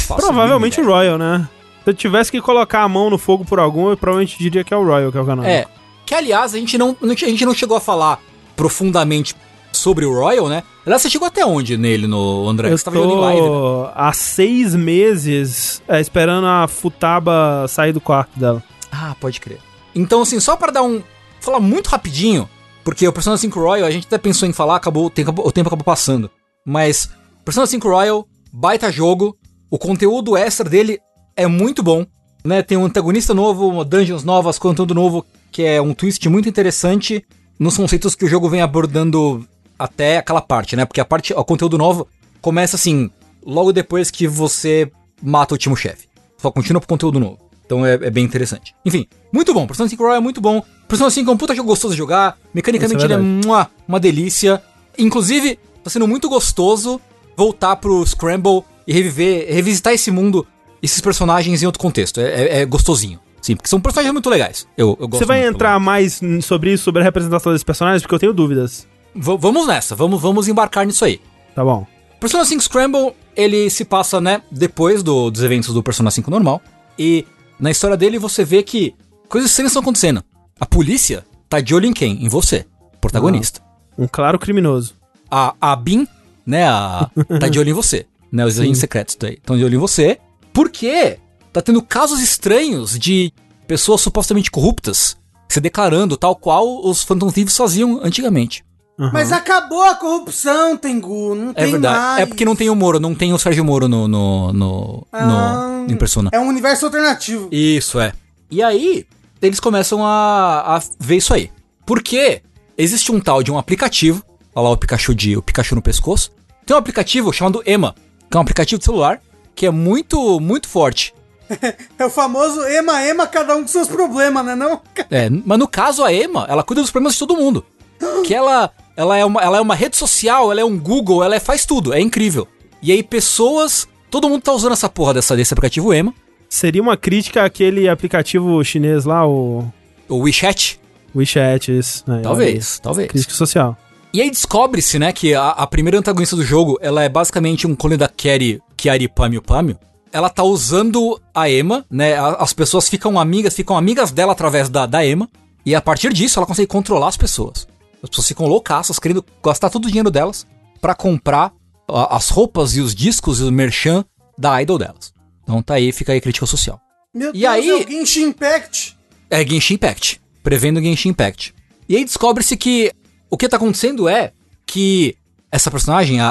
A: Provavelmente o Royal, né? Se eu tivesse que colocar a mão no fogo por algum, eu provavelmente diria que é o Royal, que é o
D: ideia. É, que aliás, a gente não, a gente não chegou a falar profundamente sobre o Royal, né? Aliás, você chegou até onde nele, no André?
A: Eu
D: você tava jogando em live, né?
A: há seis meses é, esperando a Futaba sair do quarto dela.
D: Ah, pode crer. Então, assim, só para dar um. falar muito rapidinho, porque o Persona 5 Royal, a gente até pensou em falar, acabou, o tempo, o tempo acabou passando. Mas, Persona 5 Royal, baita jogo, o conteúdo extra dele é muito bom, né? Tem um antagonista novo, dungeons novas, conteúdo novo, que é um twist muito interessante nos conceitos que o jogo vem abordando até aquela parte, né? Porque a parte, o conteúdo novo começa assim, logo depois que você mata o último chefe. Só continua pro conteúdo novo. Então é, é bem interessante. Enfim, muito bom. Persona 5 Royal é muito bom. Persona 5 é um puta jogo gostoso de jogar. Mecanicamente
A: é
D: ele é uma, uma delícia. Inclusive, tá sendo muito gostoso voltar pro Scramble e reviver, revisitar esse mundo, esses personagens em outro contexto. É, é- é gostosinho. Sim, porque são personagens muito legais. Eu, eu gosto
A: Você vai entrar mais sobre isso, sobre a representação desses personagens? Porque eu tenho dúvidas.
D: V- vamos nessa, vamos, vamos embarcar nisso aí.
A: Tá bom.
D: Persona 5 Scramble, ele se passa, né, depois do- dos eventos do Persona 5 normal. E na história dele você vê que coisas estranhas estão acontecendo. A polícia tá de olho em quem? Em você, protagonista.
A: Um claro criminoso.
D: A, a Bin, né, a, tá de olho em você. Né, os agentes secretos estão de olho em você. Porque tá tendo casos estranhos de pessoas supostamente corruptas se declarando tal qual os Phantom Thieves faziam antigamente.
C: Mas acabou a corrupção, Tengu. Não
D: É
C: tem
D: verdade.
C: mais.
D: É porque não tem o Moro, não tem o Sérgio Moro no, no, no,
C: Ah.
D: no- em Persona.
C: É um universo alternativo.
D: Isso, é. E aí, eles começam a, a ver isso aí. Porque existe um tal de um aplicativo, olha lá o Pikachu de o Pikachu no pescoço. Tem um aplicativo chamado Ema, que é um aplicativo de celular, que é muito, muito forte.
C: É o famoso ema, ema, cada um com seus problemas, né? Não?
D: É, mas no caso a Ema, ela cuida dos problemas de todo mundo. Que ela, ela, é uma, ela é uma rede social, ela é um Google, ela é- faz tudo, é incrível. E aí pessoas, todo mundo tá usando essa porra dessa, desse aplicativo Ema,
A: Seria uma crítica àquele aplicativo chinês lá, o
D: o WeChat,
A: WeChat, isso. É,
D: talvez, talvez.
A: Crítica social.
D: E aí descobre-se, né, que a, a primeira antagonista do jogo, ela é basicamente um clone da Keri, Kiari Pamio Pamio. Ela tá usando a Emma, né, as pessoas ficam amigas, ficam amigas dela através da, da Emma. E a partir disso, ela consegue controlar as pessoas. As pessoas ficam loucaças, querendo gastar todo o dinheiro delas pra comprar as roupas e os discos e o merchan da idol delas. Então tá aí, fica aí a crítica social.
C: Meu
D: E aí-
C: é o Genshin Impact.
D: É Genshin Impact. Prevendo Genshin Impact. E aí descobre-se que o que tá acontecendo é que essa personagem, a,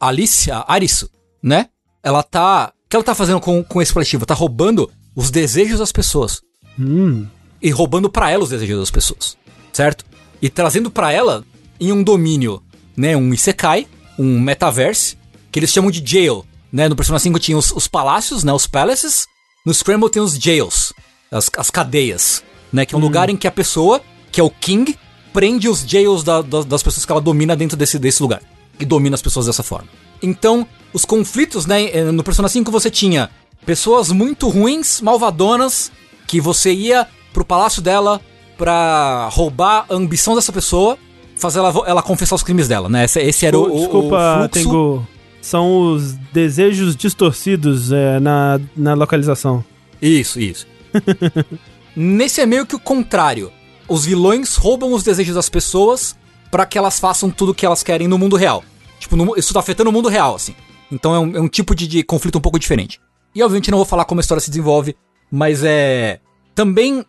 D: a Alice, a Arisu, né? Ela tá. O que ela tá fazendo com, com esse coletivo? Tá roubando os desejos das pessoas.
A: Hum.
D: E roubando pra ela os desejos das pessoas. Certo? E trazendo pra ela em um domínio, né? Um Isekai, um metaverse, que eles chamam de jail. Né? No Persona 5 tinha os, os palácios, né? Os palaces. No Scramble tem os jails, as, as cadeias, né? Que é um lugar em que a pessoa, que é o King, prende os jails da- da- das pessoas que ela domina dentro desse, desse lugar. E domina as pessoas dessa forma. Então, os conflitos, né? eh, No Persona 5 você tinha pessoas muito ruins, malvadonas, que você ia pro palácio dela pra roubar a ambição dessa pessoa, fazer ela, ela confessar os crimes dela, né? Esse, esse era o, o-
A: Desculpa,
D: o fluxo.
A: Tengu. São os desejos distorcidos é, na, na localização.
D: Isso, isso. Nesse é meio que o contrário. Os vilões roubam os desejos das pessoas pra que elas façam tudo o que elas querem no mundo real. Tipo, no isso tá afetando o mundo real, assim. Então é um, é um tipo de, de conflito um pouco diferente. E obviamente não vou falar como a história se desenvolve, mas é. Também o-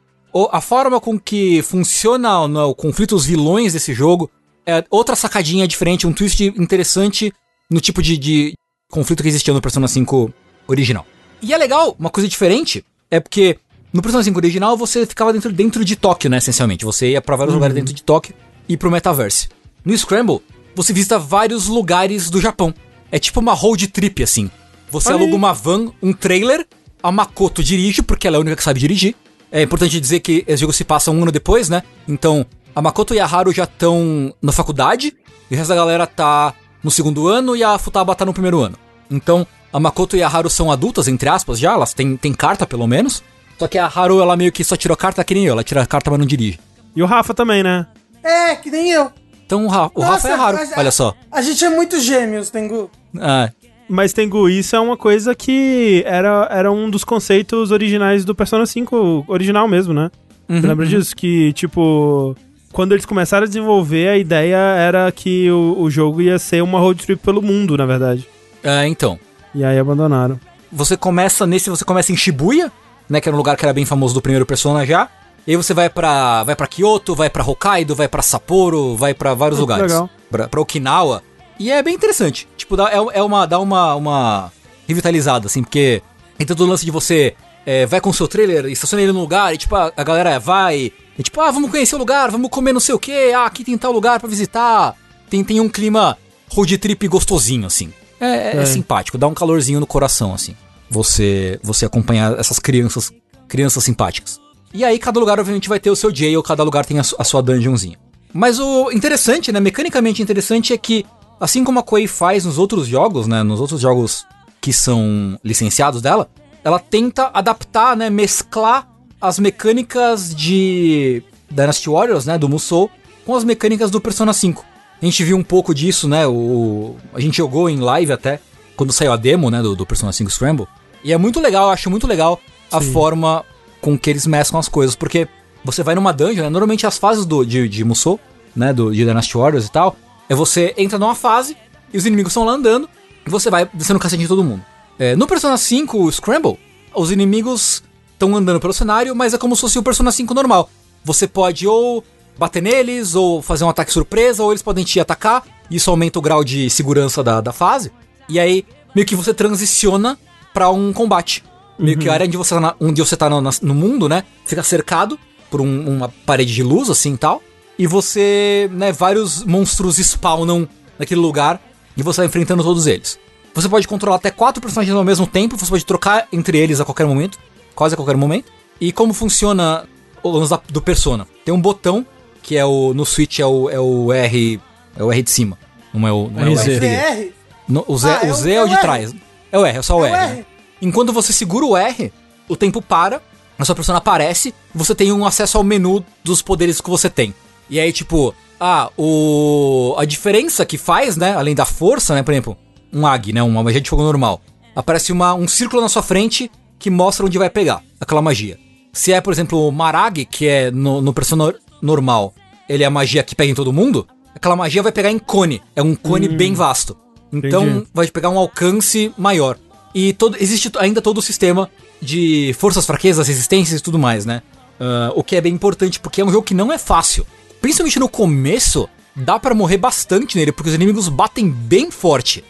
D: a forma com que funciona né, o conflito, os vilões desse jogo, é outra sacadinha diferente, um twist interessante no tipo de, de conflito que existia no Persona 5 original. E é legal, uma coisa diferente, é porque no Persona 5 original você ficava dentro, dentro de Tóquio, né, essencialmente. Você ia pra vários lugares dentro de Tóquio e pro Metaverse. No Scramble, você visita vários lugares do Japão. É tipo uma road trip, assim. Você aluga uma van, um trailer, a Makoto dirige, porque ela é a única que sabe dirigir. É importante dizer que esse jogo se passa um ano depois, né? Então, a Makoto e a Haru já estão na faculdade, e o resto da galera tá no segundo ano e a Futaba tá no primeiro ano. Então, a Makoto e a Haru são adultas, entre aspas, já, elas têm, têm carta pelo menos. Só que a Haru, ela meio que só tirou carta que nem eu, ela tira a carta, mas não dirige.
A: E o Rafa também, né?
C: É, que nem eu.
D: Então o, Ra o Rafa é
C: Nossa,
D: Haru,
C: mas-
D: olha só.
C: A gente é muito gêmeos, Tengu.
D: Ah,
A: Mas, Tengu, isso é uma coisa que era, era um dos conceitos originais do Persona 5 original mesmo, né?
D: uhum,
A: Você lembra disso? Que, tipo, quando eles começaram a desenvolver, a ideia era que o, o jogo ia ser uma road trip pelo mundo, na verdade.
D: é, então.
A: E aí abandonaram.
D: Você começa nesse, você começa em Shibuya, né, que era um lugar que era bem famoso do primeiro Persona já. E aí você vai pra, vai pra Kyoto, vai pra Hokkaido, vai pra Sapporo, vai pra vários
A: Ah, que
D: lugares.
A: legal.
D: Pra, pra Okinawa. E é bem interessante. Tipo, dá, é, é uma, dá uma, uma revitalizada, assim, porque tem todo o lance de você é, vai com o seu trailer, estaciona ele no lugar, e tipo, a, a galera vai, e tipo, ah, vamos conhecer o lugar, vamos comer não sei o que, ah, aqui tem tal lugar pra visitar. Tem, tem um clima road trip gostosinho, assim. É, é- é
A: É.
D: simpático, dá um calorzinho no coração, assim. Você, você acompanhar essas crianças, crianças simpáticas. E aí, cada lugar, obviamente, vai ter o seu jail, cada lugar tem a, a sua dungeonzinha. Mas o interessante, né, mecanicamente interessante, é que, assim como a Koei faz nos outros jogos, né, nos outros jogos que são licenciados dela, ela tenta adaptar, né, mesclar as mecânicas de Dynasty Warriors, né, do Musou, com as mecânicas do Persona 5. A gente viu um pouco disso, né, o, a gente jogou em live até, quando saiu a demo, né, do, do Persona 5 Scramble. E é muito legal, eu acho muito legal a forma com que eles mesclam as coisas, porque você vai numa dungeon, né, normalmente as fases do, de, de Musou, né, do, de Dynasty Warriors e tal, é você entra numa fase e os inimigos estão lá andando e você vai descendo o cacete de todo mundo. É, no Persona 5 o Scramble, os inimigos estão andando pelo cenário, mas é como se fosse o Persona 5 normal. Você pode ou bater neles, ou fazer um ataque surpresa, ou eles podem te atacar, e isso aumenta o grau de segurança da, da fase. E aí, meio que você transiciona pra um combate. Meio que a área onde você tá, na- onde você tá no, no mundo, né? Fica cercado por um- uma parede de luz, assim e tal. E você, né, vários monstros spawnam naquele lugar e você vai enfrentando todos eles. Você pode controlar até quatro personagens ao mesmo tempo, você pode trocar entre eles a qualquer momento, quase a qualquer momento. E como funciona o lance do Persona? Tem um botão que é o no Switch é o, é o R, é o R de cima, não é o, não é o. R.
C: VR?
D: No- o Z,
C: Ah, é
D: o
C: o-
D: Z é,
C: é
D: o
C: o
D: de
C: R.
D: trás. É o R, é só o
C: É o
D: R. né?
C: R.
D: Enquanto você segura o R, o tempo para, a sua persona aparece, e você tem um acesso ao menu dos poderes que você tem. E aí, tipo, ah, o. A diferença que faz, né? Além da força, né? Por exemplo, um AG, né? Uma magia de fogo normal. Aparece uma, um círculo na sua frente que mostra onde vai pegar aquela magia. Se é, por exemplo, o Marag, que é no, no Persona normal, ele é a magia que pega em todo mundo, aquela magia vai pegar em cone. É um cone bem vasto. Então
A: Entendi.
D: vai pegar um alcance maior. E todo, existe ainda todo o sistema de forças, fraquezas, resistências e tudo mais, né? Ah, o que é bem importante, porque é um jogo que não é fácil. Principalmente no começo, dá pra morrer bastante nele, porque os inimigos batem bem forte.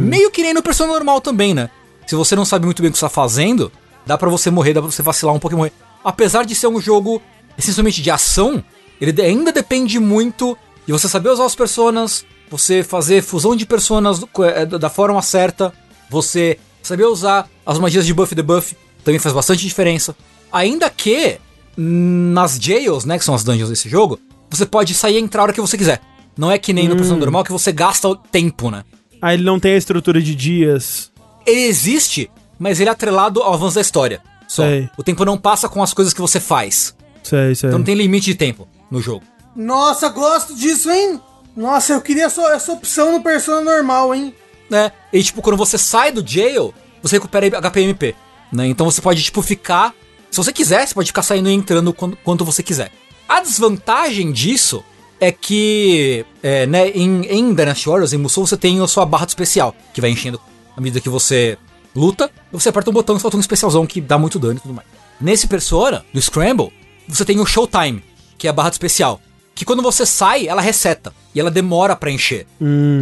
D: Meio que nem no Persona normal também, né? Se você não sabe muito bem o que você tá fazendo, dá pra você morrer, dá pra você vacilar um pouco e morrer. Apesar de ser um jogo essencialmente de ação, ele ainda depende muito de você saber usar os personas, você fazer fusão de personas eh, da forma certa, você saber usar as magias de buff e debuff, também faz bastante diferença. Ainda que nas jails, né, que são as dungeons desse jogo, você pode sair e entrar a hora que você quiser. Não é que nem no Persona normal que você gasta o tempo, né?
A: Aí ele não tem a estrutura de dias.
D: Ele existe, mas ele é atrelado ao avanço da história. Só.
A: Sei.
D: O tempo não passa com as coisas que você faz.
A: Sei, sei.
D: Então não tem limite de tempo no jogo.
C: Nossa, gosto disso, hein? Nossa, eu queria essa, essa opção no Persona normal, hein?
D: né? E tipo, quando você sai do jail, você recupera HPMP, né? Então você pode, tipo, ficar. Se você quiser, você pode ficar saindo e entrando quando, quanto você quiser. A desvantagem disso é que, é, né, em, em Dynasty Warriors, em Musou, você tem a sua barra de especial, que vai enchendo à medida que você luta, você aperta um botão e solta um especialzão que dá muito dano e tudo mais. Nesse Persona, do Scramble, você tem o Showtime, que é a barra de especial. Que quando você sai, ela reseta. E ela demora pra encher.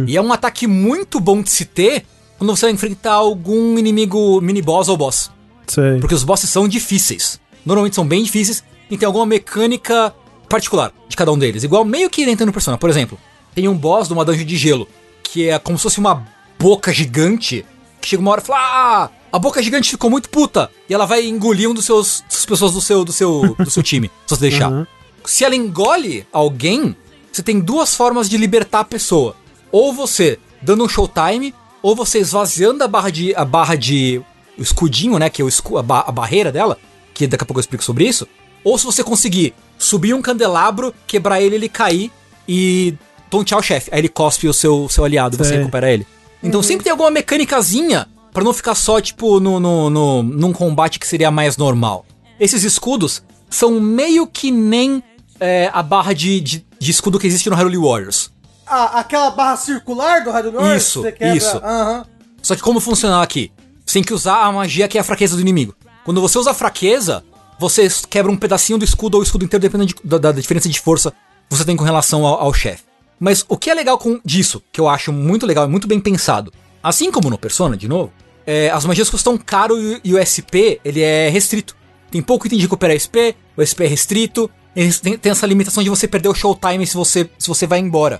D: E é um ataque muito bom de se ter quando você vai enfrentar algum inimigo mini-boss ou boss.
A: Sei.
D: Porque os bosses são difíceis. Normalmente são bem difíceis e tem alguma mecânica particular de cada um deles. Igual meio que dentro no Persona. Por exemplo, tem um boss de uma dungeon de gelo, que é como se fosse uma boca gigante, que chega uma hora e fala, ah, a boca gigante ficou muito puta. E ela vai engolir um dos seus das pessoas do seu, do seu, do seu time, se você deixar.
A: Uhum.
D: Se ela engole alguém, você tem duas formas de libertar a pessoa. Ou você dando um showtime, ou você esvaziando a barra de. a barra de. o escudinho, né? Que é o escu, a, ba- a barreira dela, que daqui a pouco eu explico sobre isso. Ou se você conseguir subir um candelabro, quebrar ele, ele cair e tontear o chefe. Aí ele cospe o seu, seu aliado e você
A: Sei.
D: recupera ele. Então sempre tem alguma mecânicazinha pra não ficar só, tipo, no, no, no, num combate que seria mais normal. Esses escudos são meio que nem é, a barra de, de, de escudo que existe no Hyrule Warriors.
C: Ah, aquela barra circular do Rádio Norte?
D: Isso, isso.
C: Aham.
D: Só que como funciona aqui? Você tem que usar a magia que é a fraqueza do inimigo. Quando você usa a fraqueza, você quebra um pedacinho do escudo ou o escudo inteiro, dependendo de- da, da diferença de força que você tem com relação ao, ao chefe. Mas o que é legal com disso, que eu acho muito legal e muito bem pensado, assim como no Persona, de novo, é, as magias custam caro e, e o SP, ele é restrito. Tem pouco item de recuperar SP, o SP é restrito, tem, tem essa limitação de você perder o showtime se você, se você vai embora.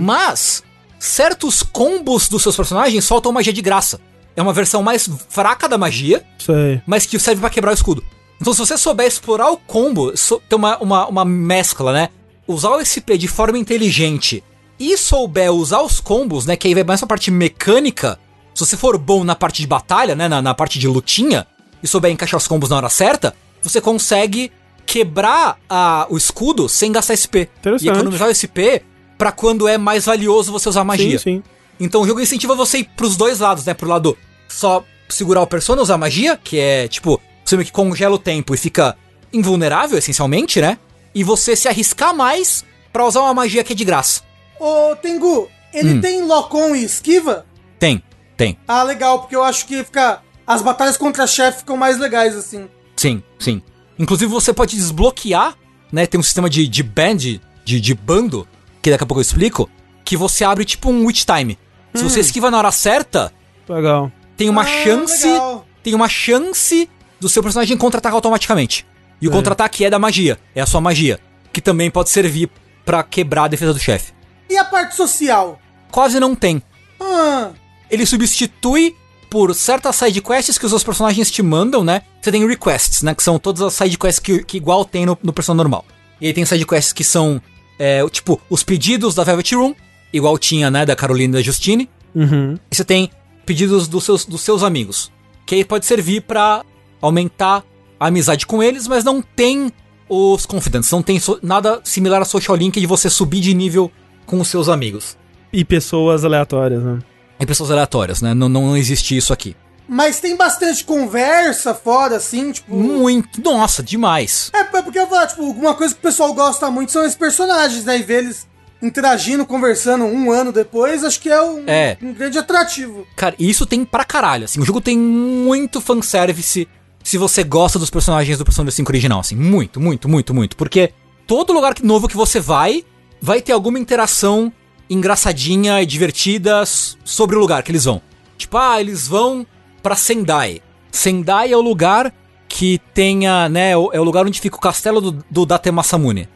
D: Mas, certos combos dos seus personagens soltam magia de graça. É uma versão mais fraca da magia,
A: Sei.
D: mas que serve pra quebrar o escudo. Então, se você souber explorar o combo, so- ter uma, uma, uma mescla, né? Usar o SP de forma inteligente e souber usar os combos, né? Que aí vai mais pra parte mecânica. Se você for bom na parte de batalha, né? Na, na parte de lutinha, e souber encaixar os combos na hora certa, você consegue quebrar a, o escudo sem gastar SP. E economizar o SP pra quando é mais valioso você usar magia.
A: Sim, sim.
D: Então o jogo incentiva você ir pros dois lados, né? Pro lado só segurar o persona, usar magia, que é tipo, você meio que congela o tempo e fica invulnerável, essencialmente, né? E você se arriscar mais pra usar uma magia que é de graça.
C: Ô, Tengu, ele
D: Hum.
C: tem lock-on e esquiva?
D: Tem, tem.
C: Ah, legal, porque eu acho que fica... As batalhas contra chefe ficam mais legais, assim.
D: Sim, sim. Inclusive você pode desbloquear, né? Tem um sistema de, de band, de, de bando, que daqui a pouco eu explico, que você abre tipo um witch time. Se você esquiva na hora certa,
A: Legal.
D: tem uma
C: Ah,
D: chance.
C: legal.
D: Tem uma chance do seu personagem contra-atacar automaticamente. E o
A: É.
D: contra-ataque é da magia. É a sua magia. Que também pode servir pra quebrar a defesa do chefe.
C: E a parte social?
D: Quase não tem.
C: Ah,
D: Ele substitui por certas sidequests que os seus personagens te mandam, né? Você tem requests, né? Que são todas as sidequests que, que igual tem no, no Persona normal. E aí tem sidequests que são, é, tipo, os pedidos da Velvet Room, igual tinha, né? Da Carolina e da Justine.
A: Uhum.
D: E você tem pedidos dos seus, dos seus amigos. Que aí pode servir pra aumentar a amizade com eles, mas não tem os confidants. Não tem so- nada similar a Social Link de você subir de nível com os seus amigos.
A: E pessoas aleatórias, né?
D: E pessoas aleatórias, né? Não, não existe isso aqui.
C: Mas tem bastante conversa fora, assim, tipo.
D: Muito. Nossa, demais.
C: É, é porque eu falo, tipo, uma coisa que o pessoal gosta muito são esses personagens, né? E ver eles interagindo, conversando um ano depois, acho que é um,
D: É.
C: um grande atrativo.
D: Cara, e isso tem pra caralho, assim. O jogo tem muito fanservice se você gosta dos personagens do Persona 5 original, assim. Muito, muito, muito, muito. Porque todo lugar novo que você vai, vai ter alguma interação engraçadinha e divertida sobre o lugar que eles vão. Tipo, ah, eles vão pra Sendai. Sendai é o lugar que tenha, né, é o lugar onde fica o castelo do, do Date Masamune.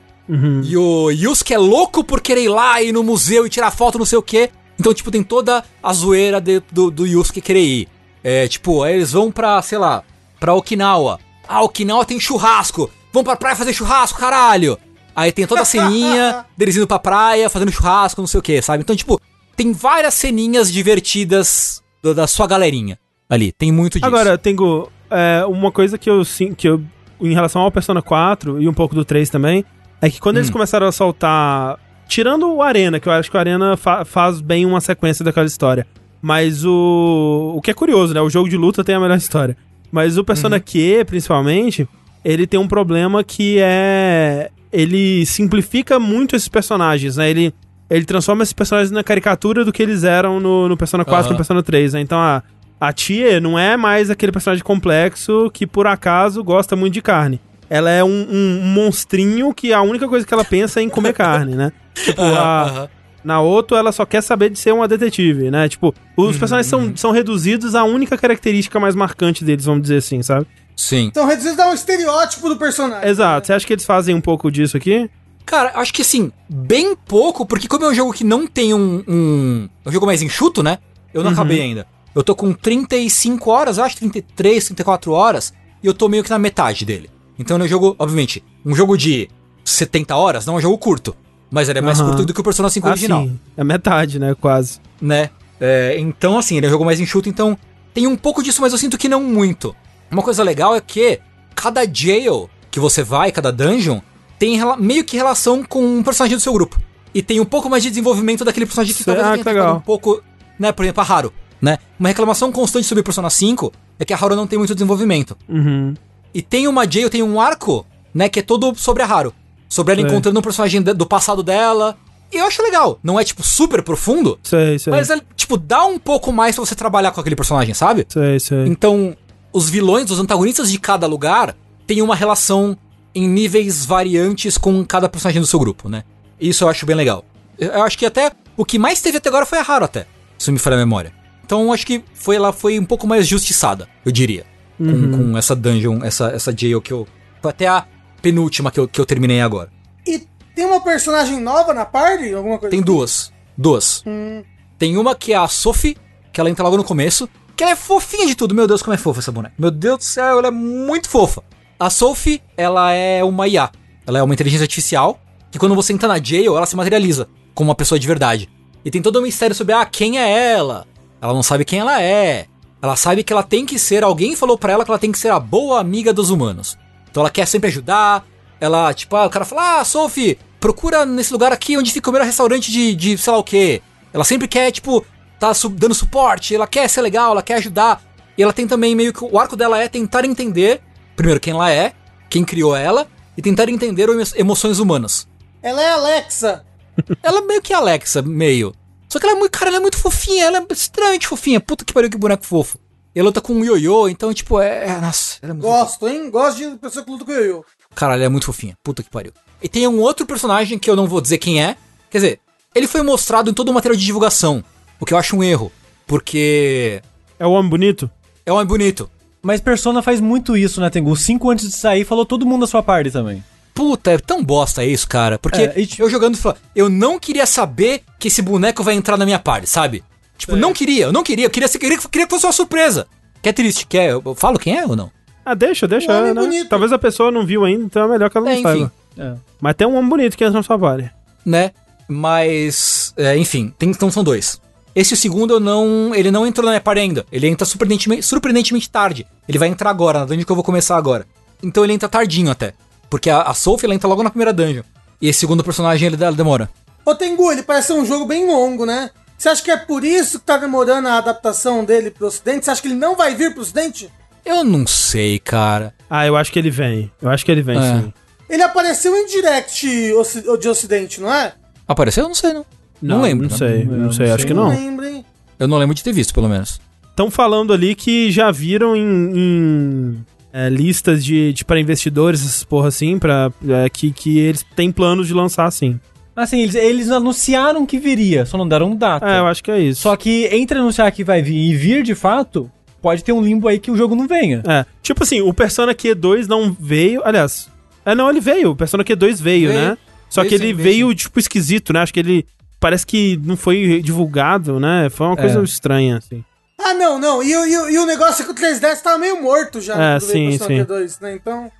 D: E o Yusuke é louco por querer ir lá, ir no museu e tirar foto, não sei o quê. Então, tipo, tem toda a zoeira de- do, do Yusuke querer ir. É, tipo, aí eles vão pra, sei lá, pra Okinawa. Ah, Okinawa tem churrasco. Vão pra praia fazer churrasco, caralho. Aí tem toda a ceninha deles indo pra praia, fazendo churrasco, não sei o quê, sabe? Então, tipo, tem várias ceninhas divertidas do- da sua galerinha ali. Tem muito disso.
A: Agora, Tengu, é, uma coisa que eu sim, que eu em relação ao Persona 4 e um pouco do 3 também, é que quando
D: Hum.
A: eles começaram a soltar, tirando o Arena, que eu acho que o Arena fa- faz bem uma sequência daquela história. Mas o o que é curioso, né? O jogo de luta tem a melhor história. Mas o Persona
D: Uhum.
A: Q, principalmente, ele tem um problema que é ele simplifica muito esses personagens, né? Ele ele transforma esses personagens na caricatura do que eles eram no, no Persona 4 e
D: Aham.
A: no Persona 3, né? Então a, a tia não é mais aquele personagem complexo que por acaso gosta muito de carne. Ela é um, um monstrinho que a única coisa que ela pensa é em comer carne, né? Tipo,
D: Aham,
A: a, na outra ela só quer saber de ser uma detetive, né? Tipo, os
D: Uhum,
A: personagens são, são reduzidos à única característica mais marcante deles, vamos dizer assim, sabe?
D: Sim.
C: Então, reduzido a um estereótipo do personagem.
A: Exato. Você acha que eles fazem um pouco disso aqui?
D: Cara, acho que assim, bem pouco, porque como é um jogo que não tem um. um é um jogo mais enxuto, né? Eu não acabei ainda. Eu tô com 35 horas, eu acho 33, 34 horas, e eu tô meio que na metade dele. Então é um jogo, obviamente, um jogo de 70 horas não é um jogo curto. Mas ele é mais
A: Aham.
D: curto do que o Persona 5
A: Ah,
D: original,
A: sim. É metade, né? Quase.
D: né? É, então, assim, ele é um jogo mais enxuto, então tem um pouco disso, mas eu sinto que não muito. Uma coisa legal é que cada jail que você vai, cada dungeon, tem meio que relação com um personagem do seu grupo. E tem um pouco mais de desenvolvimento daquele personagem que talvez
A: ah,
D: tenha
A: que legal.
D: um pouco, né, por exemplo, a Haru, né? Uma reclamação constante sobre Persona 5 é que a Haru não tem muito desenvolvimento.
A: Uhum.
D: E tem uma jail, tem um arco, né, que é todo sobre a Haru. Sobre ela
A: Sei.
D: encontrando um personagem do passado dela. E eu acho legal. Não é, tipo, super profundo,
A: Sei, sei.
D: mas, é, tipo, dá um pouco mais pra você trabalhar com aquele personagem, sabe?
A: Sei, sei.
D: Então, os vilões, os antagonistas de cada lugar têm uma relação em níveis variantes com cada personagem do seu grupo, né? Isso eu acho bem legal. Eu acho que até o que mais teve até agora foi a Haru até, se me falha a memória. Então eu acho que foi ela foi um pouco mais justiçada, eu diria. Com,
A: Uhum.
D: com essa dungeon, essa, essa jail que eu. Foi até a penúltima que eu, que eu terminei agora.
C: E tem uma personagem nova na party? Alguma coisa
D: Tem
C: assim?
D: duas. Duas.
C: Hum.
D: Tem uma que é a Sophie, que ela entra logo no começo. Que ela é fofinha de tudo. Meu Deus, como é fofa essa boneca. Meu Deus do céu, ela é muito fofa. A Sophie, ela é uma IA. Ela é uma inteligência artificial. Que quando você entra na jail, ela se materializa como uma pessoa de verdade. E tem todo um mistério sobre, ah, quem é ela? Ela não sabe quem ela é. Ela sabe que ela tem que ser. Alguém falou pra ela que ela tem que ser a boa amiga dos humanos. Então ela quer sempre ajudar. Ela, tipo, ah, o cara fala, ah, Sophie, procura nesse lugar aqui onde fica o melhor restaurante de, de sei lá o quê. Ela sempre quer, tipo, tá dando suporte, ela quer ser legal, ela quer ajudar. E ela tem também meio que. O arco dela é tentar entender, primeiro, quem ela é, quem criou ela, e tentar entender emo- emoções humanas.
C: Ela é Alexa.
D: Ela é meio que Alexa, meio. Só que ela é muito, cara, ela é muito fofinha, ela é extremamente fofinha. Puta que pariu, que boneco fofo. E ela luta com um ioiô, então, tipo, é. é- Nossa, é fofinha.
C: Gosto, hein? Gosto de pessoa que luta com o Yoyo.
D: Cara, ela é muito fofinha. Puta que pariu. E tem um outro personagem que eu não vou dizer quem é. Quer dizer, ele foi mostrado em todo o material de divulgação. O que eu acho um erro. Porque
A: É o homem bonito?
D: é um homem bonito.
B: Mas Persona faz muito isso, né, Tengu? Cinco antes de sair, falou todo mundo da sua parte também.
D: Puta, é tão bosta isso, cara. Porque
B: É,
D: eu jogando, eu não queria saber que esse boneco vai entrar na minha party, sabe? Tipo, não queria, eu não queria. Eu queria, queria, queria que fosse uma surpresa. Que é triste, quer? Eu, eu falo quem é ou não?
A: Ah, deixa, deixa.
C: Um homem
A: né? Talvez a pessoa não viu ainda, então é melhor que ela não
D: É,
A: saiba.
B: É.
A: Mas tem um homem bonito que entra na sua party.
D: né? Mas, é, enfim, tem, então são dois. Esse segundo eu não, ele não entrou na minha party ainda. Ele entra surpreendentemente, surpreendentemente tarde. Ele vai entrar agora, na dungeon que eu vou começar agora. Então ele entra tardinho até, porque a, a Sophie ela entra logo na primeira dungeon. E esse segundo personagem ele, demora.
C: Ô Tengu, ele parece ser um jogo bem longo, né? Você acha que é por isso que tá demorando a adaptação dele pro ocidente? Você acha que ele não vai vir pro ocidente?
D: Eu não sei, cara.
A: Ah, eu acho que ele vem. Eu acho que ele vem,
D: É.
A: sim.
C: Ele apareceu em direct de ocidente, não é?
D: Apareceu? Eu não sei, não. Não, lembro.
A: Não sei, não,
B: não
A: sei, acho
B: sei.
A: que não.
C: lembro, hein?
D: Eu não lembro de ter visto, pelo menos.
A: Estão falando ali que já viram em, em, é, listas de, de para investidores, essas porra assim, pra, é, que, que eles têm planos de lançar assim.
B: Assim, eles, eles anunciaram que viria, só não deram data.
A: É, eu acho que é isso.
B: Só que entre anunciar que vai vir e vir de fato, pode ter um limbo aí que o jogo não venha.
A: É, tipo assim, o Persona Q2 não veio, aliás, é não, ele veio, o Persona Q2 veio,
D: Veio.
A: né? Só
D: Veio
A: que
D: sim,
A: ele
D: veio
A: veio, tipo, esquisito, né? Acho que ele, parece que não foi divulgado, né? Foi uma coisa
B: É.
A: estranha, assim.
C: Ah, não, não. E, o- e, o- e o negócio é que o 3DS tava meio morto já.
A: É, sim, sim.
C: Sonic 2, né? Então.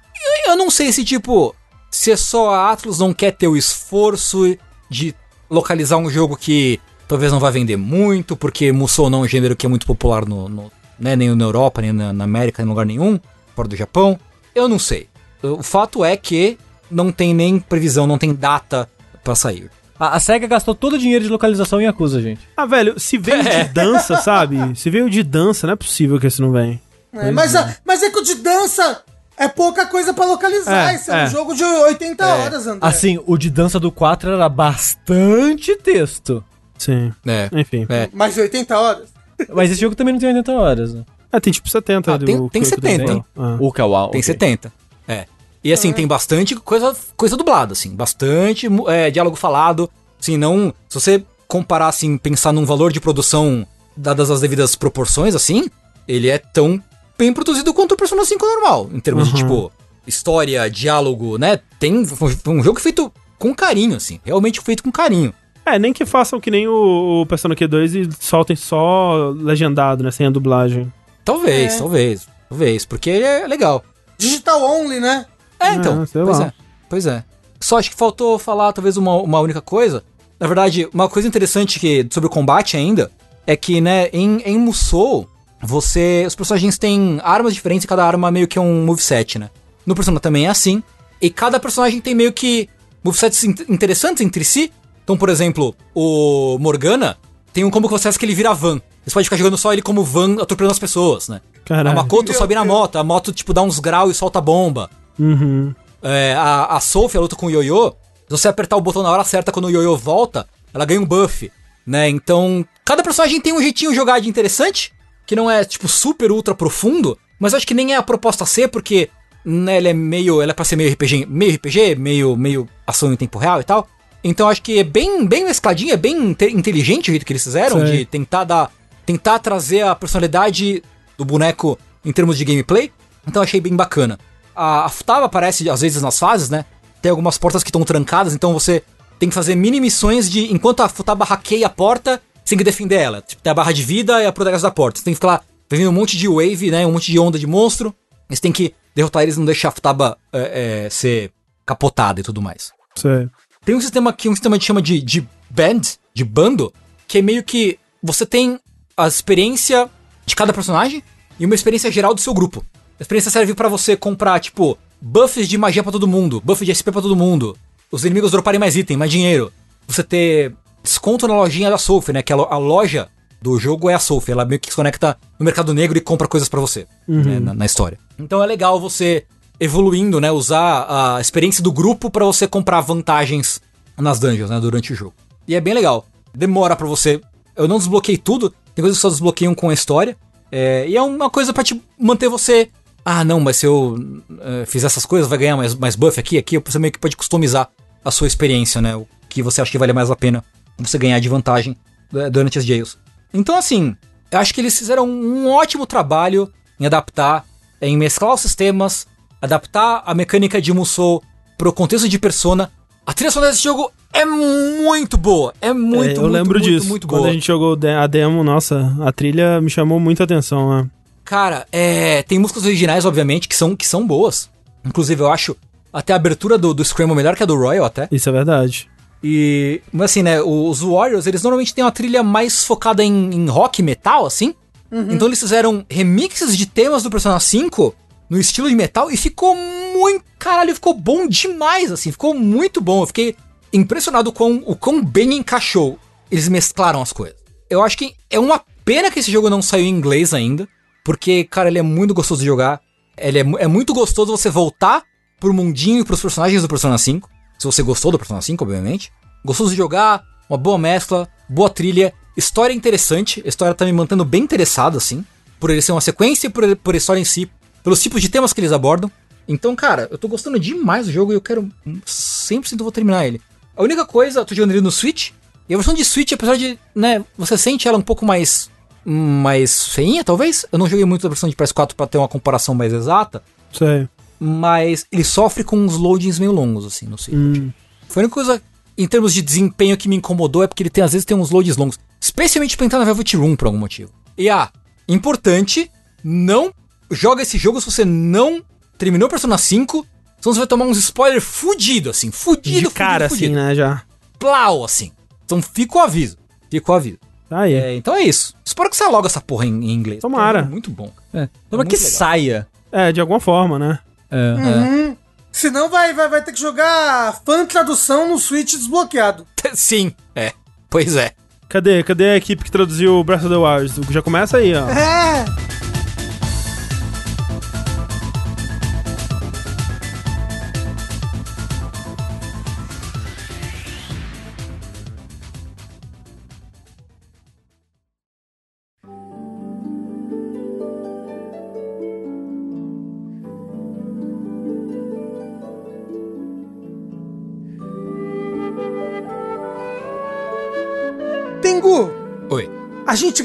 D: Eu não sei se, tipo, se é só a Atlus não quer ter o esforço de localizar um jogo que talvez não vai vender muito, porque Musou não é um gênero que é muito popular no, no- né, nem na Europa, nem na, na América, nem em lugar nenhum, fora do Japão. Eu não sei. O fato é que não tem nem previsão, não tem data pra sair.
B: A, a SEGA gastou todo o dinheiro de localização em Acusa, gente.
A: Ah, velho, se veio de dança, sabe? Se veio de dança, não é possível que esse não vem.
C: é, mas, a- mas é que o de dança é pouca coisa pra localizar.
A: É,
C: Esse é,
A: é.
C: um jogo de 80 horas, André.
B: Assim, o de dança do 4 era bastante texto.
A: Sim.
D: É.
A: Enfim.
D: É.
C: Mais de 80 horas?
B: Mas esse jogo também não tem 80 horas, né?
A: Ah, tem tipo 70.
D: Ah, tem-
A: do-
D: tem
A: que eu
D: 70,
A: dei.
D: hein?
A: Ah.
B: O Kawau.
D: Tem
B: ok.
D: 70. É. E assim, tem bastante coisa, coisa dublada, assim. Bastante é, diálogo falado. Assim, não. Se você comparar, assim, pensar num valor de produção dadas as devidas proporções, assim, ele é tão bem produzido quanto o Persona 5 normal. Em termos de,
A: Uhum.
D: tipo, história, diálogo, né? Tem. Foi um jogo feito com carinho, assim. Realmente feito com carinho.
A: É, nem que façam que nem o, o Persona Q2 e soltem só legendado, né? Sem a dublagem.
D: Talvez,
C: É.
D: talvez. Talvez. Porque ele é legal.
C: Digital only, né?
D: É, então.
A: É, sei
D: pois
A: lá.
D: é. Pois é. Só acho que faltou falar talvez uma, uma única coisa. Na verdade, uma coisa interessante que, sobre o combate ainda é que, né, em, em Musou, você. Os personagens têm armas diferentes e cada arma meio que é um moveset, né? No Persona também é assim. E cada personagem tem meio que movesets in- interessantes entre si. Então, por exemplo, o Morgana tem um combo que você faz que ele vira van. Você pode ficar jogando só ele como van atropelando as pessoas, né?
A: Caralho.
D: A Makoto sobe na moto, a moto, tipo, dá uns graus e solta bomba.
A: Uhum.
D: É, a, a Sophie, a luta com o Yoyo, se você apertar o botão na hora certa quando o Yoyo volta, ela ganha um buff, né? Então, cada personagem tem um jeitinho de jogar de interessante, que não é, tipo, super ultra profundo, mas acho que nem é a proposta ser, porque, né, ele é meio, ela é pra ser meio RPG, meio RPG, meio, meio ação em tempo real e tal. Então, acho que é bem, bem mescladinho, é bem inte- inteligente o jeito que eles fizeram,
A: Sei.
D: de tentar dar, tentar trazer a personalidade do boneco em termos de gameplay. Então, achei bem bacana. A, a Futaba aparece às vezes nas fases, né? Tem algumas portas que estão trancadas, então você tem que fazer mini missões de. Enquanto a Futaba hackeia a porta, você tem que defender ela. Tipo, tem a barra de vida e a proteção da porta. Você tem que ficar lá vendo um monte de wave, né? Um monte de onda de monstro. E Você tem que derrotar eles e não deixar a Futaba é, é, ser capotada e tudo mais.
A: Sei.
D: Tem um sistema que um sistema que chama de, de band, de bando, que é meio que você tem a experiência de cada personagem e uma experiência geral do seu grupo. A experiência serve pra você comprar, tipo, buffs de magia pra todo mundo, buff de SP pra todo mundo, os inimigos droparem mais item, mais dinheiro, você ter desconto na lojinha da Sophie, né? Que a, lo- a loja do jogo é a Sophie, ela meio que se conecta no mercado negro e compra coisas pra você né, na, na história. Então é legal você evoluindo, né? Usar a experiência do grupo pra você comprar vantagens nas dungeons, né? Durante o jogo. E é bem legal. Demora pra você. Eu não desbloqueei tudo, tem coisas que só desbloqueiam com a história. É, e é uma coisa pra te manter você. Ah, não, mas se eu eh, fizer essas coisas, vai ganhar mais, mais buff aqui, aqui. Você meio que pode customizar a sua experiência, né? O que você acha que vale mais a pena você ganhar de vantagem eh, durante as jails. Então, assim, eu acho que eles fizeram um ótimo trabalho em adaptar, em mesclar os sistemas, adaptar a mecânica de Musou pro contexto de Persona. A trilha sonora desse jogo é muito boa, é muito,
A: É, eu
D: muito,
A: lembro
D: muito,
A: disso.
D: muito
A: Quando
D: boa.
A: a gente jogou a demo, nossa, a trilha me chamou muita atenção, né?
D: Cara, é, tem músicas originais, obviamente, que são, que são boas. Inclusive, eu acho até a abertura do, do Screamo melhor que a do Royal, até.
A: Isso é verdade.
D: E, mas assim, né, os Warriors, eles normalmente têm uma trilha mais focada em, em rock metal, assim. Então eles fizeram remixes de temas do Persona 5 no estilo de metal e ficou muito, caralho, ficou bom demais, assim, ficou muito bom. Eu fiquei impressionado com o quão bem encaixou. Eles mesclaram as coisas. eu acho que é uma pena que esse jogo não saiu em inglês ainda. Porque, cara, ele é muito gostoso de jogar. Ele é, é muito gostoso você voltar pro mundinho e pros personagens do Persona 5. Se você gostou do Persona 5, obviamente. Gostoso de jogar, uma boa mescla, boa trilha, história interessante. A história tá me mantendo bem interessado, assim. Por ele ser uma sequência e por, por a história em si. Pelos tipos de temas que eles abordam. Então, cara, eu tô gostando demais do jogo e eu quero. 100% vou terminar ele. A única coisa, eu tô jogando ele no Switch. E a versão de Switch, apesar de, né, você sente ela um pouco mais. mais feinha, talvez? Eu não joguei muito a versão de PS4 pra ter uma comparação mais exata.
A: Sei.
D: Mas ele sofre com uns loadings meio longos, assim, no Switch. Foi a única coisa, em termos de desempenho, que me incomodou é porque ele tem, às vezes, tem uns loadings longos. Especialmente pra entrar na Velvet Room, por algum motivo. E ah, importante, não joga esse jogo se você não terminou Persona 5, senão você vai tomar uns spoilers fudido, assim, fudido,
A: De cara,
D: fudido,
A: assim, né, já.
D: Plau, assim. Então fica o aviso. Fica o aviso.
A: Tá aí.
D: É, então é isso. Espero que saia logo essa porra em, em inglês.
A: Tomara.
D: É muito bom.
B: É. Toma
D: muito
B: que
D: legal.
B: saia.
A: É, de alguma forma, né?
B: É.
C: Uhum. Senão vai, vai, vai ter que jogar fan tradução no Switch desbloqueado.
D: Sim, é. Pois é.
A: Cadê? Cadê a equipe que traduziu Breath of the Wild? Já começa aí, ó.
C: É.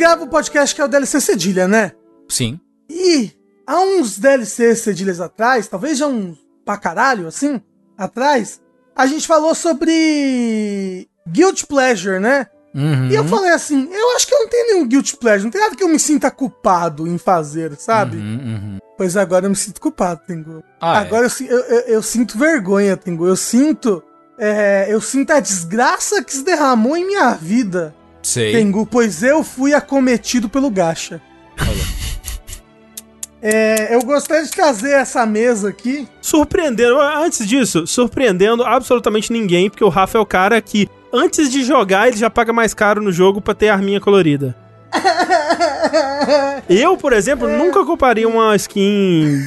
C: grava um podcast que é o DLC Cedilha, né?
D: Sim.
C: E há uns DLCs cedilhas atrás, talvez já uns pra caralho, assim, atrás, a gente falou sobre Guilt Pleasure, né?
D: Uhum.
C: E eu falei assim, eu acho que eu não tenho nenhum Guilt Pleasure, não tem nada que eu me sinta culpado em fazer, sabe?
D: Uhum, uhum.
C: Pois agora eu me sinto culpado, Tengu.
D: Ah,
C: agora eu, si- eu, eu- eu sinto vergonha, Tengu. Eu sinto. é, eu sinto a desgraça que se derramou em minha vida,
D: Sei.
C: Tengu, pois eu fui acometido pelo Gacha. É, eu gostaria de trazer essa mesa aqui.
A: Surpreendendo, antes disso, surpreendendo absolutamente ninguém, porque o Rafa é o cara que, antes de jogar, ele já paga mais caro no jogo pra ter arminha colorida. Eu, por exemplo, nunca compraria uma skin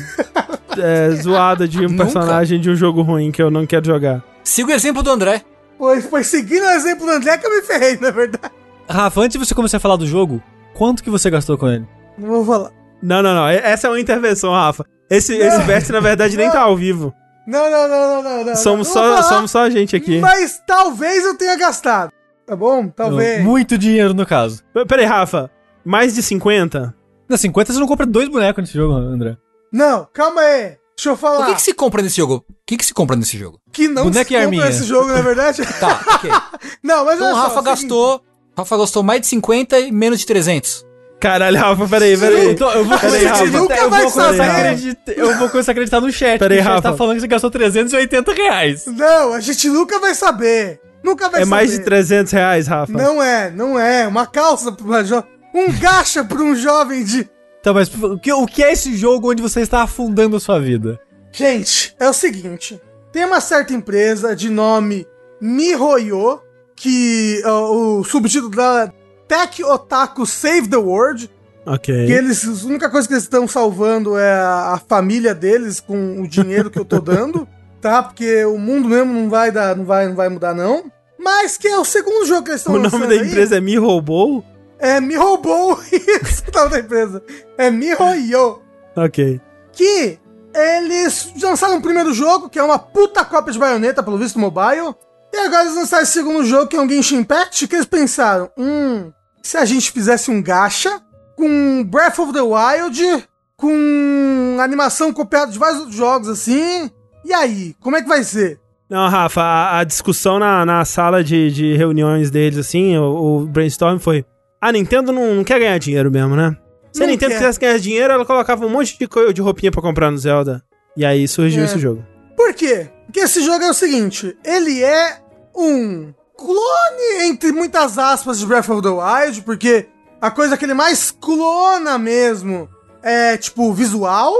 A: é, zoada de um
D: Nunca?
A: personagem de um jogo ruim que eu não quero jogar.
D: Siga o exemplo do André.
C: Pois, pois seguindo o exemplo do André que eu me ferrei, na verdade.
B: Rafa, antes de você começar a falar do jogo, quanto que você gastou com ele?
C: Não vou falar.
A: Não, não, não. Essa é uma intervenção, Rafa. Esse, esse veste, na verdade, nem tá ao vivo.
C: Não, não, não, não, não. não
A: Somos só, somos só a gente aqui.
C: Mas talvez eu tenha gastado. Tá bom? Talvez.
B: Muito dinheiro no caso.
A: Peraí, Rafa. Mais de 50?
B: Na 50 você não compra dois bonecos nesse jogo, André.
C: Não, calma aí. Deixa eu falar.
D: O que, que se compra nesse jogo? O que, que se compra nesse jogo?
C: Que não
B: Boneco
C: se compra
B: arminha.
C: esse jogo, na verdade.
D: Tá, ok.
C: não, mas
D: Então
C: olha
D: o
C: só,
D: Rafa
C: é
D: gastou. Rafa gastou mais de 50 e menos de 300.
A: Caralho, Rafa, peraí, peraí.
B: Então, eu vou
A: Peraí, Rafa.
C: Nunca
B: eu
C: vai
B: vou começar a
C: saber.
B: acreditar, eu vou começar a acreditar no chat.
A: Peraí,
B: porque o chat
A: Rafa.
B: tá falando que você gastou 380 reais.
C: Não, a gente nunca vai saber. Nunca vai
A: É
C: saber.
A: mais de 300 reais, Rafa.
C: Não é, não é. Uma calça pra uma jo... Um gacha pra um jovem de...
B: Então, mas o que, o que é esse jogo onde você está afundando a sua vida?
C: Gente, é o seguinte. Tem uma certa empresa de nome MiHoYo, que ó, o subtítulo dela é Tech Otaku Save the World.
A: Ok.
C: Que eles, a única coisa que eles estão salvando é a, família deles com o dinheiro que eu tô dando, tá? Porque o mundo mesmo não vai dar, não vai, não vai mudar não. Mas que é o segundo jogo que eles estão
A: O nome
C: lançando
A: da
C: aí.
A: empresa é Me Roubou?
C: é Me Roubou, isso o nome da empresa. É MiHoYo.
A: Ok.
C: Que eles lançaram o primeiro jogo, que é uma puta cópia de baioneta, pelo visto mobile. E agora eles lançaram esse segundo jogo, que é um Genshin Impact, que eles pensaram, hum, se a gente fizesse um gacha com Breath of the Wild, com animação copiada de vários outros jogos assim, e aí, como é que vai ser?
A: Não, Rafa, a, a discussão na, na sala de, de reuniões deles, assim, o, o brainstorm foi: a Nintendo não, não quer ganhar dinheiro mesmo, né? Se a
C: Não
A: Nintendo
C: quer.
A: quisesse ganhar dinheiro, ela colocava um monte de, de roupinha pra comprar no Zelda. E aí surgiu
C: É.
A: esse jogo.
C: Por quê? Porque esse jogo é o seguinte, ele é um clone, entre muitas aspas, de Breath of the Wild, porque a coisa que ele mais clona mesmo é, tipo, visual.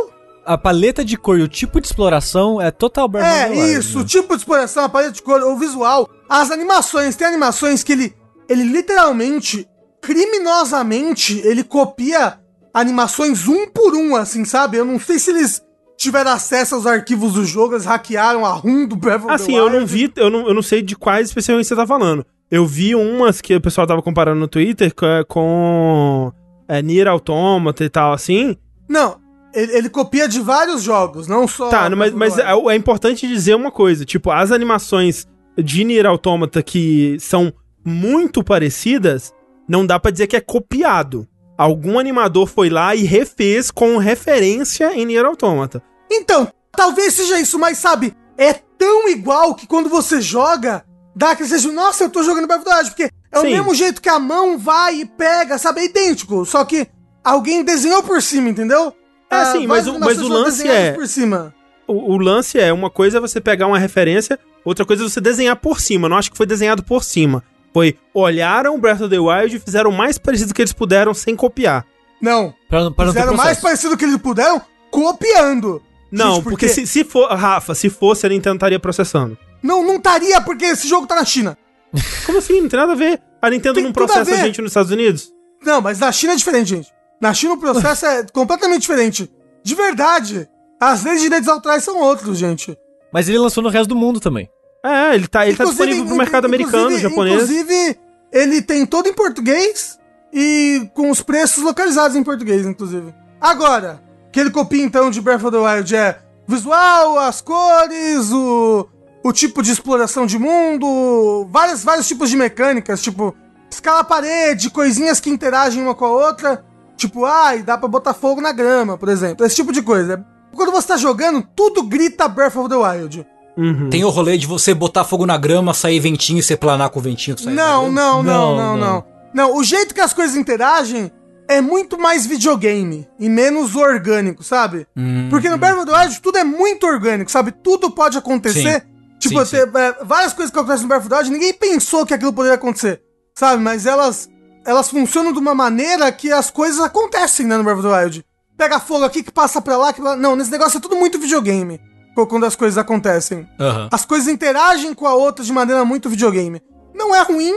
B: A paleta de cor e o tipo de exploração é total Breath
C: É,
B: of the Wild,
C: isso,
B: né?
C: o tipo de exploração, a paleta de cor, o visual, as animações, tem animações que ele, ele literalmente criminosamente, ele copia animações um por um, assim, sabe? Eu não sei se eles tiveram acesso aos arquivos do jogo, eles hackearam a ROM do Breath of
A: Assim, eu não vi, eu não, eu não sei de quais especialmente você tá falando. Eu vi umas que o pessoal tava comparando no Twitter com, com é, Nier Automata e tal, assim.
C: Não, ele, ele copia de vários jogos, não só...
A: Tá, mas, mas é, é importante dizer uma coisa, tipo, as animações de Nier Automata que são muito parecidas, não dá pra dizer que é copiado. Algum animador foi lá e refez com referência em Nier Automata.
C: Então, talvez seja isso, mas sabe, é tão igual que quando você joga, dá aquele sensação, nossa, eu tô jogando Breath porque é
A: Sim.
C: o mesmo jeito que a mão vai e pega, sabe, é idêntico, só que alguém desenhou por cima, entendeu?
A: É,
C: Ah,
A: sim,
C: várias
A: mas o- mas o lance é-
C: por cima.
A: O, o lance é, uma coisa é você pegar uma referência, outra coisa é você desenhar por cima. Não acho que foi desenhado por cima. Foi, olharam Breath of the Wild e fizeram o mais parecido que eles puderam sem copiar.
C: Não,
B: Pra, pra
C: fizeram o mais parecido que eles puderam, copiando.
A: Não,
C: Gente,
A: porque se, se for, Rafa, se fosse, a Nintendo estaria processando.
C: Não, não estaria, porque esse jogo tá na China.
A: Como assim? Não tem nada a ver. A Nintendo
C: Tem
A: não
C: a
A: processa a
C: ver.
A: gente nos Estados Unidos?
C: Não, mas na China é diferente, gente. Na China o processo é completamente diferente. De verdade. As leis de direitos autorais são outros, gente.
B: Mas ele lançou no resto do mundo também.
A: É, ele tá, ele tá disponível pro mercado americano, japonês.
C: Inclusive, ele tem todo em português e com os preços localizados em português, inclusive. Agora, que ele copia então de Breath of the Wild é visual, as cores, o, o tipo de exploração de mundo, vários, vários tipos de mecânicas, tipo escala parede, coisinhas que interagem uma com a outra, tipo, ai, dá pra botar fogo na grama, por exemplo, esse tipo de coisa. Quando você tá jogando, tudo grita Breath of the Wild.
A: Uhum.
D: Tem o rolê de você botar fogo na grama, sair ventinho e você planar com o ventinho que sai
C: Não, não, não,
B: Não,
C: não, não,
B: não.
C: o jeito que as coisas interagem é muito mais videogame e menos orgânico, sabe?
D: Hum,
C: Porque no Breath of the Wild tudo é muito orgânico, sabe? Tudo pode acontecer. Tipo,
D: Sim,
C: ter, é, várias coisas que acontecem no Breath of the Wild, ninguém pensou que aquilo poderia acontecer, sabe? Mas elas elas funcionam de uma maneira que as coisas acontecem, né, no Breath of the Wild. Pega fogo aqui que passa pra lá, que. Não, nesse negócio é tudo muito videogame. Quando as coisas acontecem.
D: Aham.
C: As coisas interagem com a outra de maneira muito videogame. Não é ruim,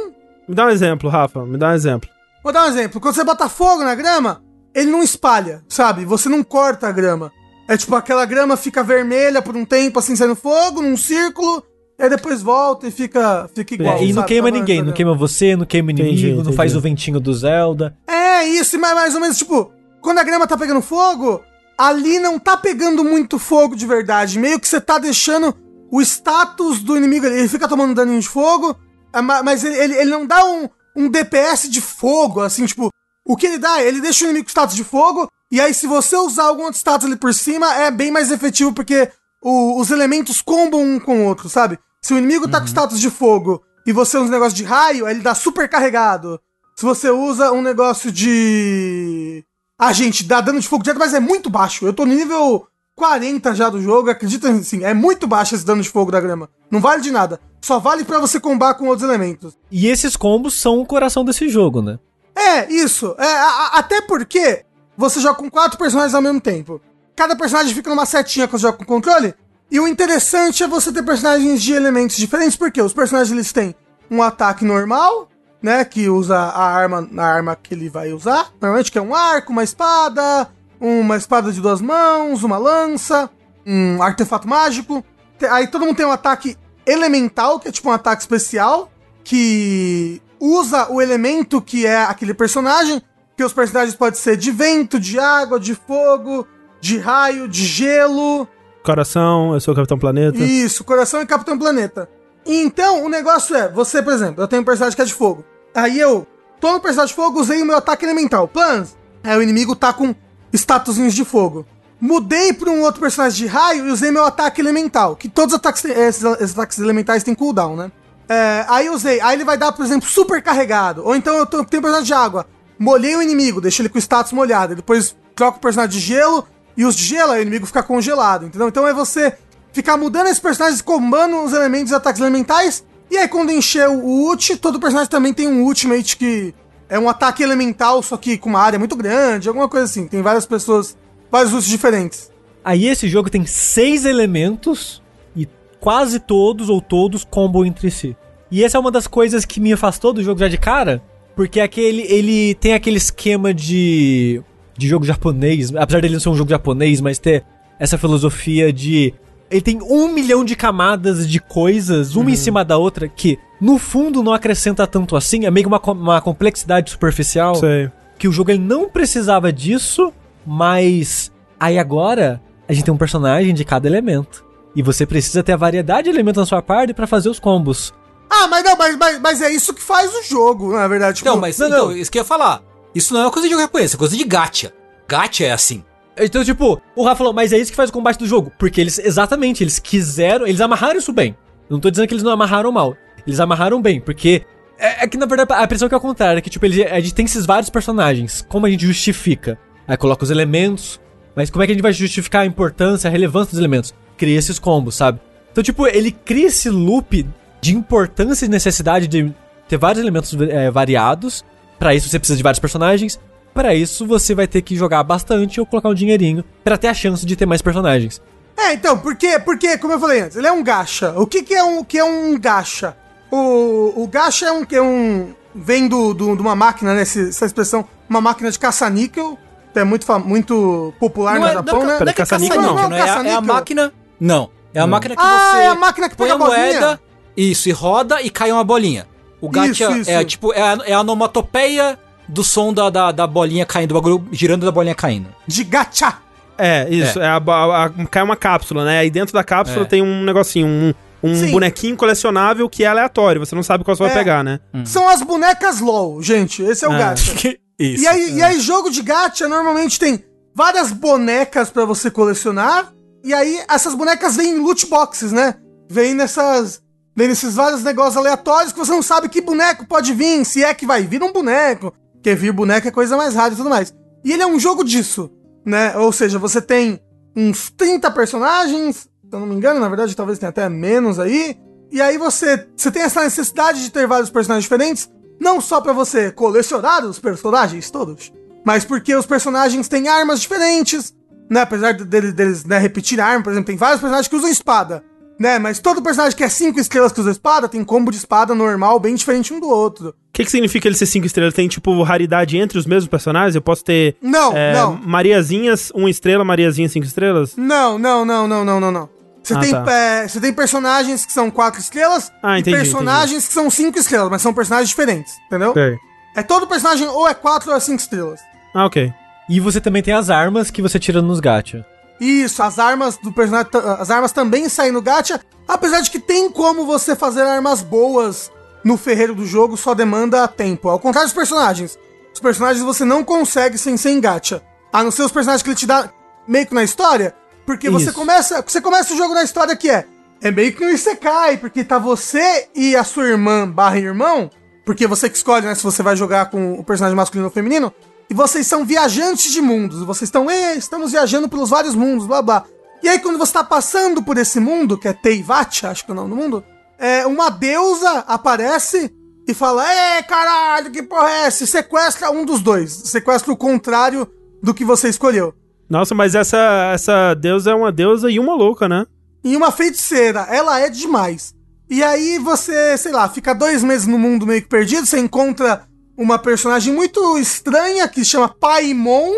A: Me dá um exemplo, Rafa, me dá um exemplo.
C: Vou dar um exemplo. Quando você bota fogo na grama, ele não espalha, sabe? Você não corta a grama. É tipo, aquela grama fica vermelha por um tempo, assim, saindo fogo, num círculo, e aí depois volta e fica, fica igual.
B: É, e não
C: sabe?
B: queima
C: Tava
B: ninguém,
C: antes
B: não queima você, não queima o inimigo,
A: Entendi,
B: não faz o ventinho do Zelda.
C: É isso, mas mais ou menos, tipo, quando a grama tá pegando fogo, ali não tá pegando muito fogo de verdade. Meio que você tá deixando o status do inimigo, ele fica tomando daninho de fogo, é, ma- mas ele, ele, ele não dá um, um DPS de fogo, assim, tipo, o que ele dá? Ele deixa o inimigo com status de fogo, e aí se você usar algum outro status ali por cima, é bem mais efetivo, porque o- os elementos combam um com o outro, sabe? Se o inimigo tá com status de fogo e você usa um negócio de raio, aí ele dá super carregado. Se você usa um negócio de. Ah, gente, dá dano de fogo direto, mas é muito baixo. Eu tô no nível 40 já do jogo, acredita assim, é muito baixo esse dano de fogo da grama. Não vale de nada. Só vale pra você combar com outros elementos.
B: E esses combos são o coração desse jogo, né?
C: É, isso. É, a- a- até porque você joga com quatro personagens ao mesmo tempo. Cada personagem fica numa setinha quando você joga com controle. E o interessante é você ter personagens de elementos diferentes, porque os personagens eles têm um ataque normal, né? Que usa a arma, a arma que ele vai usar. Normalmente que é um arco, uma espada, uma espada de duas mãos, uma lança, um artefato mágico. Aí todo mundo tem um ataque elemental, que é tipo um ataque especial, que usa o elemento que é aquele personagem, que os personagens podem ser de vento, de água, de fogo, de raio, de gelo.
A: Coração, eu sou o Capitão Planeta.
C: Isso, Coração e Capitão Planeta. Então, o negócio é, você, por exemplo, eu tenho um personagem que é de fogo. Aí eu, tô no personagem de fogo, usei o meu ataque elemental. Plans. Aí o inimigo tá com statusinhos de fogo. Mudei pra um outro personagem de raio e usei meu ataque elemental. Que todos os ataques, esses, esses ataques elementais têm cooldown, né? É, aí eu usei. Aí ele vai dar, por exemplo, super carregado. Ou então eu tenho um personagem de água. Molhei o inimigo, deixei ele com status molhado. Depois troco o personagem de gelo e os de gelo, aí o inimigo fica congelado, entendeu? Então é você ficar mudando esses personagens, combando os elementos ataques elementais. E aí quando encher o ult, todo personagem também tem um ultimate que é um ataque elemental, só que com uma área muito grande, alguma coisa assim. Tem várias pessoas, vários ults diferentes.
B: Aí esse jogo tem seis elementos e quase todos ou todos combam entre si. E essa é uma das coisas que me afastou do jogo já de cara, Porque aquele, ele tem aquele esquema de, de jogo japonês, apesar dele não ser um jogo japonês, mas ter essa filosofia de. Ele tem um milhão de camadas de coisas, uma em cima da outra, que no fundo não acrescenta tanto assim, é meio que uma, uma complexidade superficial
A: Sei.
B: que o jogo ele não precisava disso, mas aí agora a gente tem um personagem de cada elemento. E você precisa ter a variedade de elementos na sua party pra fazer os combos.
C: Ah, mas não, mas, mas, mas é isso que faz o jogo, na verdade. Tipo,
D: Não, mas
B: não,
D: então,
B: não.
D: isso que eu ia falar. Isso não é uma coisa de jogo japonês, é coisa de gacha. Gacha é assim.
B: Então, tipo, o Rafa falou, mas é isso que faz o combate do jogo. Porque eles, exatamente, eles quiseram, eles amarraram isso bem. Não tô dizendo que eles não amarraram mal. Eles amarraram bem, porque. É, é que na verdade a impressão que é o contrário, é que tipo, eles, a gente tem esses vários personagens. Como a gente justifica? Aí coloca os elementos, mas como é que a gente vai justificar a importância, a relevância dos elementos? Cria esses combos, sabe? Então, tipo, ele cria esse loop de importância e necessidade de ter vários elementos é, variados. Pra isso você precisa de vários personagens. Pra isso você vai ter que jogar bastante ou colocar um dinheirinho pra ter a chance de ter mais personagens.
C: É, então, porque, porque, como eu falei antes, ele é um gacha. O que, que é um que é um gacha? O, o gacha é um que é um vem do, do- de uma máquina, né? Essa expressão, uma máquina de caça-níquel, que é muito, muito popular no Japão, né?
A: Peraí,
D: não é é
A: caça-níquel
C: não.
D: não, é, a- é a máquina. Não. É a máquina que
C: Ah,
D: você
C: é a máquina que
D: põe
C: pega
D: a
C: a bolinha.
D: moeda, isso, e roda e cai uma bolinha. O gacha
C: Isso, isso.
D: é tipo, é a, é a onomatopeia do som da, da, da bolinha caindo, do bagulho girando da bolinha caindo.
C: De gacha.
A: É, isso. É. a, a- a- cai uma cápsula, né? Aí dentro da cápsula
D: É.
A: tem um negocinho, um, um
C: Sim.
A: bonequinho colecionável que é aleatório. Você não sabe qual você vai
C: É.
A: pegar, né?
C: São as bonecas LOL, gente. Esse é o
A: Ah.
C: gacha.
D: isso.
C: E aí, e aí, jogo de gacha normalmente tem várias bonecas pra você colecionar. E aí, essas bonecas vêm em loot boxes, né? Vem nessas. Vem nesses vários negócios aleatórios que você não sabe que boneco pode vir, se é que vai vir um boneco. Porque vir boneco é coisa mais rara e tudo mais. E ele é um jogo disso, né? Ou seja, você tem uns 30 personagens, se eu não me engano, na verdade, talvez tenha até menos aí. E aí você, você tem essa necessidade de ter vários personagens diferentes, não só pra você colecionar os personagens todos, mas porque os personagens têm armas diferentes, né? Apesar de- deles, deles né, repetir a arma, por exemplo, tem vários personagens que usam espada, né? Mas todo personagem que é 5 estrelas que usa espada tem combo de espada normal, bem diferente um do outro.
A: O que, que significa ele ser cinco estrelas? Tem, tipo, raridade entre os mesmos personagens? Eu posso ter
C: Não,
A: é,
C: não.
A: Mariazinhas, uma estrela, Mariazinha, cinco estrelas?
C: Não, não, não, não, não, não, não. Você
A: Ah,
C: tem,
A: tá.
C: é, você tem personagens que são 4 estrelas
A: Ah,
C: e
A: entendi,
C: personagens que são 5 estrelas, mas são personagens diferentes, entendeu?
A: Ok.
C: É todo personagem ou é 4 ou é 5 estrelas.
A: Ah, ok.
B: E você também tem as armas que você tira nos gacha.
C: Isso, as armas do personagem. As armas também saem no gacha. Apesar de que tem como você fazer armas boas no ferreiro do jogo, só demanda tempo. Ao contrário dos personagens. Os personagens você não consegue sem ser em gacha. A não ser os personagens que ele te dá meio que na história. Porque você
A: Isso.
C: começa. Você começa o jogo na história que é. É meio que um Isekai, porque tá você e a sua irmã barra irmão. Porque você que escolhe, né, se você vai jogar com o personagem masculino ou feminino. E vocês são viajantes de mundos. Vocês estão, "Ê, estamos viajando pelos vários mundos, blá blá. E aí, quando você tá passando por esse mundo, que é Teivat, acho que é o nome do mundo, é, uma deusa aparece e fala: Ê, caralho, que porra é essa? E sequestra um dos dois. Sequestra o contrário do que você escolheu.
A: Nossa, mas essa, essa deusa é uma deusa e uma louca, né?
C: E uma feiticeira, ela é demais. E aí você, sei lá, fica dois meses no mundo meio que perdido, você encontra uma personagem muito estranha que se chama Paimon.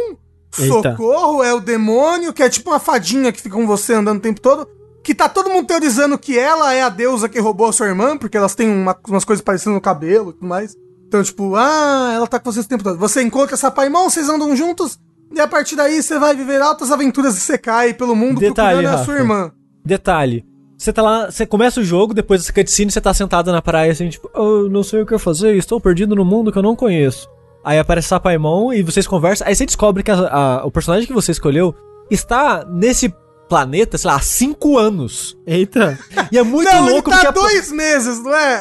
A: Eita.
C: Socorro, é o demônio, que é tipo uma fadinha que fica com você andando o tempo todo. Que tá todo mundo teorizando que ela é a deusa que roubou a sua irmã, porque elas têm uma- umas coisas parecendo no cabelo e tudo mais. Então, tipo, ah, ela tá com você o tempo todo. Você encontra essa Paimon, vocês andam juntos, e a partir daí você vai viver altas aventuras e você cai pelo mundo
B: Detalhe,
C: procurando a
B: Rafa.
C: sua irmã.
B: Detalhe. Você tá lá, você começa o jogo, depois dessa cutscene, você tá sentado na praia assim, tipo, eu não sei o que eu fazer, estou perdido no mundo que eu não conheço. Aí aparece Sapaimon e vocês conversam, aí você descobre que a- a- o personagem que você escolheu está nesse planeta, sei lá, há cinco anos.
A: Eita.
B: E é muito
C: não,
B: louco
C: ele tá
B: porque a-
C: dois meses, não é?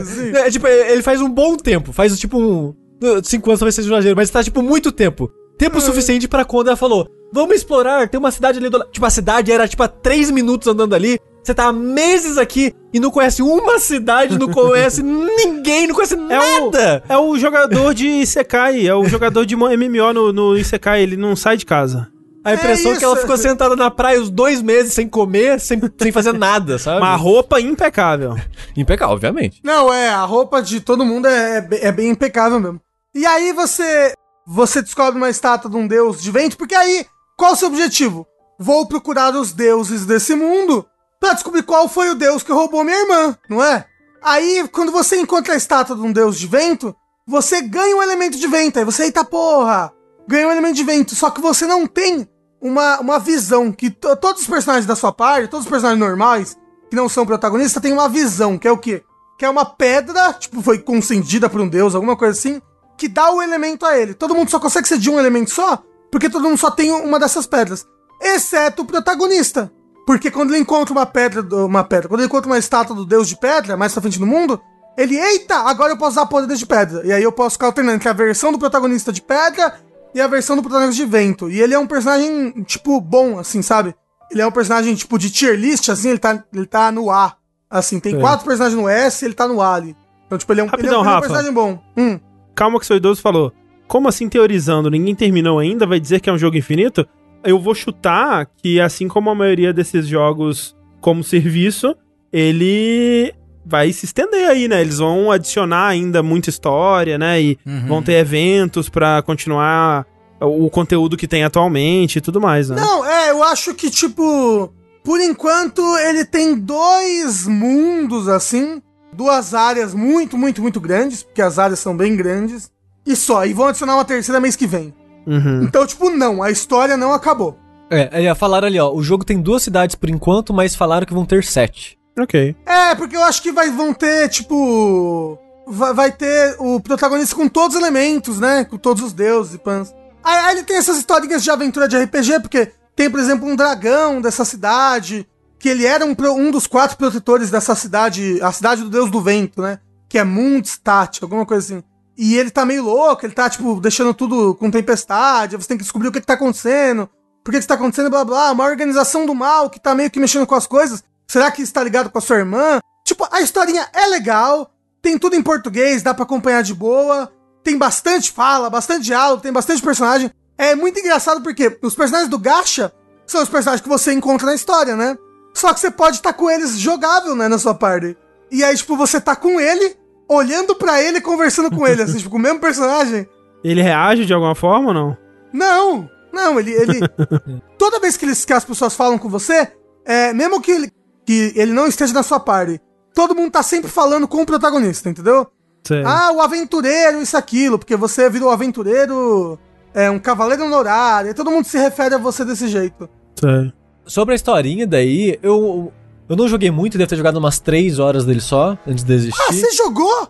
C: Assim.
B: É, tipo, ele faz um bom tempo. Faz tipo um. Cinco anos talvez seja exagero, mas tá tipo muito tempo. Tempo suficiente pra quando ela falou: Vamos explorar, tem uma cidade ali do lado. Tipo, a cidade era tipo a três minutos andando ali. Você tá há meses aqui e não conhece uma cidade, não conhece ninguém, não conhece
A: É
B: nada.
A: o, é o jogador de Isekai, é o jogador de MMO no, no Isekai, ele não sai de casa.
B: A impressão é que ela ficou sentada na praia os dois meses sem comer, sem, sem fazer nada, sabe?
A: Uma roupa impecável.
B: Impecável, obviamente.
C: Não, é, a roupa de todo mundo é, é bem- é bem impecável mesmo. E aí você você descobre uma estátua de um deus de vento, porque aí, qual o seu objetivo? Vou procurar os deuses desse mundo pra descobrir qual foi o deus que roubou minha irmã, não é? Aí, quando você encontra a estátua de um deus de vento, você ganha um elemento de vento. Aí você, eita porra, ganha um elemento de vento. Só que você não tem uma, uma visão que to- todos os personagens da sua parte, todos os personagens normais, que não são protagonistas, têm uma visão, que é o quê? Que é uma pedra, tipo, foi concedida por um deus, alguma coisa assim, que dá o elemento a ele. Todo mundo só consegue ser de um elemento só, porque todo mundo só tem uma dessas pedras. Exceto o protagonista. Porque quando ele encontra uma pedra, uma pedra, quando ele encontra uma estátua do deus de pedra, mais pra frente no mundo, ele, eita, agora eu posso usar poderes de pedra. E aí eu posso ficar alternando entre a versão do protagonista de pedra e a versão do protagonista de vento. E ele é um personagem, tipo, bom, assim, sabe? Ele é um personagem, tipo, de tier list, assim, ele tá, ele tá no A. Assim, tem
A: Sim.
C: quatro personagens no S ele tá no A ali. Então, tipo, ele é um, ele é um-
A: Rapidão,
C: ele é um personagem bom. Hum.
A: Calma que seu idoso falou. Como assim teorizando? Ninguém terminou ainda? Vai dizer que é um jogo infinito? Eu vou chutar que, assim como a maioria desses jogos como serviço, ele vai se estender aí, né? Eles vão adicionar ainda muita história, né? E vão ter eventos pra continuar o conteúdo que tem atualmente e tudo mais, né?
C: Não, é, eu acho que, tipo, por enquanto ele tem dois mundos, assim, duas áreas muito, muito, muito grandes, porque as áreas são bem grandes, e só, e vão adicionar uma terceira mês que vem.
A: Uhum.
C: Então, tipo, não, a história não acabou.
B: É, falaram ali, ó, o jogo tem duas cidades por enquanto, mas falaram que vão ter sete.
A: Ok.
C: É, porque eu acho que vai, vão ter, tipo. Vai, vai ter o protagonista com todos os elementos, né? Com todos os deuses e pans. Aí, aí ele tem essas historinhas de aventura de RPG, porque tem, por exemplo, um dragão dessa cidade, que ele era um, um dos quatro protetores dessa cidade, a cidade do deus do vento, né? Que é Mundstat, alguma coisa assim. E ele tá meio louco, ele tá, tipo, deixando tudo com tempestade, você tem que descobrir o que, que tá acontecendo, por que, que tá acontecendo, blá blá, uma organização do mal que tá meio que mexendo com as coisas. Será que está ligado com a sua irmã? Tipo, a historinha é legal, tem tudo em português, dá pra acompanhar de boa, tem bastante fala, bastante diálogo, tem bastante personagem. É muito engraçado porque os personagens do Gacha são os personagens que você encontra na história, né? Só que você pode estar com eles jogável, né, na sua party. E aí, tipo, você tá com ele, olhando pra ele e conversando com ele, assim, tipo, com o mesmo personagem.
A: Ele reage de alguma forma ou não?
C: Não, não, ele. ele toda vez que, eles, que as pessoas falam com você, é, mesmo que ele, que ele não esteja na sua party, todo mundo tá sempre falando com o protagonista, entendeu?
A: Sei.
C: Ah, o aventureiro, isso, aquilo, porque você virou aventureiro, é um cavaleiro honorário, e todo mundo se refere a você desse jeito.
A: sei.
B: Sobre a historinha daí, eu, eu não joguei muito, devo ter jogado umas três horas dele só, antes de desistir.
C: Ah, você jogou?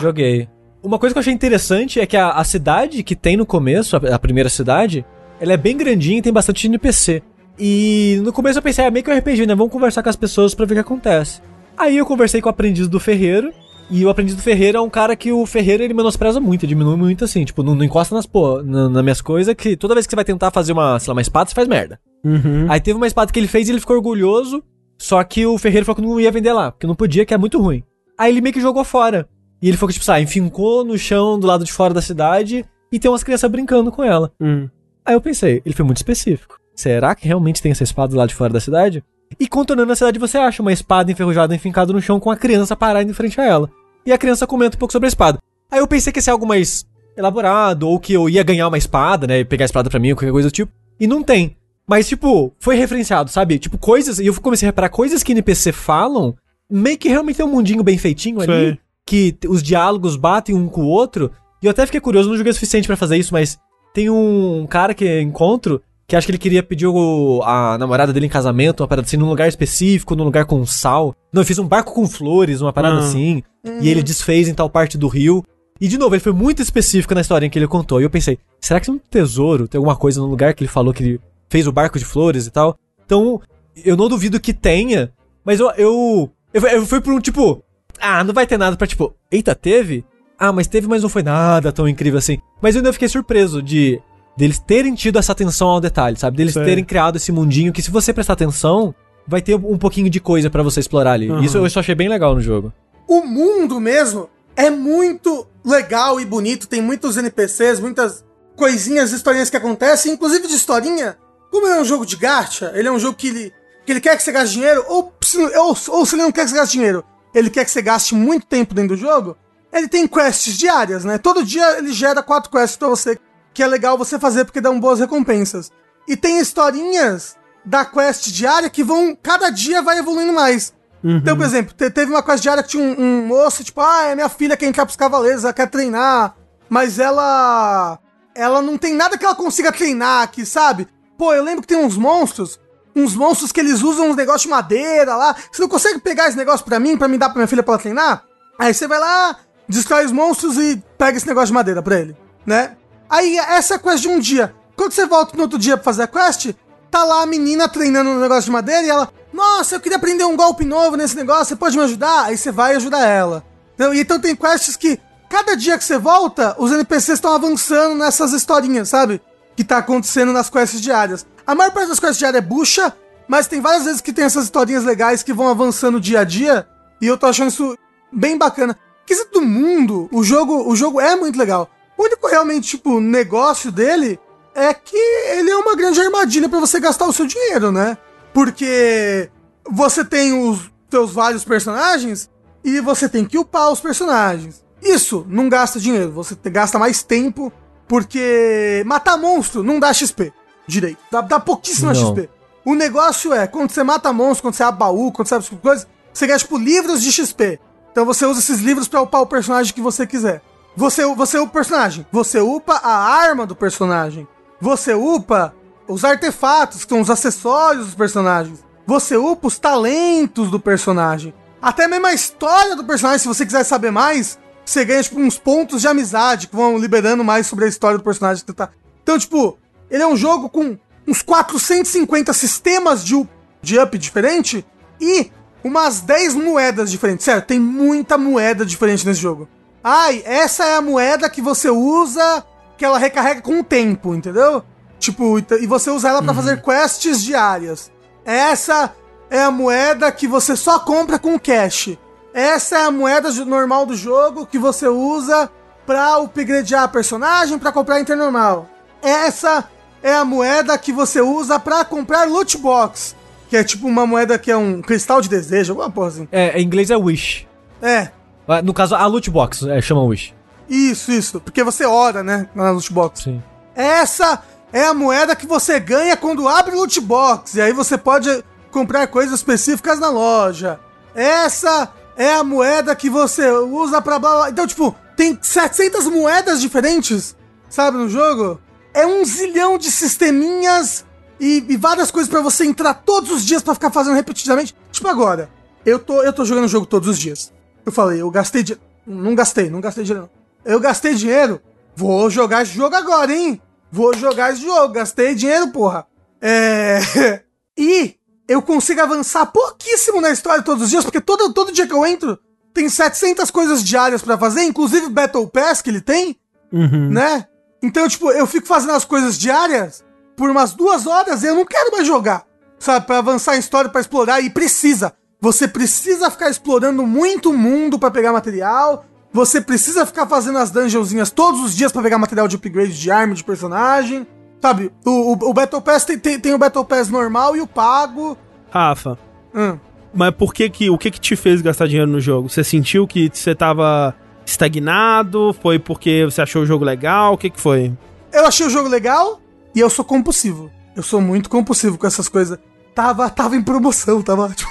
B: Joguei. Uma coisa que eu achei interessante é que a, a cidade que tem no começo, a, a primeira cidade, ela é bem grandinha e tem bastante NPC. E no começo eu pensei, é meio que um RPG, né? Vamos conversar com as pessoas pra ver o que acontece. Aí eu conversei com o aprendiz do ferreiro. E o aprendiz do ferreiro é um cara que o ferreiro ele menospreza muito, diminui muito assim. Tipo, não, não encosta nas, pô, na, nas minhas coisas, que toda vez que você vai tentar fazer uma, sei lá, uma espada, você faz merda.
A: Uhum.
B: Aí teve uma espada que ele fez e ele ficou orgulhoso. Só que o ferreiro falou que não ia vender lá, porque não podia, que é muito ruim. Aí ele meio que jogou fora. E ele falou que, tipo, sabe, enfincou no chão do lado de fora da cidade e tem umas crianças brincando com ela.
A: Hum.
B: Aí eu pensei, ele foi muito específico. Será que realmente tem essa espada do lado de fora da cidade? E contornando a cidade, você acha uma espada enferrujada enfincada no chão com a criança parada em frente a ela. E a criança comenta um pouco sobre a espada. Aí eu pensei que ia ser algo mais elaborado, ou que eu ia ganhar uma espada, né? E pegar a espada pra mim, ou qualquer coisa do tipo. E não tem. Mas, tipo, foi referenciado, sabe? Tipo, coisas. E eu comecei a reparar coisas que NPC falam. Meio que realmente tem um mundinho bem feitinho ali. Que os diálogos batem um com o outro. E eu até fiquei curioso, não joguei o suficiente pra fazer isso, mas tem um cara que eu encontro que acho que ele queria pedir o- a namorada dele em casamento, uma parada assim, num lugar específico, num lugar com sal. Não, eu fiz um barco com flores, uma parada
A: Ah.
B: assim. E ele desfez em tal parte do rio. E de novo, ele foi muito específico na historinha que ele contou. E eu pensei, será que tem um tesouro? Tem alguma coisa no lugar que ele falou que ele fez o barco de flores e tal? Então, eu não duvido que tenha, mas eu. Eu, eu, eu fui por um tipo. Ah, não vai ter nada pra tipo. Eita, teve? Ah, mas teve, mas não foi nada tão incrível assim. Mas eu ainda fiquei surpreso de deles terem tido essa atenção ao detalhe, sabe? Deles
A: Sei.
B: terem criado esse mundinho que, se você prestar atenção, vai ter um pouquinho de coisa pra você explorar ali.
A: Uhum.
B: Isso eu só achei bem legal no jogo.
C: O mundo mesmo é muito legal e bonito, tem muitos NPCs, muitas coisinhas, historinhas que acontecem, inclusive de historinha como ele é um jogo de gacha, ele é um jogo que ele, que ele quer que você gaste dinheiro, ou, se- ou, ou se ele não quer que você gaste dinheiro, ele quer que você gaste muito tempo dentro do jogo, ele tem quests diárias, né? Todo dia ele gera quatro quests pra você, que é legal você fazer porque dão boas recompensas. E tem historinhas da quest diária que vão, cada dia vai evoluindo mais. Então, por exemplo, te- teve uma quest diária que tinha um, um moço, tipo, ah, é minha filha quer entrar pros cavaleiros, ela quer treinar, mas ela. Ela não tem nada que ela consiga treinar aqui, sabe? Pô, eu lembro que tem uns monstros, uns monstros que eles usam uns negócios de madeira lá. Você não consegue pegar esse negócio pra mim, pra me dar pra minha filha pra ela treinar? Aí você vai lá, destrói os monstros e pega esse negócio de madeira pra ele, né? Aí essa é a quest de um dia. Quando você volta no outro dia pra fazer a quest, tá lá a menina treinando no negócio de madeira e ela, nossa, eu queria aprender um golpe novo nesse negócio, você pode me ajudar? Aí você vai ajudar ela. Então, então tem quests que, cada dia que você volta, os NPCs estão avançando nessas historinhas, sabe? Que tá acontecendo nas quests diárias. A maior parte das quests diárias é bucha, mas tem várias vezes que tem essas historinhas legais que vão avançando dia a dia, e eu tô achando isso bem bacana. Quesito do mundo, o jogo, o jogo é muito legal. O único realmente, tipo, negócio dele é que ele é uma grande armadilha pra você gastar o seu dinheiro, né? Porque você tem os seus vários personagens e você tem que upar os personagens. Isso não gasta dinheiro, você gasta mais tempo, porque matar monstro não dá XP direito. Dá, dá pouquíssima
B: Não.
C: XP. O negócio é, quando você mata monstro, quando você abre baú, quando você abre essas coisas, você ganha, tipo, livros de XP. Então você usa esses livros pra upar o personagem que você quiser. Você, você upa o personagem. Você upa a arma do personagem. Você upa os artefatos, que são os acessórios dos personagens. Você upa os talentos do personagem. Até mesmo a história do personagem, se você quiser saber mais, você ganha, tipo, uns pontos de amizade que vão liberando mais sobre a história do personagem que você tá. Então, tipo, ele é um jogo com uns 450 sistemas de, up- de up diferente e umas 10 moedas diferentes. Sério, tem muita moeda diferente nesse jogo. Ai, essa é a moeda que você usa, que ela recarrega com o tempo, entendeu? Tipo, e e você usa ela pra fazer quests diárias. Essa é a moeda que você só compra com cash. Essa é a moeda normal do jogo que você usa pra upgradear a personagem, pra comprar item normal. Essa é a moeda que você usa pra comprar loot box, que é tipo uma moeda que é um cristal de desejo, alguma porra assim.
B: É, em inglês é Wish.
C: É,
B: Ah, No caso, a loot box, é, chama Wish.
C: isso, isso. Porque você ora, né, na loot box.
B: Sim.
C: Essa é a moeda que você ganha quando abre loot box. E aí você pode comprar coisas específicas na loja. Essa é a moeda que você usa pra blá blá. Então, tipo, tem 700 moedas diferentes, sabe, no jogo? É um zilhão de sisteminhas e, e várias coisas pra você entrar todos os dias pra ficar fazendo repetidamente. Tipo agora, eu tô, eu tô jogando o jogo todos os dias. Eu falei, eu gastei dinheiro. Não gastei, não gastei dinheiro. Eu gastei dinheiro. Vou jogar esse jogo agora, hein? Vou jogar esse jogo. Gastei dinheiro, porra. É. e eu consigo avançar pouquíssimo na história todos os dias, porque todo, todo dia que eu entro tem 700 coisas diárias pra fazer, inclusive Battle Pass que ele tem,
A: Uhum.
C: né? Então, tipo, eu fico fazendo as coisas diárias por umas duas horas e eu não quero mais jogar, sabe? Pra avançar a história, pra explorar, e precisa. Você precisa ficar explorando muito o mundo pra pegar material. Você precisa ficar fazendo as dungeonzinhas todos os dias pra pegar material de upgrade de arma, de personagem. Sabe? O, o, o Battle Pass tem, tem, tem o Battle Pass normal e o pago.
A: Rafa,
C: Hum.
A: mas por que que, o que que te fez gastar dinheiro no jogo? Você sentiu que você tava estagnado? Foi porque você achou o jogo legal? O que que foi?
C: Eu achei o jogo legal e eu sou compulsivo. Eu sou muito compulsivo com essas coisas. Tava, tava em promoção, tava. Tipo,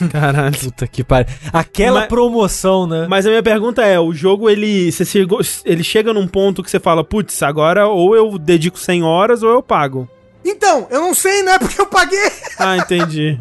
A: Caralho.
B: Puta que pariu. Aquela
A: Mas-
B: promoção, né?
A: Mas a minha pergunta é, o jogo ele, você chegou, ele chega num ponto que você fala, putz, agora ou eu dedico 100 horas ou eu pago.
C: Então, eu não sei, né? Porque eu paguei.
A: Ah, entendi.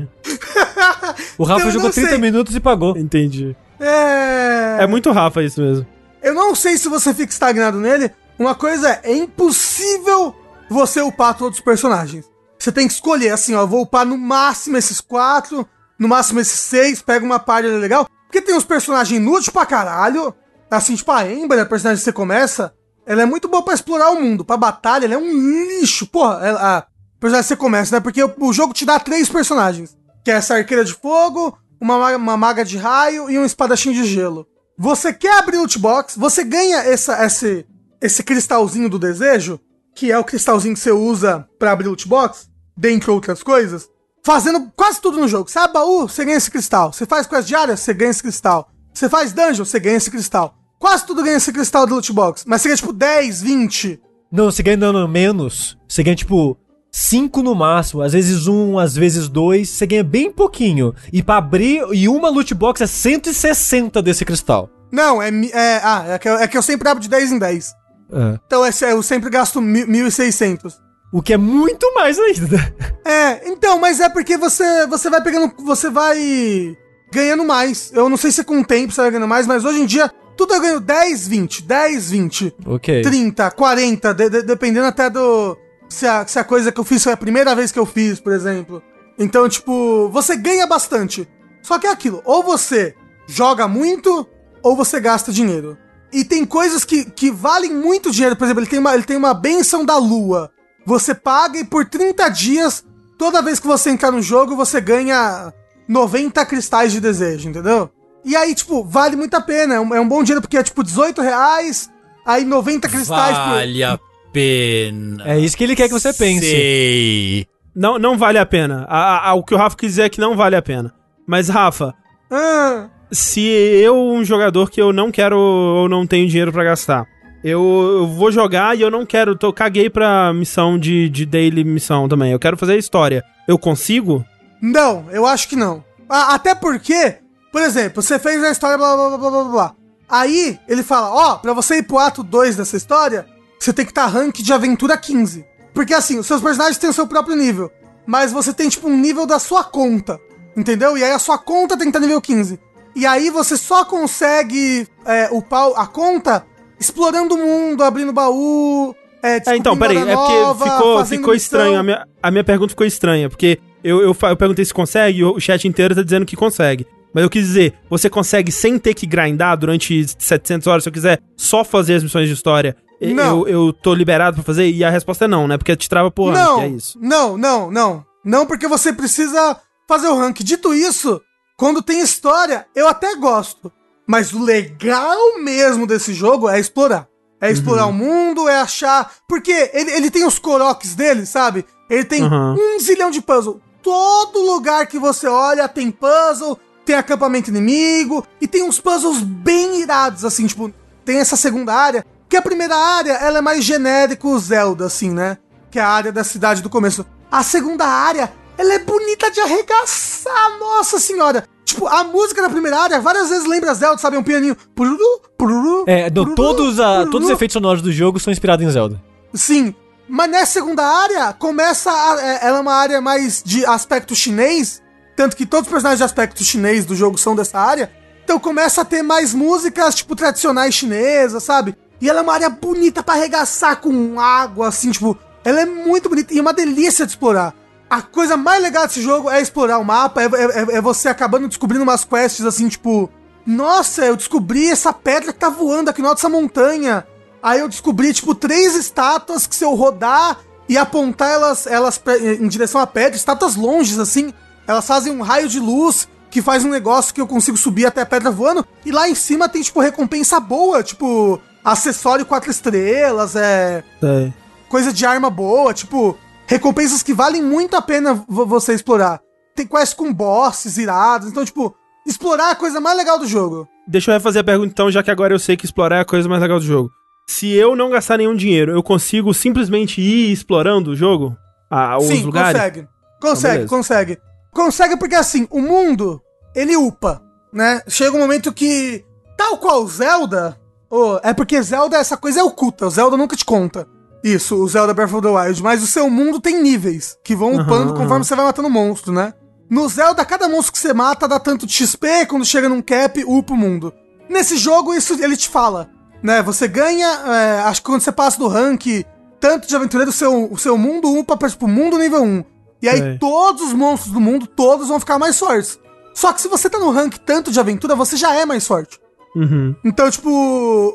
B: O Rafa
C: eu
B: jogou
C: não
B: 30
C: sei.
B: minutos e pagou.
A: entendi.
C: É.
A: É muito Rafa isso mesmo.
C: Eu não sei se você fica estagnado nele. Uma coisa é, é impossível você upar todos os personagens. Você tem que escolher, assim, ó, eu vou upar no máximo esses quatro, no máximo esses seis, pega uma parte legal. Porque tem uns personagens inúteis pra caralho. Assim, tipo a Ember, a personagem que você começa, ela é muito boa pra explorar o mundo. Pra batalha, ela é um lixo. Porra, ela, a personagem que você começa, né? Porque o, o jogo te dá três personagens. Que é essa arqueira de fogo, uma, ma- uma maga de raio e um espadachim de gelo. Você quer abrir loot box, você ganha essa, esse, esse cristalzinho do desejo, que é o cristalzinho que você usa pra abrir loot box. dentre outras coisas, fazendo quase tudo no jogo. Você abre baú, você ganha esse cristal. Você faz quest diária, você ganha esse cristal. Você faz dungeon, você ganha esse cristal. Quase tudo ganha esse cristal do loot box. Mas você ganha tipo 10, 20.
B: Não, você ganha não, menos. Você ganha tipo 5 no máximo, às vezes um, às vezes dois. Você ganha bem pouquinho. E pra abrir, e uma loot box é 160 desse cristal.
C: Não, é. é ah, é que, eu, é que eu sempre abro de 10 em 10.
B: É.
C: Então esse, eu sempre gasto mi- 1.600.
B: O que é muito mais ainda.
C: É, então, mas é porque você, você vai pegando. Você vai ganhando mais. Eu não sei se com o tempo você vai ganhando mais, mas hoje em dia tudo eu ganho 10, 20, 10, 20,
B: Ok.
C: 30, 40, de- de- dependendo até do. Se a, se a coisa que eu fiz foi a primeira vez que eu fiz, por exemplo. Então, tipo, você ganha bastante. Só que é aquilo, ou você joga muito, ou você gasta dinheiro. E tem coisas que, que valem muito dinheiro. Por exemplo, ele tem, uma, ele tem uma benção da lua. Você paga e por 30 dias, toda vez que você entrar no jogo, você ganha 90 cristais de desejo, entendeu? E aí, tipo, vale muito a pena. É um, é um bom dinheiro porque é tipo 18 reais, aí 90 cristais por.
D: Vale a pena.
B: É isso que ele quer que você pense.
D: Sei.
A: Não, não vale a pena. A- a- o que o Rafa quis dizer é que não vale a pena. Mas, Rafa,
C: Ah,
A: se eu, um jogador que eu não quero ou não tenho dinheiro pra gastar, eu, eu vou jogar e eu não quero, tô, caguei pra missão de, de daily missão também. Eu quero fazer a história. Eu consigo?
C: não, eu acho que não. Ah, até porque, por exemplo, você fez a história, blá blá blá blá blá. Aí ele fala: Ó, pra você ir pro ato 2 dessa história, você tem que estar rank de aventura 15. Porque assim, os seus personagens têm o seu próprio nível. Mas você tem, tipo, um nível da sua conta. Entendeu? E aí a sua conta tem que estar nível 15. E aí você só consegue é, upar a conta explorando o mundo, abrindo baú. É,
A: É, então, peraí, é porque ficou, ficou estranho. A minha, a minha pergunta ficou estranha, porque eu, eu, eu perguntei se consegue e o chat inteiro tá dizendo que consegue. Mas eu quis dizer, você consegue sem ter que grindar durante 700 horas, se eu quiser só fazer as missões de história,
C: Não.
A: eu, eu tô liberado pra fazer? E a resposta é não, né? Porque te trava por rank,
C: Não,
A: é isso.
C: não, não, não. Não, porque você precisa fazer o rank. Dito isso, quando tem história, eu até gosto. Mas o legal mesmo desse jogo é explorar. É explorar o mundo, é achar. Porque ele, ele tem os coroques dele, sabe? Ele tem
A: Uhum.
C: um zilhão de puzzle. Todo lugar que você olha tem puzzle, tem acampamento inimigo, e tem uns puzzles bem irados, assim, tipo, tem essa segunda área. Que a primeira área, ela é mais genérico Zelda, assim, né? Que é a área da cidade do começo. A segunda área, ela é bonita de arregaçar, nossa senhora! Tipo, a música da primeira área várias vezes lembra Zelda, sabe? Um pianinho. Pururu, pururu,
B: É, não,
C: pururu,
B: todos, a,
C: pururu.
B: todos os efeitos sonoros do jogo são inspirados em Zelda.
C: Sim. Mas nessa segunda área, começa. A, é- ela é uma área mais de aspecto chinês. Tanto que todos os personagens de aspecto chinês do jogo são dessa área. Então começa a ter mais músicas, tipo, tradicionais chinesas, sabe? E ela é uma área bonita pra arregaçar com água, assim, tipo. Ela é muito bonita e é uma delícia de explorar. A coisa mais legal desse jogo é explorar o mapa, é, é- é você acabando descobrindo umas quests assim, tipo. Nossa, eu descobri essa pedra que tá voando aqui no alto dessa montanha. Aí eu descobri, tipo, três estátuas que se eu rodar e apontar elas, elas em direção à pedra, estátuas longes, assim, elas fazem um raio de luz que faz um negócio que eu consigo subir até a pedra voando. E lá em cima tem, tipo, recompensa boa, tipo, acessório quatro estrelas, é
A: Sei.
C: coisa de arma boa, tipo, recompensas que valem muito a pena vo- você explorar. Tem quests com bosses irados, então, tipo, explorar é a coisa mais legal do jogo.
A: Deixa eu refazer a pergunta então, já que agora eu sei que explorar é a coisa mais legal do jogo. Se eu não gastar nenhum dinheiro, eu consigo simplesmente ir explorando o jogo? Ah, os
C: Sim,
A: lugares?
C: consegue. Consegue,
A: beleza.
C: consegue. Consegue porque, assim, o mundo, ele upa, né? Chega um momento que, tal qual Zelda, ô, é porque Zelda, essa coisa é oculta, o Zelda nunca te conta. Isso, o Zelda Breath of the Wild, mas o seu mundo tem níveis, que vão
A: Aham,
C: upando conforme você vai matando monstro, né? No Zelda, cada monstro que você mata dá tanto de XP, quando chega num cap, upa o mundo. Nesse jogo, isso ele te fala, né? Você ganha, é, acho que quando você passa do rank tanto de aventureiro, o seu, o seu mundo upa pra, tipo, mundo nível 1. E aí
A: Sei.
C: todos os monstros do mundo, todos vão ficar mais fortes. Só que se você tá no rank tanto de aventura, você já é mais forte.
A: Uhum.
C: Então, tipo,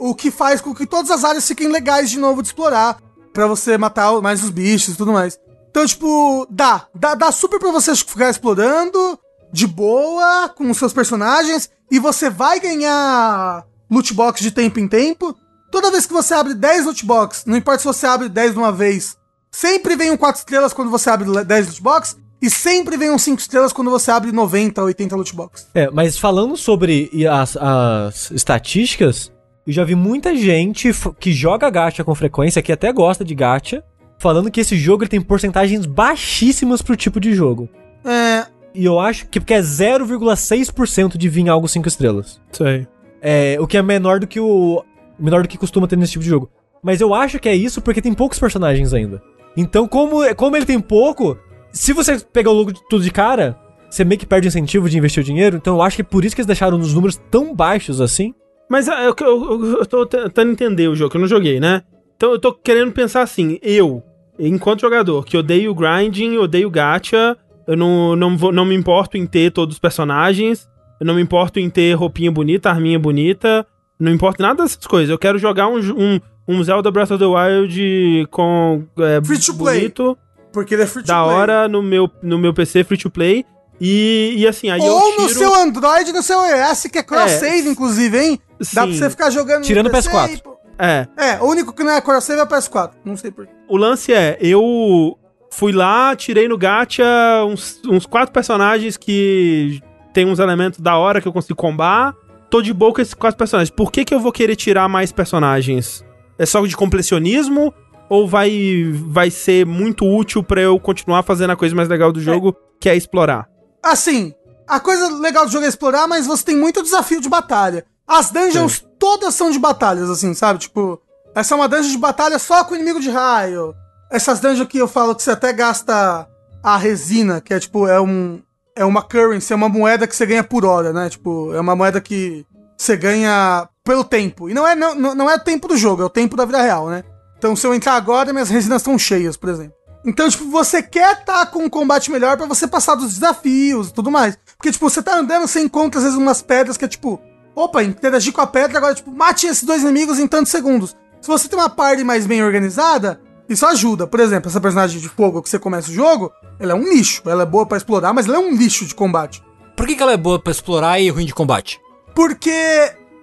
C: o que faz com que todas as áreas fiquem legais de novo de explorar. Pra você matar mais os bichos e tudo mais. Então, tipo, dá. Dá, dá super pra você ficar explorando, de boa, com os seus personagens. E você vai ganhar loot box de tempo em tempo. Toda vez que você abre 10 loot box, não importa se você abre 10 de uma vez Sempre vem um 4 estrelas quando você abre 10 loot box. E sempre vem um 5 estrelas quando você abre 90, 80 loot box.
B: É, mas falando sobre as, as estatísticas, eu já vi muita gente que joga gacha com frequência, que até gosta de gacha, falando que esse jogo ele tem porcentagens baixíssimas pro tipo de jogo.
C: É.
B: E eu acho que porque é 0,6% de vir algo 5 estrelas.
A: Aí.
B: É, o que é menor do que o menor do que costuma ter nesse tipo de jogo. Mas eu acho que é isso porque tem poucos personagens ainda. Então, como, como ele tem pouco, se você pegar o logo de tudo de cara, você meio que perde o incentivo de investir o dinheiro. Então, eu acho que é por isso que eles deixaram os números tão baixos assim.
A: Mas é, eu, eu, eu tô tentando entender o jogo, que eu não joguei, né? Então eu tô querendo pensar assim, eu, enquanto jogador, que odeio grinding, odeio gacha, eu não, não, vou, não me importo em ter todos os personagens, eu não me importo em ter roupinha bonita, arminha bonita, não importa nada dessas coisas. Eu quero jogar um, um, um Zelda Breath of the Wild com é,
C: Free to play.
A: bonito,
C: Porque ele é free to
A: da
C: play.
A: hora no meu, no meu PC free to play. E, e assim, aí eu
C: Ou
A: tiro...
C: no seu Android, no seu iOS, que é cross-save, inclusive, hein? Dá pra
A: Sim.
C: você ficar jogando
B: Tirando
C: no PC
B: PS4.
C: e.
A: É,
C: É, o único que não é cross-save é o PS4. Não sei porquê.
A: O lance é, eu fui lá, tirei no gacha uns, uns quatro personagens que tem uns elementos da hora que eu consigo combar. Tô de boa com esses quatro personagens. Por que, que eu vou querer tirar mais personagens? É só de completionismo? Ou vai, vai ser muito útil pra eu continuar fazendo a coisa mais legal do jogo, que é explorar?
C: Assim, a coisa legal do jogo é explorar, mas você tem muito desafio de batalha. As dungeons todas são de batalhas, assim, sabe? Tipo, essa é uma dungeon de batalha só com inimigo de raio. Essas dungeons que eu falo que você até gasta a resina, que é tipo, é um. É uma currency, é uma moeda que você ganha por hora, né? Tipo, é uma moeda que você ganha pelo tempo. E não é, não não é o tempo do jogo, é o tempo da vida real, né? Então, se eu entrar agora, minhas resinas estão cheias, por exemplo. Então, tipo, você quer estar com um combate melhor pra você passar dos desafios e tudo mais. Porque, tipo, você tá andando, você encontra às vezes umas pedras que é tipo, opa, interagir com a pedra, agora, tipo, mate esses dois inimigos em tantos segundos. Se você tem uma party mais bem organizada, isso ajuda. Por exemplo, essa personagem de fogo que você começa o jogo, ela é um lixo. Ela é boa pra explorar, mas ela é um lixo de combate.
D: Por que, que ela é boa pra explorar e ruim de combate?
C: Porque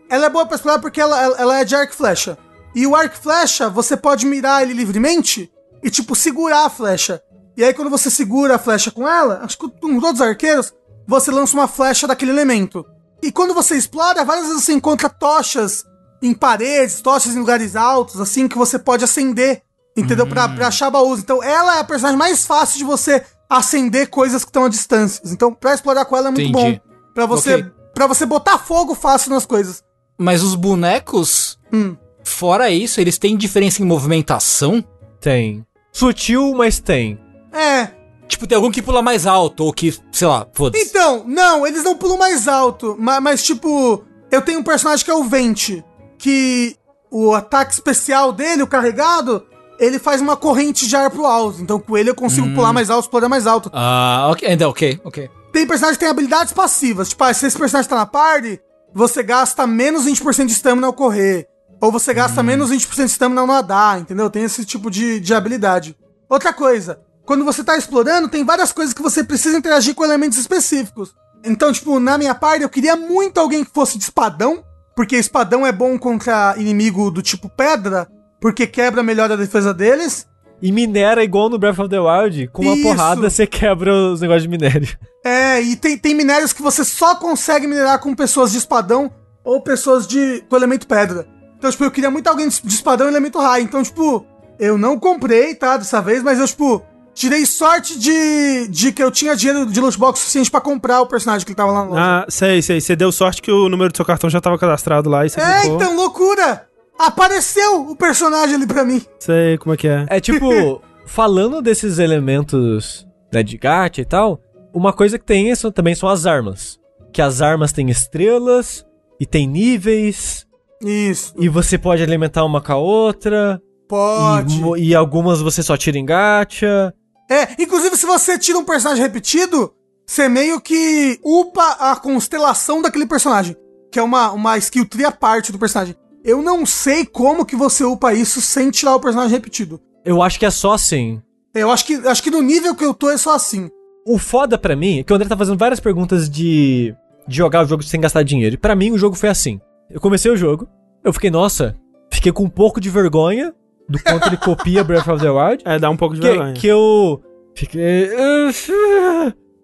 C: ela é boa pra explorar porque ela, ela- ela é de arco e flecha. E o arco e flecha, você pode mirar ele livremente e, tipo, segurar a flecha. E aí, quando você segura a flecha com ela, acho que com todos os arqueiros, você lança uma flecha daquele elemento. E quando você explora, várias vezes você encontra tochas em paredes, tochas em lugares altos, assim, que você pode acender, entendeu? Pra, pra achar baús. Então, ela é a personagem mais fácil de você acender coisas que estão a distâncias. Então, pra explorar com ela é muito
D: Entendi.
C: bom. Pra você,
D: Ok.
C: pra você botar fogo fácil nas coisas.
D: Mas os bonecos,
C: Hum.
D: fora isso, eles têm diferença em movimentação?
B: Tem. Sutil, mas tem.
C: É.
D: Tipo, tem algum que pula mais alto, ou que, sei lá, foda-se.
C: Então, não, eles não pulam mais alto. Mas, mas, tipo, eu tenho um personagem que é o Vente. Que o ataque especial dele, o carregado, ele faz uma corrente de ar pro alto. Então, com ele eu consigo pular mais alto, explorar mais alto.
D: Ah, ok, ainda ok, ok.
C: Tem personagem que tem habilidades passivas. Tipo, ah, se esse personagem tá na party, você gasta menos 20% de stamina ao correr. Ou você gasta menos 20% de stamina ao nadar, entendeu? Tem esse tipo de, de habilidade. Outra coisa, quando você tá explorando, tem várias coisas que você precisa interagir com elementos específicos. Então, tipo, na minha party, eu queria muito alguém que fosse de espadão, porque espadão é bom contra inimigo do tipo pedra, porque quebra melhor a defesa deles.
B: E minera igual no Breath of the Wild, com uma
C: Isso.
B: porrada você quebra os negócios de minério.
C: É, e tem, tem minérios que você só consegue minerar com pessoas de espadão ou pessoas de com elemento pedra. Então, tipo, eu queria muito alguém de espadão e elemento raio. Então, tipo, eu não comprei, tá, dessa vez, mas eu, tipo, tirei sorte de, de que eu tinha dinheiro de loot box suficiente pra comprar o personagem que ele tava lá na loja.
A: Ah, sei, sei. Você deu sorte que o número do seu cartão já tava cadastrado lá e você
C: é,
A: ficou.
C: então, loucura! Apareceu o personagem ali pra mim.
A: Sei como é que é.
B: É tipo, falando desses elementos né, de gacha e tal, uma coisa que tem isso também são as armas. Que as armas têm estrelas e tem níveis,
C: Isso,
B: e você pode alimentar uma com a outra,
C: pode.
B: e, e algumas você só tira em gacha.
C: É, inclusive se você tira um personagem repetido, você meio que upa a constelação daquele personagem. Que é uma, uma skill tree à parte do personagem. Eu não sei como que você upa isso sem tirar o personagem repetido.
B: Eu acho que é só assim.
C: Eu acho que, acho que no nível que eu tô é só assim.
B: O foda pra mim é que o André tá fazendo várias perguntas de, de jogar o jogo sem gastar dinheiro. E pra mim o jogo foi assim. Eu comecei o jogo, eu fiquei, nossa, fiquei com um pouco de vergonha do quanto ele copia Breath of the Wild.
A: É, dá um pouco de
B: Que,
A: vergonha.
B: que eu fiquei.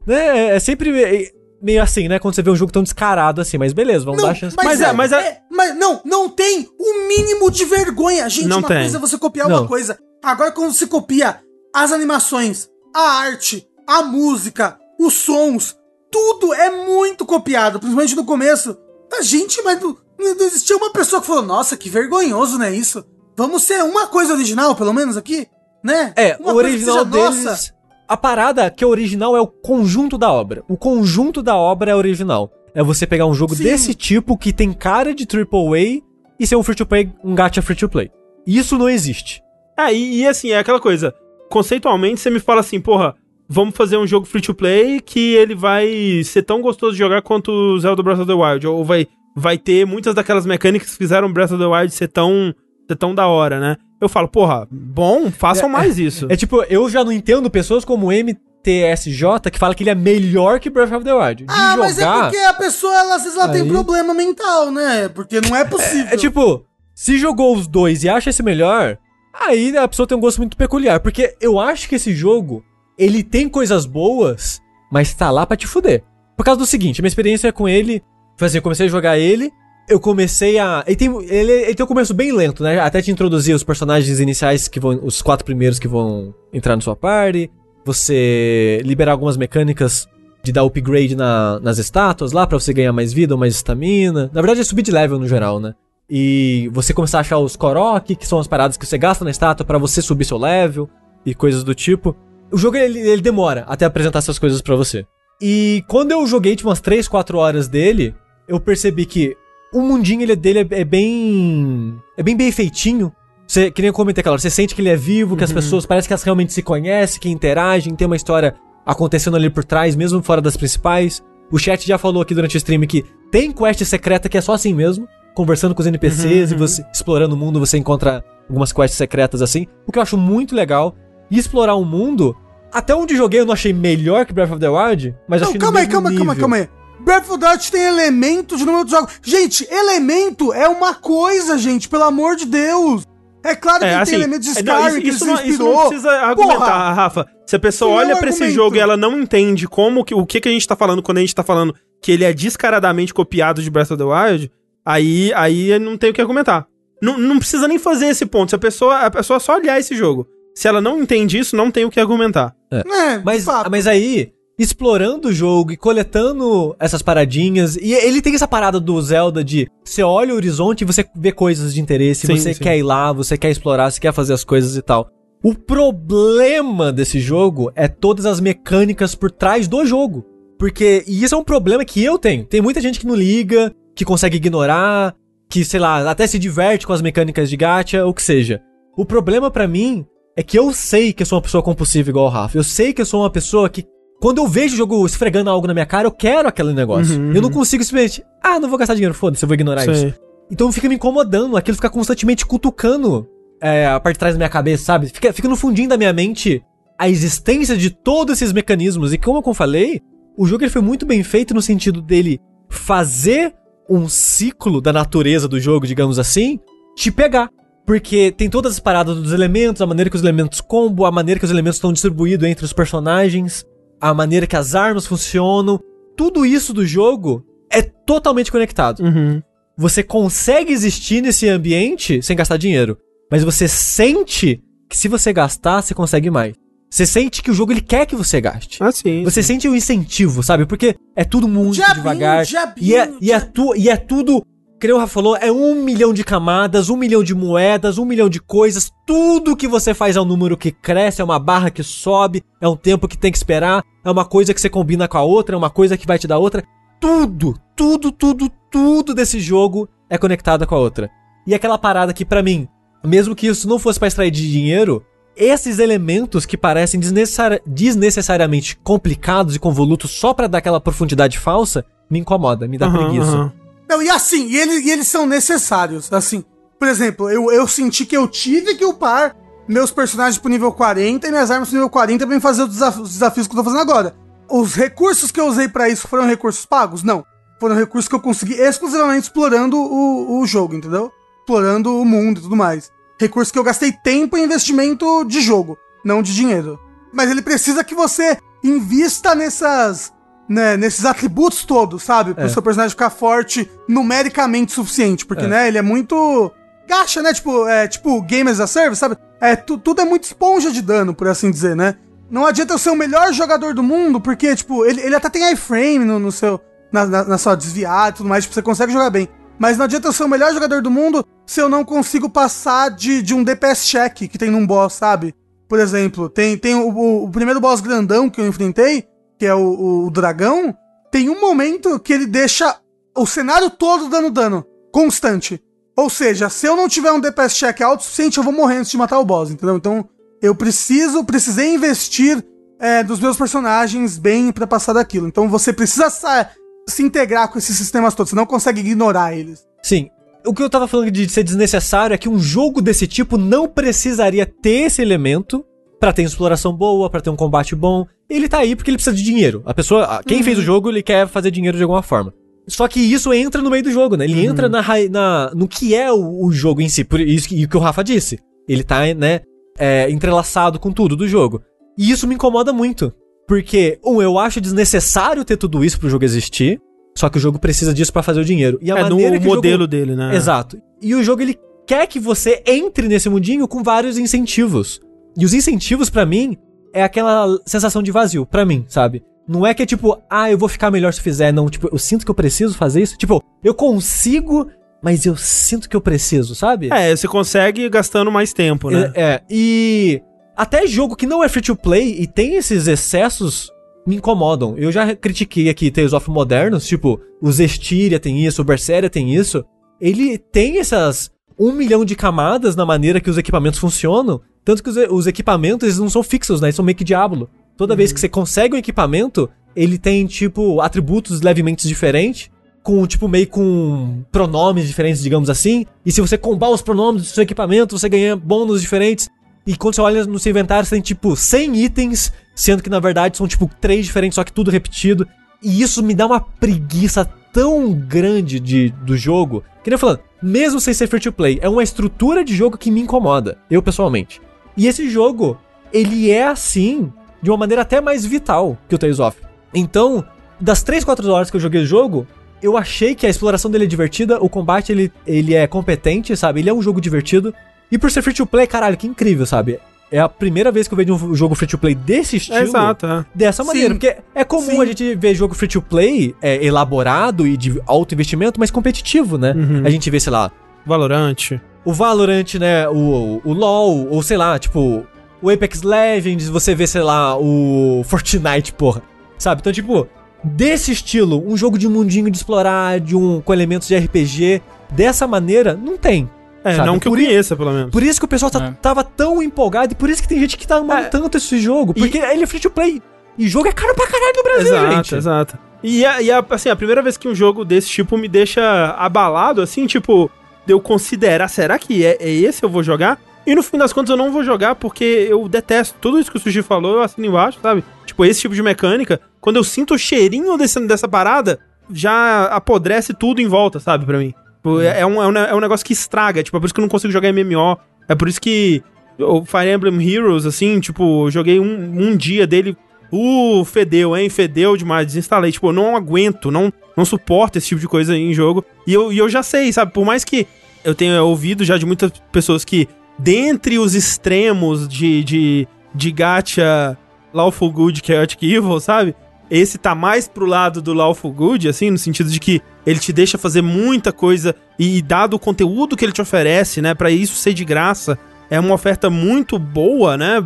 B: Né? É sempre meio assim, né? Quando você vê um jogo tão descarado assim, mas beleza, vamos dar a chance.
A: mas é, mas é-
C: mas não, não tem o mínimo de vergonha. Gente,
A: Não
C: uma
A: tem.
C: coisa é você copiar
B: Não.
C: uma coisa. Agora, quando você copia as animações, a arte, a música, os sons, tudo é muito copiado, principalmente no começo. A gente, mas não, não existia uma pessoa que falou: Nossa, que vergonhoso, né? Isso. Vamos ser uma coisa original, pelo menos aqui, né?
B: É,
C: uma
B: o original
C: seja
B: deles.
C: nossa.
B: A parada que é original é o conjunto da obra. O conjunto da obra é original. É você pegar um jogo
C: Sim.
B: desse tipo que tem cara de AAA e ser um free to play, um gacha free to play. Isso não existe.
A: É, e, e assim, é aquela coisa. Conceitualmente, você me fala assim, porra, vamos fazer um jogo free to play que ele vai ser tão gostoso de jogar quanto o Zelda Breath of the Wild. Ou vai, vai ter muitas daquelas mecânicas que fizeram Breath of the Wild ser tão, ser tão da hora, né? Eu falo, porra, bom, façam mais isso.
B: É tipo, eu já não entendo pessoas como MTSJ que fala que ele é melhor que Breath of the Wild. De
C: Ah, mas é
B: jogar,
C: porque a pessoa, ela, às vezes, ela tem
B: Aí-
C: problema mental, né? Porque não é possível.
B: É tipo, se jogou os dois e acha esse melhor, aí a pessoa tem um gosto muito peculiar. Porque eu acho que esse jogo, ele tem coisas boas, mas tá lá pra te fuder. Por causa do seguinte, minha experiência com ele foi assim, eu comecei a jogar ele, eu comecei a... Ele tem, ele, ele tem um começo bem lento, né? Até te introduzir os personagens iniciais, que vão os quatro primeiros que vão entrar na sua party, você liberar algumas mecânicas de dar upgrade na- nas estátuas lá pra você ganhar mais vida ou mais estamina. Na verdade é subir de level no geral, né? E você começar a achar os Korok, que são as paradas que você gasta na estátua pra você subir seu level e coisas do tipo. O jogo ele, ele demora até apresentar essas coisas pra você. E quando eu joguei tipo umas 3, 4 horas dele, eu percebi que o mundinho ele, dele é, é bem é bem bem feitinho. Você, que nem eu comentei aquela hora, você sente que ele é vivo, que as pessoas parece que elas realmente se conhecem, que interagem, tem uma história acontecendo ali por trás, mesmo fora das principais. O chat já falou aqui durante o stream que tem quest secreta que é só assim mesmo, conversando com os NPCs e você explorando o mundo, você encontra algumas quests secretas assim, o que eu acho muito legal. E explorar o mundo, até onde joguei eu não achei melhor que Breath of the Wild, mas
C: Não,
B: achei no
C: calma aí,
B: mesmo
C: calma, calma,
B: nível.
C: calma aí. Breath of the Wild tem elemento de número de jogos. Gente, elemento é uma coisa, gente, pelo amor de Deus. É claro que
A: É,
C: tem
A: assim,
C: elementos de
A: é, não,
C: Skyrim que
A: isso, isso,
C: ele
A: não,
C: se
A: isso não precisa argumentar,
C: Porra!
A: Rafa. Se a pessoa
C: Isso é
A: olha pra esse jogo e ela não entende como que, o que, que a gente tá falando quando a gente tá falando que ele é descaradamente copiado de Breath of the Wild, aí, aí não tem o que argumentar. Não, não precisa nem fazer esse ponto. Se a pessoa, a pessoa só olhar esse jogo. Se ela não entende isso, não tem o que argumentar.
C: É, de
B: Mas, mas aí, explorando o jogo e coletando essas paradinhas, e ele tem essa parada do Zelda de você olha o horizonte e você vê coisas de interesse,
A: Sim,
B: você
A: sim.
B: quer ir lá, você quer explorar, você quer fazer as coisas e tal. O problema desse jogo é todas as mecânicas por trás do jogo. Porque, e isso é um problema que eu tenho. Tem muita gente que não liga, que consegue ignorar, que, sei lá, até se diverte com as mecânicas de gacha, ou que seja. O problema pra mim é que eu sei que eu sou uma pessoa compulsiva igual o Rafa. Eu sei que eu sou uma pessoa que, quando eu vejo o jogo esfregando algo na minha cara, eu quero aquele negócio.
A: Uhum,
B: Eu não
A: uhum.
B: consigo simplesmente, ah, não vou gastar dinheiro, foda-se, eu vou ignorar isso.
A: Sei.
B: Então fica me incomodando, aquilo fica constantemente cutucando é, a parte de trás da minha cabeça, sabe? Fica, fica no fundinho da minha mente a existência de todos esses mecanismos. E como eu falei, o jogo ele foi muito bem feito no sentido dele fazer um ciclo da natureza do jogo, digamos assim, te pegar. Porque tem todas as paradas dos elementos, a maneira que os elementos combo, a maneira que os elementos estão distribuídos entre os personagens, a maneira que as armas funcionam. Tudo isso do jogo é totalmente conectado.
A: Uhum.
B: Você consegue existir nesse ambiente sem gastar dinheiro. Mas você sente que se você gastar, você consegue mais. Você sente que o jogo ele quer que você gaste.
A: Ah, sim.
B: Você sente o incentivo, sabe? Porque é tudo muito
C: Diabinho,
B: devagar.
C: diabinho,
B: e, é, e, é
C: diabinho.
B: tu, e é tudo, que nem o Rafa falou, é um milhão de camadas, um milhão de moedas, um milhão de coisas. Tudo que você faz é um número que cresce, é uma barra que sobe, é um tempo que tem que esperar, é uma coisa que você combina com a outra, é uma coisa que vai te dar outra. Tudo, tudo, tudo, tudo desse jogo é conectado com a outra. E aquela parada que, pra mim, mesmo que isso não fosse pra extrair de dinheiro, esses elementos que parecem desnecessari- desnecessariamente complicados e convolutos só pra dar aquela profundidade falsa, me incomoda, me dá
A: Aham,
B: preguiça.
A: aham.
C: Não, e assim, e, ele- e eles são necessários. Assim, por exemplo, eu, eu senti que eu tive que upar meus personagens pro nível 40 e minhas armas pro nível 40 pra fazer os, desaf- os desafios que eu tô fazendo agora. Os recursos que eu usei pra isso foram recursos pagos? Não. Foram recursos que eu consegui exclusivamente explorando o, o jogo, entendeu? Explorando o mundo e tudo mais. Recurso que eu gastei tempo em investimento de jogo, não de dinheiro. Mas ele precisa que você invista nessas. Né, nesses atributos todos, sabe? Pro
B: É.
C: seu personagem ficar forte numericamente suficiente. Porque,
B: É.
C: né, ele é muito. Gacha, né? Tipo, é, tipo Game as a Service, sabe? É, tu- tudo é muito esponja de dano, por assim dizer, né? Não adianta eu ser o melhor jogador do mundo, porque, tipo, ele, ele até tem iframe no, no seu. Na, na, na sua desviada e tudo mais, tipo, você consegue jogar bem. Mas não adianta eu ser o melhor jogador do mundo se eu não consigo passar de, de um DPS check que tem num boss, sabe? Por exemplo, tem, tem o, o- o primeiro boss grandão que eu enfrentei, que é o, o dragão, tem um momento que ele deixa o cenário todo dando dano, constante. Ou seja, se eu não tiver um DPS check alto suficiente, eu vou morrer antes de matar o boss, entendeu? Então, eu preciso, precisei investir é, dos meus personagens bem pra passar daquilo. Então, você precisa sa- se integrar com esses sistemas todos, você não consegue ignorar eles.
B: Sim. O que eu tava falando de ser desnecessário é que um jogo desse tipo não precisaria ter esse elemento pra ter exploração boa, pra ter um combate bom. Ele tá aí porque ele precisa de dinheiro. A pessoa, quem fez o jogo, ele quer fazer dinheiro de alguma forma. Só que isso entra no meio do jogo, né? Ele entra na, na- no que é o, o jogo em si. Por isso que, e o que o Rafa disse. Ele tá, né, é, entrelaçado com tudo do jogo. E isso me incomoda muito. Porque, um, eu acho desnecessário ter tudo isso pro jogo existir. Só que o jogo precisa disso pra fazer o dinheiro. E a
A: É no
B: maneira que o jogo-
A: modelo dele, né?
B: Exato. E o jogo ele quer que você entre nesse mundinho com vários incentivos. E os incentivos pra mim é aquela sensação de vazio pra mim, sabe? Não é que é tipo, ah, eu vou ficar melhor se fizer, não, tipo, eu sinto que eu preciso fazer isso. Tipo, eu consigo, mas eu sinto que eu preciso, sabe?
A: É, você consegue gastando mais tempo, né?
B: É, é, e até jogo que não é free to play e tem esses excessos me incomodam. Eu já critiquei aqui Tales of Modernos, tipo, o Zestiria tem isso, o Berseria tem isso. Ele tem essas um milhão de camadas na maneira que os equipamentos funcionam, tanto que os, os equipamentos eles não são fixos, né? Eles são meio que Diablo. Toda vez que você consegue um equipamento, ele tem, tipo, atributos levemente diferentes, com, tipo, meio com pronomes diferentes, digamos assim. E se você combar os pronomes do seu equipamento, você ganha bônus diferentes. E quando você olha no seu inventário, você tem, tipo, 100 itens, sendo que, na verdade, são, tipo, três diferentes, só que tudo repetido. E isso me dá uma preguiça tão grande de, do jogo, que nem eu falando, mesmo sem ser free to play, é uma estrutura de jogo que me incomoda, eu pessoalmente. E esse jogo, ele é assim, de uma maneira até mais vital que o Tales of. Então, das 3, 4 horas que eu joguei o jogo, eu achei que a exploração dele é divertida, o combate ele, ele é competente, sabe? Ele é um jogo divertido. E por ser free to play, caralho, que incrível, sabe? É a primeira vez que eu vejo um jogo free to play desse estilo.
A: Exato, é.
B: Dessa maneira,
C: Sim.
B: porque é comum
C: Sim.
B: a gente ver jogo free to play é, elaborado e de alto investimento, mas competitivo, né?
A: Uhum.
B: A gente vê, sei lá,
A: Valorante.
B: o Valorant, né? O, o LoL, ou sei lá, tipo, o Apex Legends, você vê, sei lá, o Fortnite, porra. Sabe? Então, tipo, desse estilo, um jogo de mundinho de explorar, de um com elementos de RPG, dessa maneira, não tem.
A: É,
B: Sabe?
A: não que eu
B: Por i-
A: conheça, pelo menos.
B: Por isso que o pessoal tá-
D: É.
B: tava tão empolgado e por isso que tem gente que tá amando
A: É.
B: tanto esse jogo.
A: E-
B: Porque ele é free to play. E jogo é caro pra caralho no Brasil,
A: Exato,
B: gente.
A: exato. E, a, e a- assim, a primeira vez que um jogo desse tipo me deixa abalado, assim, tipo, de eu considerar, será que é, é esse eu vou jogar? E no fim das contas eu não vou jogar porque eu detesto tudo isso que o Sushi falou, eu assino embaixo, sabe? Tipo, esse tipo de mecânica, quando eu sinto o cheirinho desse, dessa parada, já apodrece tudo em volta, sabe, pra mim. Tipo, É, é um, é, um, ne- é um negócio que estraga, tipo, é por isso que eu não consigo jogar MMO, é por isso que o Fire Emblem Heroes, assim, tipo, joguei um, um dia dele, uh, fedeu, hein, fedeu demais, desinstalei, tipo, eu não aguento, não, não suporto esse tipo de coisa em jogo, e eu, e eu já sei, sabe, por mais que eu tenha ouvido já de muitas pessoas que, dentre os extremos de, de, de gacha Lawful Good, Chaotic Evil, sabe, esse tá mais pro lado do Lawful Good, assim, no sentido de que ele te deixa fazer muita coisa e dado o conteúdo que ele te oferece, né, Pra isso ser de graça, é uma oferta muito boa, né,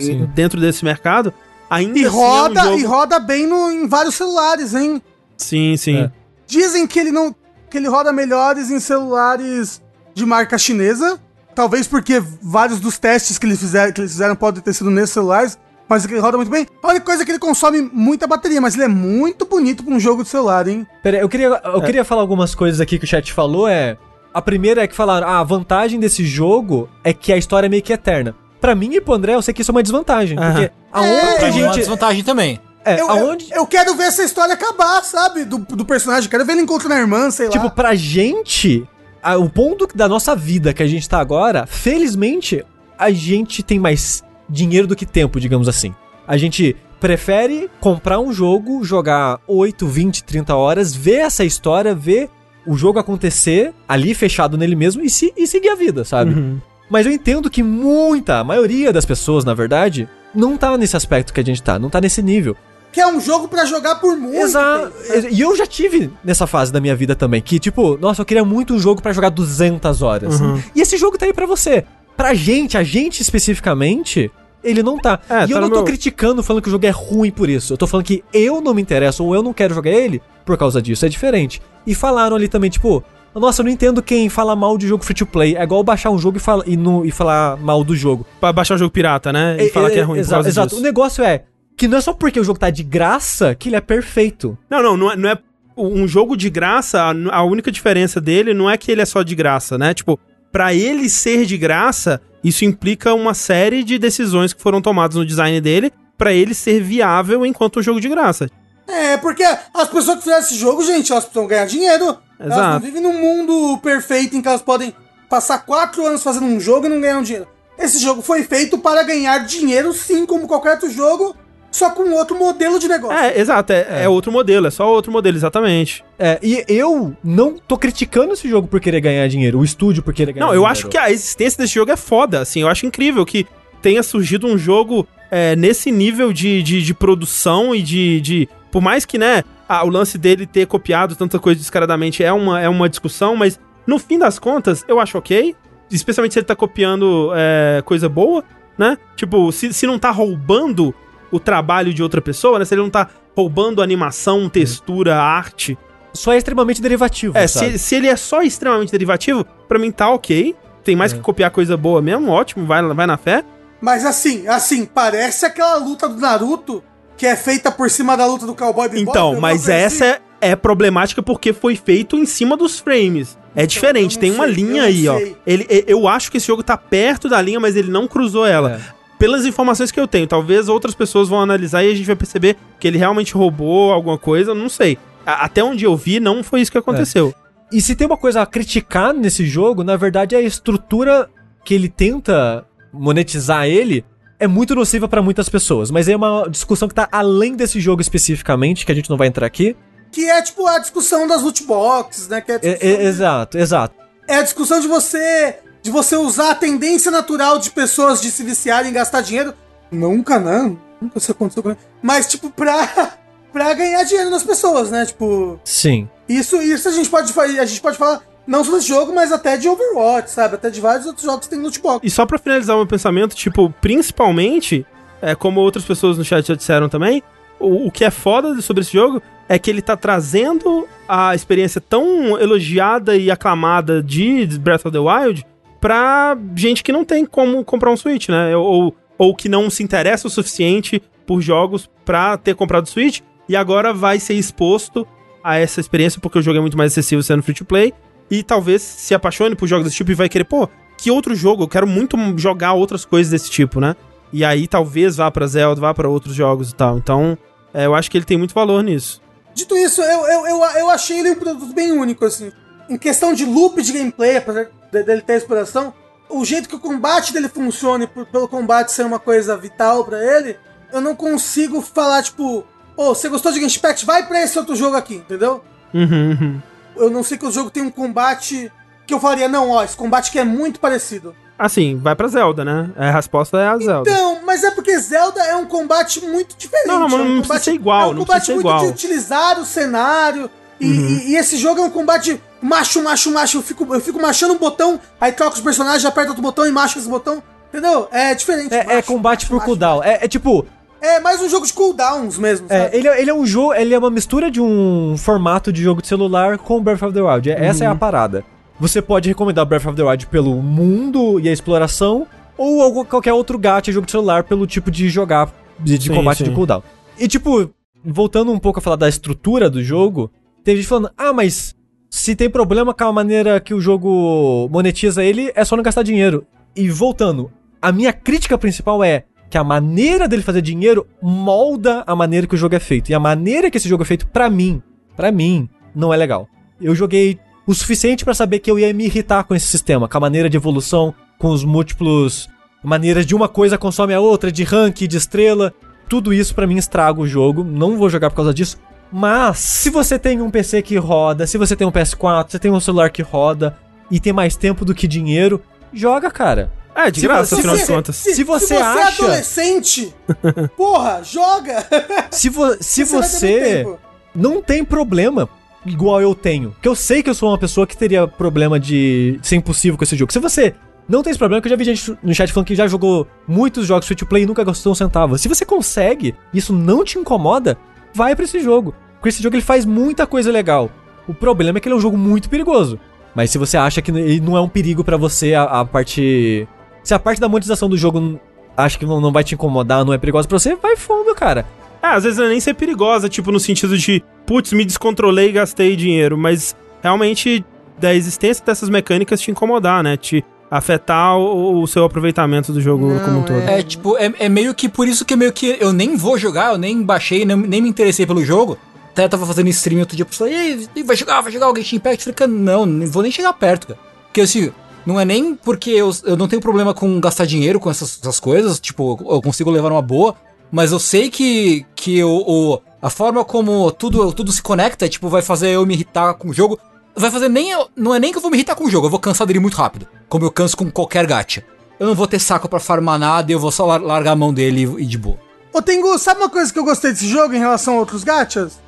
B: Sim.
A: dentro desse mercado. Ainda
C: E
A: assim é um
C: roda,
A: jogo-
C: e roda bem no, em vários celulares, hein?
A: Sim, sim.
B: É.
C: Dizem que ele não. que ele roda melhores em celulares de marca chinesa. Talvez porque vários dos testes que eles fizeram, que eles fizeram podem ter sido nesses celulares. Mas ele roda muito bem. A única coisa é que ele consome muita bateria, mas ele é muito bonito pra um jogo de celular, hein?
B: Pera eu queria, eu queria falar algumas coisas aqui que o chat falou. É. A primeira é que falaram, ah, a vantagem desse jogo é que a história é meio que eterna. Pra mim e pro André, eu sei que isso é uma desvantagem.
A: Aham.
B: Porque aonde
C: É,
B: a
D: mim é uma
B: gente.
D: desvantagem também.
B: É,
C: Eu,
B: aonde.
C: eu, eu quero ver essa história acabar, sabe? Do, do personagem. Quero ver ele encontrando a irmã, sei
B: Tipo,
C: lá.
B: pra gente, a- o ponto da nossa vida que a gente tá agora, felizmente, a gente tem mais dinheiro do que tempo, digamos assim. A gente prefere comprar um jogo, jogar 8, 20, 30 horas, ver essa história, ver o jogo acontecer ali fechado nele mesmo e, se, e seguir a vida, sabe?
A: Uhum.
B: Mas eu entendo que muita, a maioria das pessoas, na verdade, não tá nesse aspecto que a gente tá, não tá nesse nível.
C: Que é um jogo pra jogar por muito
B: Exato.
C: tempo.
B: E eu já tive nessa fase da minha vida também, que tipo, nossa, eu queria muito um jogo pra jogar 200 horas.
A: Uhum.
B: E esse jogo tá aí pra você. Pra gente, a gente especificamente, ele não tá.
A: É,
B: e eu
A: tá
B: não
A: no
B: tô
A: meu-
B: criticando falando que o jogo é ruim por isso. Eu tô falando que eu não me interesso ou eu não quero jogar ele por causa disso. É diferente. E falaram ali também, tipo, nossa, eu não entendo quem fala mal de jogo free to play. É igual baixar um jogo e, fala, e, não- e falar mal do jogo.
A: Pra baixar o jogo pirata, né? E falar que é ruim por
B: exato,
A: disso.
B: O negócio é que não é só porque o jogo tá de graça que ele é perfeito.
A: Não, não, não é, não é um jogo de graça, a única diferença dele não é que ele é só de graça, né? Tipo, pra ele ser de graça, isso implica uma série de decisões que foram tomadas no design dele pra ele ser viável enquanto um jogo de graça.
C: É, porque as pessoas que fizeram esse jogo, gente, elas precisam ganhar dinheiro. Elas não
A: Exato.
C: vivem num mundo perfeito em que elas podem passar quatro anos fazendo um jogo e não ganhar um dinheiro. Esse jogo foi feito para ganhar dinheiro, sim, como qualquer outro jogo, só com outro modelo de negócio.
A: É, exato, é, é outro modelo, é só outro modelo, exatamente.
B: É, e eu não tô criticando esse jogo por querer ganhar dinheiro, o estúdio por querer ganhar
A: Não,
B: dinheiro.
A: eu acho que a existência desse jogo é foda, assim, eu acho incrível que tenha surgido um jogo é, nesse nível de, de, de produção e de, de... Por mais que, né, ah, o lance dele ter copiado tanta coisa descaradamente é uma, é uma discussão, mas no fim das contas, eu acho ok, especialmente se ele tá copiando é, coisa boa, né? Tipo, se, se não tá roubando o trabalho de outra pessoa, né? Se ele não tá roubando animação, textura, arte,
B: Só é extremamente derivativo,
A: é,
B: sabe?
A: se, se ele é só extremamente derivativo, pra mim tá ok. Tem mais
B: É.
A: que copiar coisa boa mesmo, ótimo, vai, vai na fé.
C: Mas assim, assim, parece aquela luta do Naruto que é feita por cima da luta do Cowboy Bebop.
A: Então, mas essa é, é problemática porque foi feito em cima dos frames. É diferente,
C: eu não
A: tem uma
C: sei,
A: linha aí, ó.
C: sei.
A: Ele, e- eu acho que esse jogo tá perto da linha, mas ele não cruzou ela.
B: É.
A: Pelas informações que eu tenho, talvez outras pessoas vão analisar e a gente vai perceber que ele realmente roubou alguma coisa, não sei. A- até onde eu vi, não foi isso que aconteceu.
B: E se tem uma coisa a criticar nesse jogo, na verdade é a estrutura que ele tenta monetizar ele é muito nociva pra muitas pessoas, mas é uma discussão que tá além desse jogo especificamente, que a gente não vai entrar aqui.
C: Que é tipo a discussão das loot boxes, né? Que é, a
B: É,
C: discussão
B: é-
C: de-
B: exato, exato.
C: é a discussão de você de você usar a tendência natural de pessoas de se viciarem em gastar dinheiro. Nunca, não. Nunca isso aconteceu comigo. Mas, tipo, pra, pra ganhar dinheiro nas pessoas, né? Tipo,
B: Sim.
C: isso, isso a gente pode a gente pode falar não só desse jogo, mas até de Overwatch, sabe? Até de vários outros jogos que tem loot box.
A: E só pra finalizar o meu pensamento, tipo, principalmente, é, como outras pessoas no chat já disseram também, o, o que é foda sobre esse jogo é que ele tá trazendo a experiência tão elogiada e aclamada de Breath of the Wild pra gente que não tem como comprar um Switch, né? Ou, ou que não se interessa o suficiente por jogos pra ter comprado Switch e agora vai ser exposto a essa experiência porque o jogo é muito mais acessível sendo free to play e talvez se apaixone por jogos desse tipo e vai querer, pô, que outro jogo? Eu quero muito jogar outras coisas desse tipo, né? E aí talvez vá pra Zelda, vá pra outros jogos e tal. Então, é, eu acho que ele tem muito valor nisso.
C: Dito isso, eu, eu, eu, eu achei ele um produto bem único, assim. Em questão de loop de gameplay, apesar dele ter exploração, o jeito que o combate dele funciona, e por- pelo combate ser uma coisa vital pra ele, eu não consigo falar, tipo, ô, você gostou de Impact? Vai pra esse outro jogo aqui, entendeu?
A: Uhum, uhum.
C: Eu não sei que o jogo tem um combate que eu falaria, não, ó, esse combate aqui é muito parecido.
A: Assim, vai pra Zelda, né? A resposta é a Zelda.
C: Então, mas é porque Zelda é um combate muito diferente.
A: Não, não, mas
C: é um
A: não precisa
C: combate-
A: ser igual,
C: É um
A: não
C: combate
A: precisa
C: muito
A: igual.
C: de utilizar o cenário. E, e- e esse jogo é um combate macho, macho, macho. Eu fico, eu fico machando um botão, aí troca os personagens, aperta outro botão e macho esse botão. Entendeu? É diferente.
B: É, é
C: macho,
B: combate
C: macho,
B: por
C: macho.
B: cooldown. É, é tipo,
C: É mais um jogo de cooldowns mesmo,
B: é,
C: sabe?
B: ele, é- ele é um jogo, ele é uma mistura de um formato de jogo de celular com Breath of the Wild. É- Essa é a parada. Você pode recomendar Breath of the Wild pelo mundo e a exploração, ou algum- qualquer outro gacha jogo de celular pelo tipo de jogar, de, de
A: Sim,
B: combate
A: sim.
B: de cooldown. E tipo, voltando um pouco a falar da estrutura do jogo, tem gente falando, ah, mas se tem problema com a maneira que o jogo monetiza ele, é só não gastar dinheiro. E voltando, a minha crítica principal é que a maneira dele fazer dinheiro molda a maneira que o jogo é feito. E a maneira que esse jogo é feito, pra mim, pra mim, não é legal. Eu joguei o suficiente pra saber que eu ia me irritar com esse sistema, com a maneira de evolução, com os múltiplos maneiras de uma coisa consome a outra, de rank, de estrela. Tudo isso pra mim estraga o jogo. Não vou jogar por causa disso. Mas se você tem um PC que roda, se você tem um PS4, você tem um celular que roda e tem mais tempo do que dinheiro, joga, cara.
A: É, de
B: Se
A: graça,
B: você-
A: afinal de
B: se-
A: contas.
B: se você
C: é
B: acha-
C: adolescente, porra, joga!
B: Se, vo se você
C: tempo.
B: não tem problema igual eu tenho, que eu sei que eu sou uma pessoa que teria problema de ser impossível com esse jogo. Se você não tem esse problema, que eu já vi gente no chat falando que já jogou muitos jogos free to play e nunca gastou um centavo. Se você consegue, e isso não te incomoda, vai pra esse jogo. Porque esse jogo ele faz muita coisa legal. O problema é que ele é um jogo muito perigoso. Mas se você acha que ele não é um perigo pra você, a, a parte. Se a parte da monetização do jogo acha que não, não vai te incomodar, não é perigosa pra você, vai fundo, cara.
A: É, às vezes não é nem ser perigosa, tipo, no sentido de, putz, me descontrolei e gastei dinheiro, mas realmente da existência dessas mecânicas te incomodar, né? Te afetar o, o seu aproveitamento do jogo
C: Não,
A: como um todo.
C: é-
D: É, tipo, é, é meio que por isso que meio que eu nem vou jogar, eu nem baixei, nem, nem me interessei pelo jogo. Até eu tava fazendo stream outro dia, pessoal, e aí, vai jogar, vai jogar o Genshin Impact? Eu falei, cara, não, nem vou nem chegar perto, cara. Porque assim, não é nem porque eu, eu não tenho problema com gastar dinheiro com essas, essas coisas, tipo, eu consigo levar uma boa, mas eu sei que, que o, o- a forma como tudo, tudo se conecta, tipo, vai fazer eu me irritar com o jogo. Vai fazer nem. eu- Não é nem que eu vou me irritar com o jogo, eu vou cansar dele muito rápido. Como eu canso com qualquer gacha. Eu não vou ter saco pra farmar nada, eu vou só lar- largar a mão dele e, e de boa.
C: Ô Tengu, sabe uma coisa que eu gostei desse jogo em relação a outros gachas?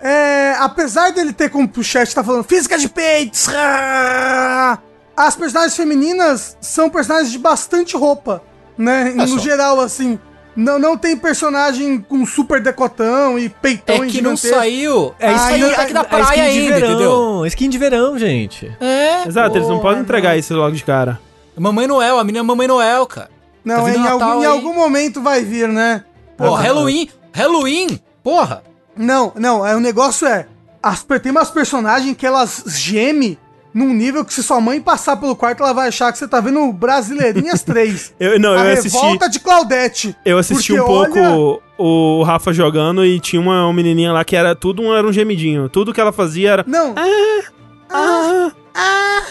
C: É, apesar dele ter como o chat tá falando física de peitos, ah, as personagens femininas são personagens de bastante roupa, né?
D: É
C: no
D: só.
C: geral, assim. Não, não tem personagem com super decotão e peitão
D: É que não saiu.
B: É
C: Ah,
D: saiu
C: e-
D: até aqui na
B: é
D: praia
B: skin de
D: ainda,
B: verão,
D: entendeu?
B: Skin de verão, gente.
D: É.
A: Exato, eles não podem entregar
C: não.
A: isso logo de cara.
D: Mamãe Noel, a menina é Mamãe Noel, cara.
C: Não,
D: Tá
C: é, em, algum, em
D: aí.
C: algum momento vai vir, né?
D: Pô, Halloween. Halloween. Porra.
C: Não, não, é, o negócio é. As, tem umas personagens que elas gemem num nível que se sua mãe passar pelo quarto, ela vai achar que você tá vendo Brasileirinhas 3.
A: Eu, não,
C: a
A: eu assisti,
C: revolta de Claudete.
A: eu assisti um pouco
C: olha-
A: o Rafa jogando e tinha uma, uma menininha lá que era tudo um, era um gemidinho. Tudo que ela fazia era.
C: Não.
A: Ah,
C: Ah,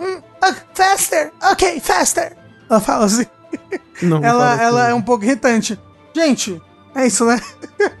C: hum, ah, faster, ok, faster. Ela fala assim.
A: não, não
C: Ela,
A: fala
C: ela
A: assim.
C: é um pouco irritante. Gente, é isso, né?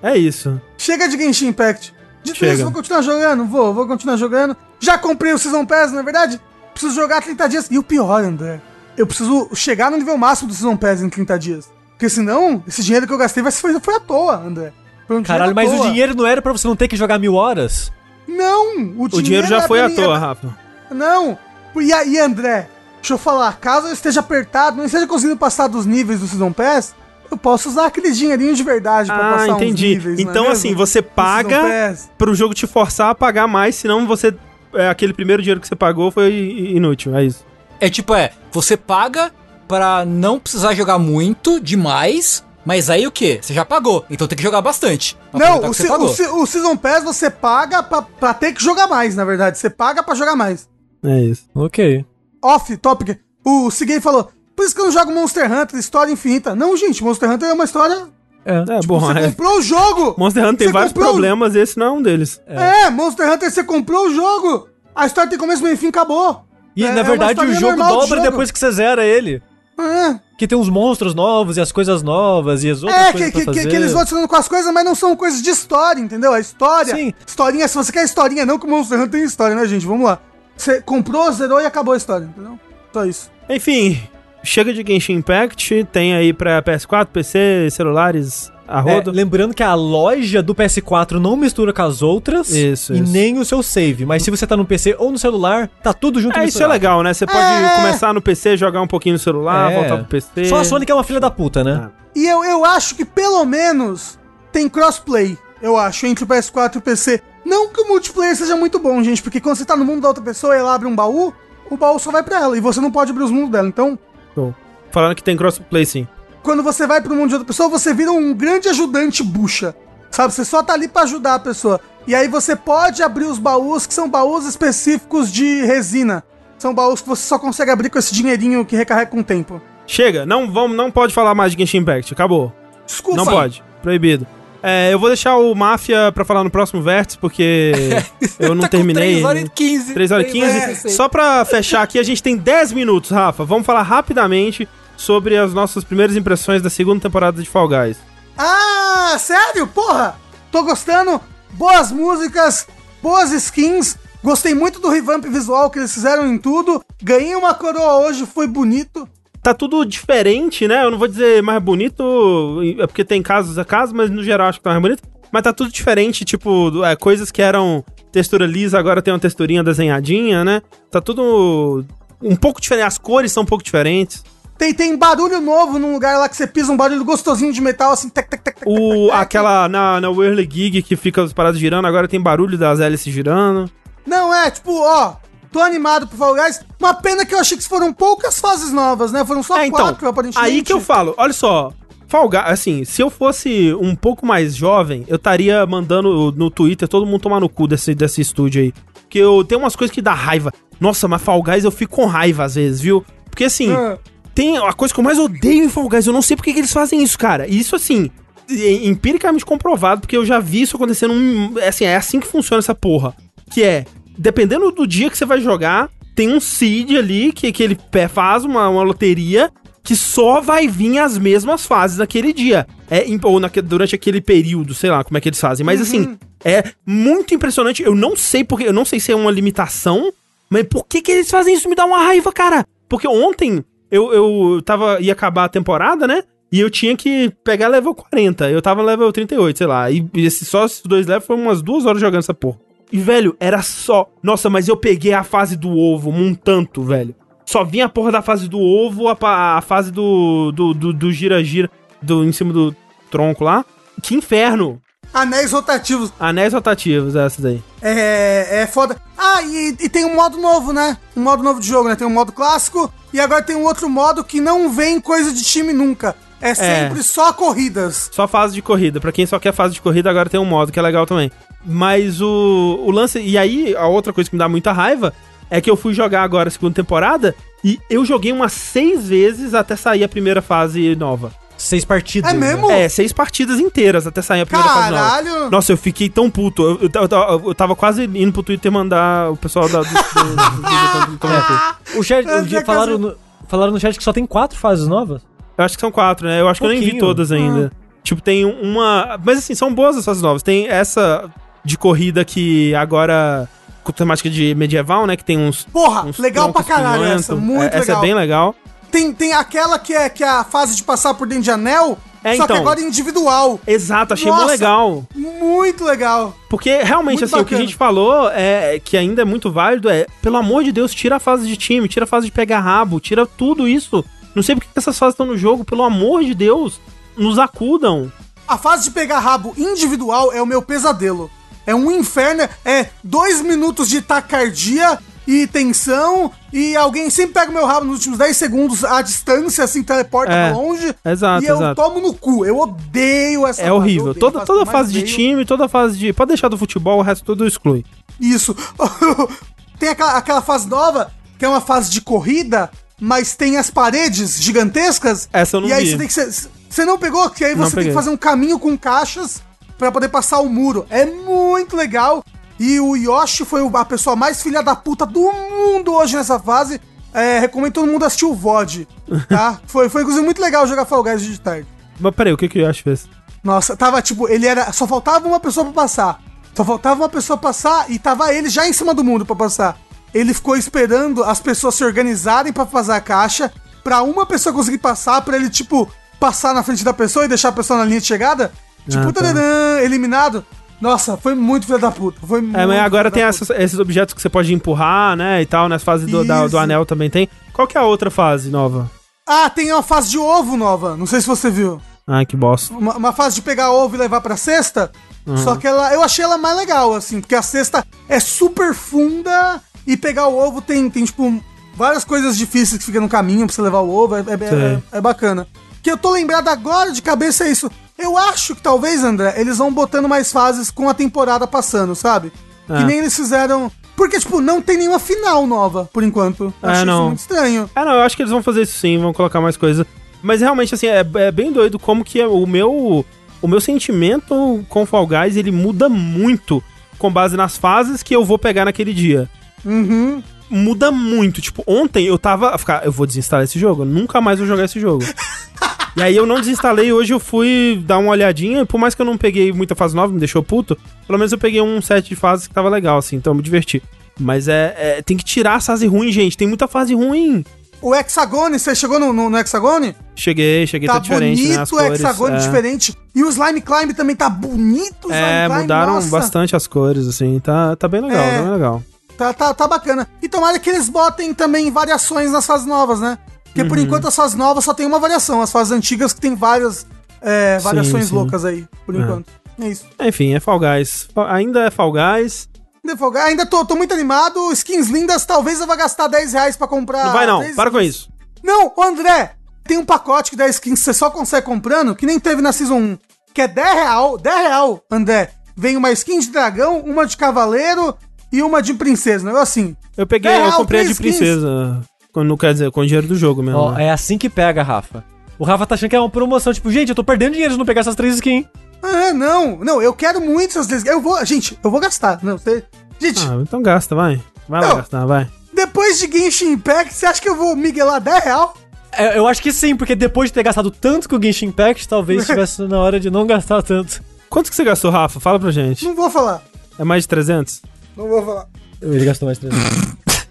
A: É isso.
C: Chega de Genshin Impact. Dito
A: Chega.
C: isso, vou continuar jogando? Vou, vou continuar jogando. Já comprei o Season Pass, na é verdade. Preciso jogar 30 dias. E o pior, André, eu preciso chegar no nível máximo do Season Pass em 30 dias. Porque senão, esse dinheiro que eu gastei vai foi, foi à toa, André. Um
B: Caralho,
C: dinheiro
B: mas o
C: toa.
B: dinheiro não era pra você não ter que jogar mil horas?
C: Não, o,
A: O dinheiro já
C: era
A: foi à
C: mim-
A: toa, Rafa.
C: Não. E aí, André, deixa eu falar, caso eu esteja apertado, não esteja conseguindo passar dos níveis do Season Pass, eu posso usar aquele dinheirinho de verdade pra
A: Ah,
C: passar
A: entendi.
C: níveis, não é
A: Então,
C: mesmo?
A: assim, você paga pro jogo te forçar a pagar mais, senão você. É, aquele primeiro dinheiro que você pagou foi inútil, é isso.
D: É tipo, é, você paga pra não precisar jogar muito, demais, mas aí o quê? Você já pagou, então tem que jogar bastante.
C: Não,
D: aproveitar
C: o,
D: que
C: se- o se- o Season Pass você paga pra, pra ter que jogar mais, na verdade. Você paga pra jogar mais.
A: É isso.
B: Ok.
C: Off topic. O Ciguei falou, por isso que eu não jogo Monster Hunter, história infinita. Não, gente, Monster Hunter é uma história...
B: É.
A: É,
C: Tipo,
A: bom,
C: você
A: é.
C: comprou o jogo!
A: Monster Hunter tem vários
C: comprou-
A: problemas, esse não é um deles.
C: É. Monster Hunter, você comprou o jogo! A história tem começo, meio e fim, acabou.
B: E
C: É- é
B: na
C: uma
B: verdade o jogo dobra
C: jogo.
B: depois que você zera ele.
C: É.
B: Que tem uns monstros novos e as coisas novas e as outras
C: É,
B: coisas
C: que,
B: pra
C: que, que, que eles vão adicionando com as coisas, mas não são coisas de história, entendeu? A história.
B: Sim.
C: Historinha, se você quer historinha, não que o Monster Hunter tem história, né, gente? Vamos lá. Você comprou, zerou e acabou a história, entendeu? Só isso.
A: Enfim, chega de Genshin Impact, tem aí pra PS4, PC, celulares, a
B: É, lembrando que a loja do PS4 não mistura com as outras
A: Isso,
B: e
A: isso.
B: nem o seu save. Mas se você tá no PC ou no celular, tá tudo junto
A: É, isso é legal, né? Você pode
C: É.
A: começar no PC, jogar um pouquinho no celular,
B: É.
A: voltar pro PC.
B: Só a Sonic é uma filha da puta, né?
C: E eu, eu acho que pelo menos tem crossplay, eu acho, entre o PS4 e o PC. Não que o multiplayer seja muito bom, gente, porque quando você tá no mundo da outra pessoa e ela abre um baú, o baú só vai pra ela e você não pode abrir os mundos dela. Então,
A: Show. Falando que tem crossplay sim.
C: quando você vai pro mundo de outra pessoa, você vira um grande ajudante bucha. Sabe? Você só tá ali pra ajudar a pessoa. E aí você pode abrir os baús, que são baús específicos de resina. São baús que você só consegue abrir com esse dinheirinho que recarrega com o tempo.
A: Chega, não, vamos, não pode falar mais de Genshin Impact, acabou.
C: Desculpa.
A: Não pode, proibido. É, eu vou deixar o Máfia pra falar no próximo vértice, porque eu não
D: Tá
A: terminei.
D: 3 horas e 15.
A: 3 horas e 15.
D: Três
A: Só pra fechar aqui, a gente tem 10 minutos, Rafa. Vamos falar rapidamente sobre as nossas primeiras impressões da segunda temporada de Fall Guys.
C: Ah, sério? Porra! Tô gostando. Boas músicas, boas skins. Gostei muito do revamp visual que eles fizeram em tudo. Ganhei uma coroa hoje, foi bonito.
A: Tá tudo diferente, né? Eu não vou dizer mais bonito, é porque tem casos a casos, mas no geral acho que tá mais bonito. Mas tá tudo diferente, tipo, é, coisas que eram textura lisa, agora tem uma texturinha desenhadinha, né? Tá tudo um pouco diferente, as cores são um pouco diferentes.
C: Tem, tem barulho novo num lugar lá que você pisa um barulho gostosinho de metal, assim, tec, tec, tec, tec,
A: O,
C: tec.
A: aquela, na, na Whirly Gig que fica as paradas girando, agora tem barulho das hélices girando.
C: Não, é, tipo, ó, tô animado pro Fall Guys. Uma pena que eu achei que foram poucas fases novas, né? Foram só
A: É, então,
C: quatro, aparentemente.
A: aí que eu falo, olha só, Fall Guys, assim, se eu fosse um pouco mais jovem, eu estaria mandando no Twitter todo mundo tomar no cu desse, desse estúdio aí. Porque eu tenho umas coisas que dá raiva. Nossa, mas Fall Guys eu fico com raiva às vezes, viu? Porque assim,
C: Ah.
A: tem a coisa que eu mais odeio em Fall Guys, eu não sei porque que eles fazem isso, cara. E Isso assim, é empiricamente comprovado, porque eu já vi isso acontecendo, um- é assim, é assim que funciona essa porra. Que é, dependendo do dia que você vai jogar, tem um seed ali que, que ele faz uma, uma loteria que só vai vir as mesmas fases naquele dia. É, ou naque- durante aquele período, sei lá como é que eles fazem. Mas assim, é muito impressionante. Eu não sei porque, eu não sei se é uma limitação, mas por que, que eles fazem isso? Me dá uma raiva, cara. Porque ontem eu, eu tava. ia acabar a temporada, né? E eu tinha que pegar level 40. Eu tava level 38, sei lá. E esse, só esses dois levels foram umas duas horas jogando essa porra. E, velho, era só. Nossa, mas eu peguei a fase do ovo um tanto, velho. Só vinha a porra da fase do ovo, a, a fase do. do do do gira-gira do, em cima do tronco lá. Que inferno!
C: Anéis rotativos.
A: Anéis rotativos, essas aí.
C: É, é foda. Ah, e, e tem um modo novo, né? Um modo novo de jogo, né? Tem um modo clássico e agora tem um outro modo que não vem coisa de time nunca. É sempre só corridas.
A: Só fase de corrida. Pra quem só quer fase de corrida, agora tem um modo que é legal também. Mas o, o lance. E aí, a outra coisa que me dá muita raiva é que eu fui jogar agora a segunda temporada e eu joguei umas seis vezes até sair a primeira fase nova.
B: Seis partidas.
C: É mesmo?
A: É, seis partidas inteiras até sair a primeira fase nova.
C: Caralho!
A: Nossa, eu fiquei tão puto. Eu, eu, eu- eu tava quase indo pro Twitter mandar o pessoal da, do, do, do, do- do- tomar no cu.
B: O chat,
C: É,
B: o
C: é
B: falaram, no, falaram no chat que só tem quatro fases novas.
A: Eu acho que são quatro, né? Eu acho que eu nem vi todas ainda. Tipo, tem uma. Mas assim, são boas essas novas. Tem essa de corrida que agora. Com temática de medieval, né? Que tem uns.
C: Porra,
A: uns
C: legal pra caralho essa, muito
A: É, Essa
C: legal.
A: é bem legal.
C: Tem, tem aquela que é, que é a fase de passar por dentro de anel,
A: É,
C: só que
A: então.
C: agora é individual.
A: Exato, achei
C: Nossa.
A: muito legal.
C: Muito legal.
A: Porque realmente,
C: Muito
A: assim, o que a
C: bacana.
A: gente falou é que ainda é muito válido é, pelo amor de Deus, tira a fase de time, tira a fase de pegar rabo, tira tudo isso. Não sei porque que essas fases estão no jogo, pelo amor de Deus, nos acudam.
C: A fase de pegar rabo individual é o meu pesadelo. É um inferno, é dois minutos de tacardia e tensão, e alguém sempre pega o meu rabo nos últimos 10 segundos à distância, assim, teleporta
A: É,
C: pra longe.
A: exato,
C: e eu
A: exato.
C: tomo no cu. Eu odeio essa
A: É
C: fase,
A: horrível.
C: odeio.
A: Toda, toda fase de
C: odeio.
A: time, toda fase de. Pode deixar do futebol, o resto tudo exclui.
C: Isso. tem aquela, aquela fase nova, que é uma fase de corrida, mas tem as paredes gigantescas.
A: Essa eu não
C: E aí
A: vi.
C: você tem que ser. Você não pegou? Que aí
A: Não
C: você tem que fazer um caminho com caixas pra poder passar o muro. É muito legal. E o Yoshi foi o- a pessoa mais filha da puta do mundo hoje nessa fase. É, recomendo todo mundo assistir o VOD, tá? foi, foi inclusive muito legal jogar Fall Guys de tarde.
A: Mas peraí, o que que eu acho fez?
C: Nossa, tava tipo, ele era. Só faltava uma pessoa pra passar. Só faltava uma pessoa passar e tava ele já em cima do mundo pra passar. Ele ficou esperando as pessoas se organizarem pra fazer a caixa, pra uma pessoa conseguir passar, pra ele, tipo, passar na frente da pessoa e deixar a pessoa na linha de chegada. Tipo,
A: Ah, tá.
C: eliminado. Nossa, foi muito filho da puta. Foi muito
A: É, mas agora tem essas- esses objetos que você pode empurrar, né? E tal, nas fases do, da- do anel também tem. Qual que é a outra fase nova?
C: Ah, tem uma fase de ovo nova. Não sei se você viu.
A: Ai, que bosta.
C: uma, uma fase de pegar ovo e levar pra cesta. Só que ela, eu achei ela mais legal, assim, porque a cesta é super funda e pegar o ovo tem, tem tipo, várias coisas difíceis que ficam no caminho pra você levar o ovo. É, é- é- é bacana. Que eu tô lembrado agora de cabeça é isso. Eu acho que talvez, André, eles vão botando mais fases com a temporada passando, sabe? Que
A: É.
C: nem eles fizeram. Porque, tipo, não tem nenhuma final nova, por enquanto. Eu
A: É,
C: achei
A: não.
C: isso muito estranho.
A: É, não, eu acho que eles vão fazer isso sim, vão colocar mais coisa. Mas realmente, assim, é, é bem doido como que é o meu. o meu sentimento com Fall Guys, ele muda muito com base nas fases que eu vou pegar naquele dia.
C: Uhum.
A: Muda muito. Tipo, ontem eu tava. ficar, Eu vou desinstalar esse jogo. Nunca mais vou jogar esse jogo. e aí eu não desinstalei. Hoje eu fui dar uma olhadinha. Por mais que eu não peguei muita fase nova, me deixou puto. Pelo menos eu peguei um set de fases que tava legal, assim. Então eu me diverti. Mas é, é- Tem que tirar a fase ruim, gente. Tem muita fase ruim.
C: O Hexagone, você chegou no, no, no Hexagone?
A: Cheguei, cheguei, tá,
C: Tá
A: diferente, né? As
C: bonito o
A: cores.
C: Hexagone
A: é.
C: diferente. E o Slime Climb também tá bonito. O Slime
A: É,
C: Climb,
A: mudaram
C: nossa.
A: bastante as cores, assim. Tá, tá bem legal,
C: É.
A: tá bem legal.
C: Tá, tá, tá bacana. E tomara que eles botem também variações nas fases novas, né? Porque
A: Uhum.
C: por enquanto as fases novas só tem uma variação. As fases antigas que tem várias é,
A: Sim,
C: variações
A: sim.
C: loucas aí, por
A: É.
C: enquanto. É isso.
A: Enfim, é Fall Guys. Ainda é Fall Guys.
C: Ainda vou- Ainda tô, tô muito animado. Skins lindas, talvez eu vá gastar 10 reais pra comprar.
A: não vai não, para com
C: skins.
A: isso.
C: Não, ô André, tem um pacote que dá skins que você só consegue comprando, que nem teve na Season 1, que é 10 real, 10 real, André. Vem uma skin de dragão, uma de cavaleiro e uma de princesa, não é assim?
A: Eu peguei,
C: É,
A: eu
C: real,
A: comprei a de
C: skins.
A: princesa. Quando, quer dizer, com o dinheiro do jogo mesmo.
B: Ó,
A: né?
B: é assim que pega, Rafa. O Rafa tá achando que é uma promoção. Tipo, gente, eu tô perdendo dinheiro se não pegar essas três skins.
C: Ah, não, não, eu quero muito essas skins. Eu vou, gente, eu vou gastar, não, você... Gente,
A: Ah, então gasta, vai. Vai lá
C: Não.
A: gastar, vai.
C: depois de Genshin Impact, você acha que eu vou miguelar 10 real?
B: É, eu acho que sim, porque depois de ter gastado tanto com o Genshin Impact, talvez estivesse na hora de não gastar tanto.
A: Quanto que você gastou, Rafa? Fala pra gente.
C: Não vou falar,
A: É mais de 300?
C: não vou falar.
B: Ele gastou mais 300.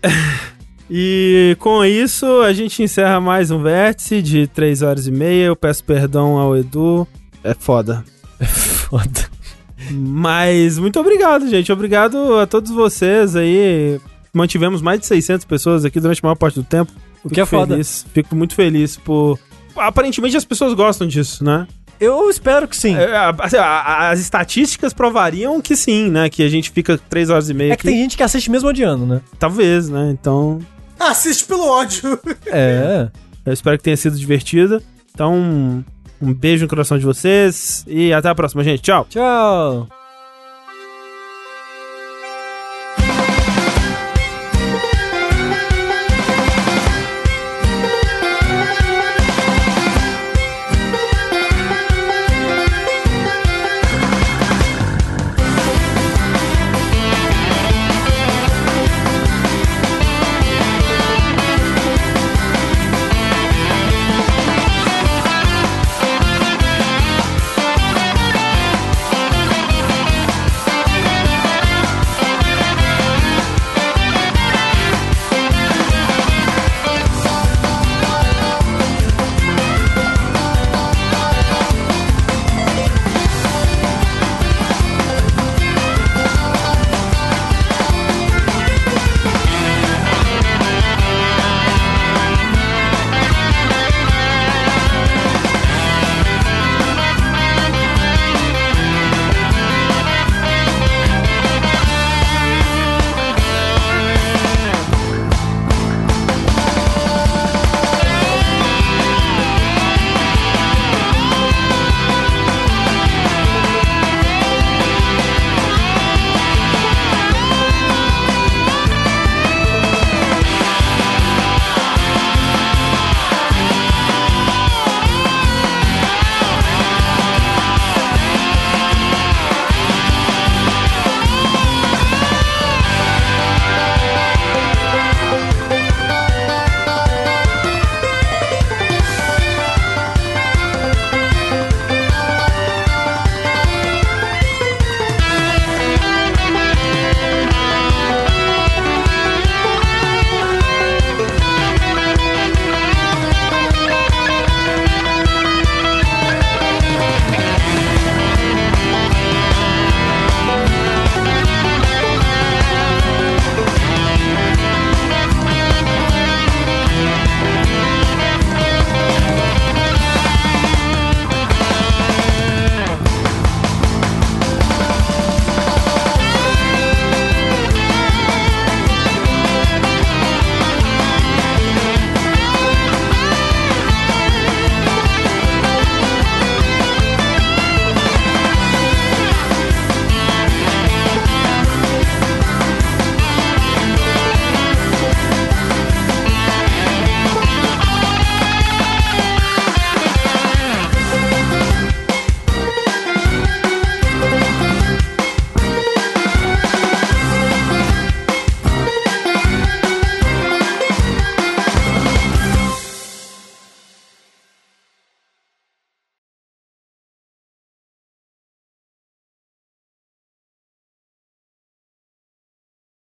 A: E com isso, a gente encerra mais um vértice de 3 horas e meia. Eu peço perdão ao Edu. É foda.
B: Foda.
A: Mas muito obrigado, gente. Obrigado a todos vocês aí. Mantivemos mais de 600 pessoas aqui durante a maior parte do tempo.
B: O que é foda.
A: feliz. Fico muito feliz por. Aparentemente as pessoas gostam disso, né?
B: Eu espero que sim. É,
A: É, a- assim, as estatísticas provariam que sim, né? Que a gente fica 3 horas e meia
B: que tem gente que assiste mesmo odiando, né?
A: Talvez, né? Então,
C: Assiste pelo ódio.
B: É.
A: eu espero que tenha sido divertida. Então, um beijo no coração de vocês e até a próxima, gente. Tchau!
B: Tchau.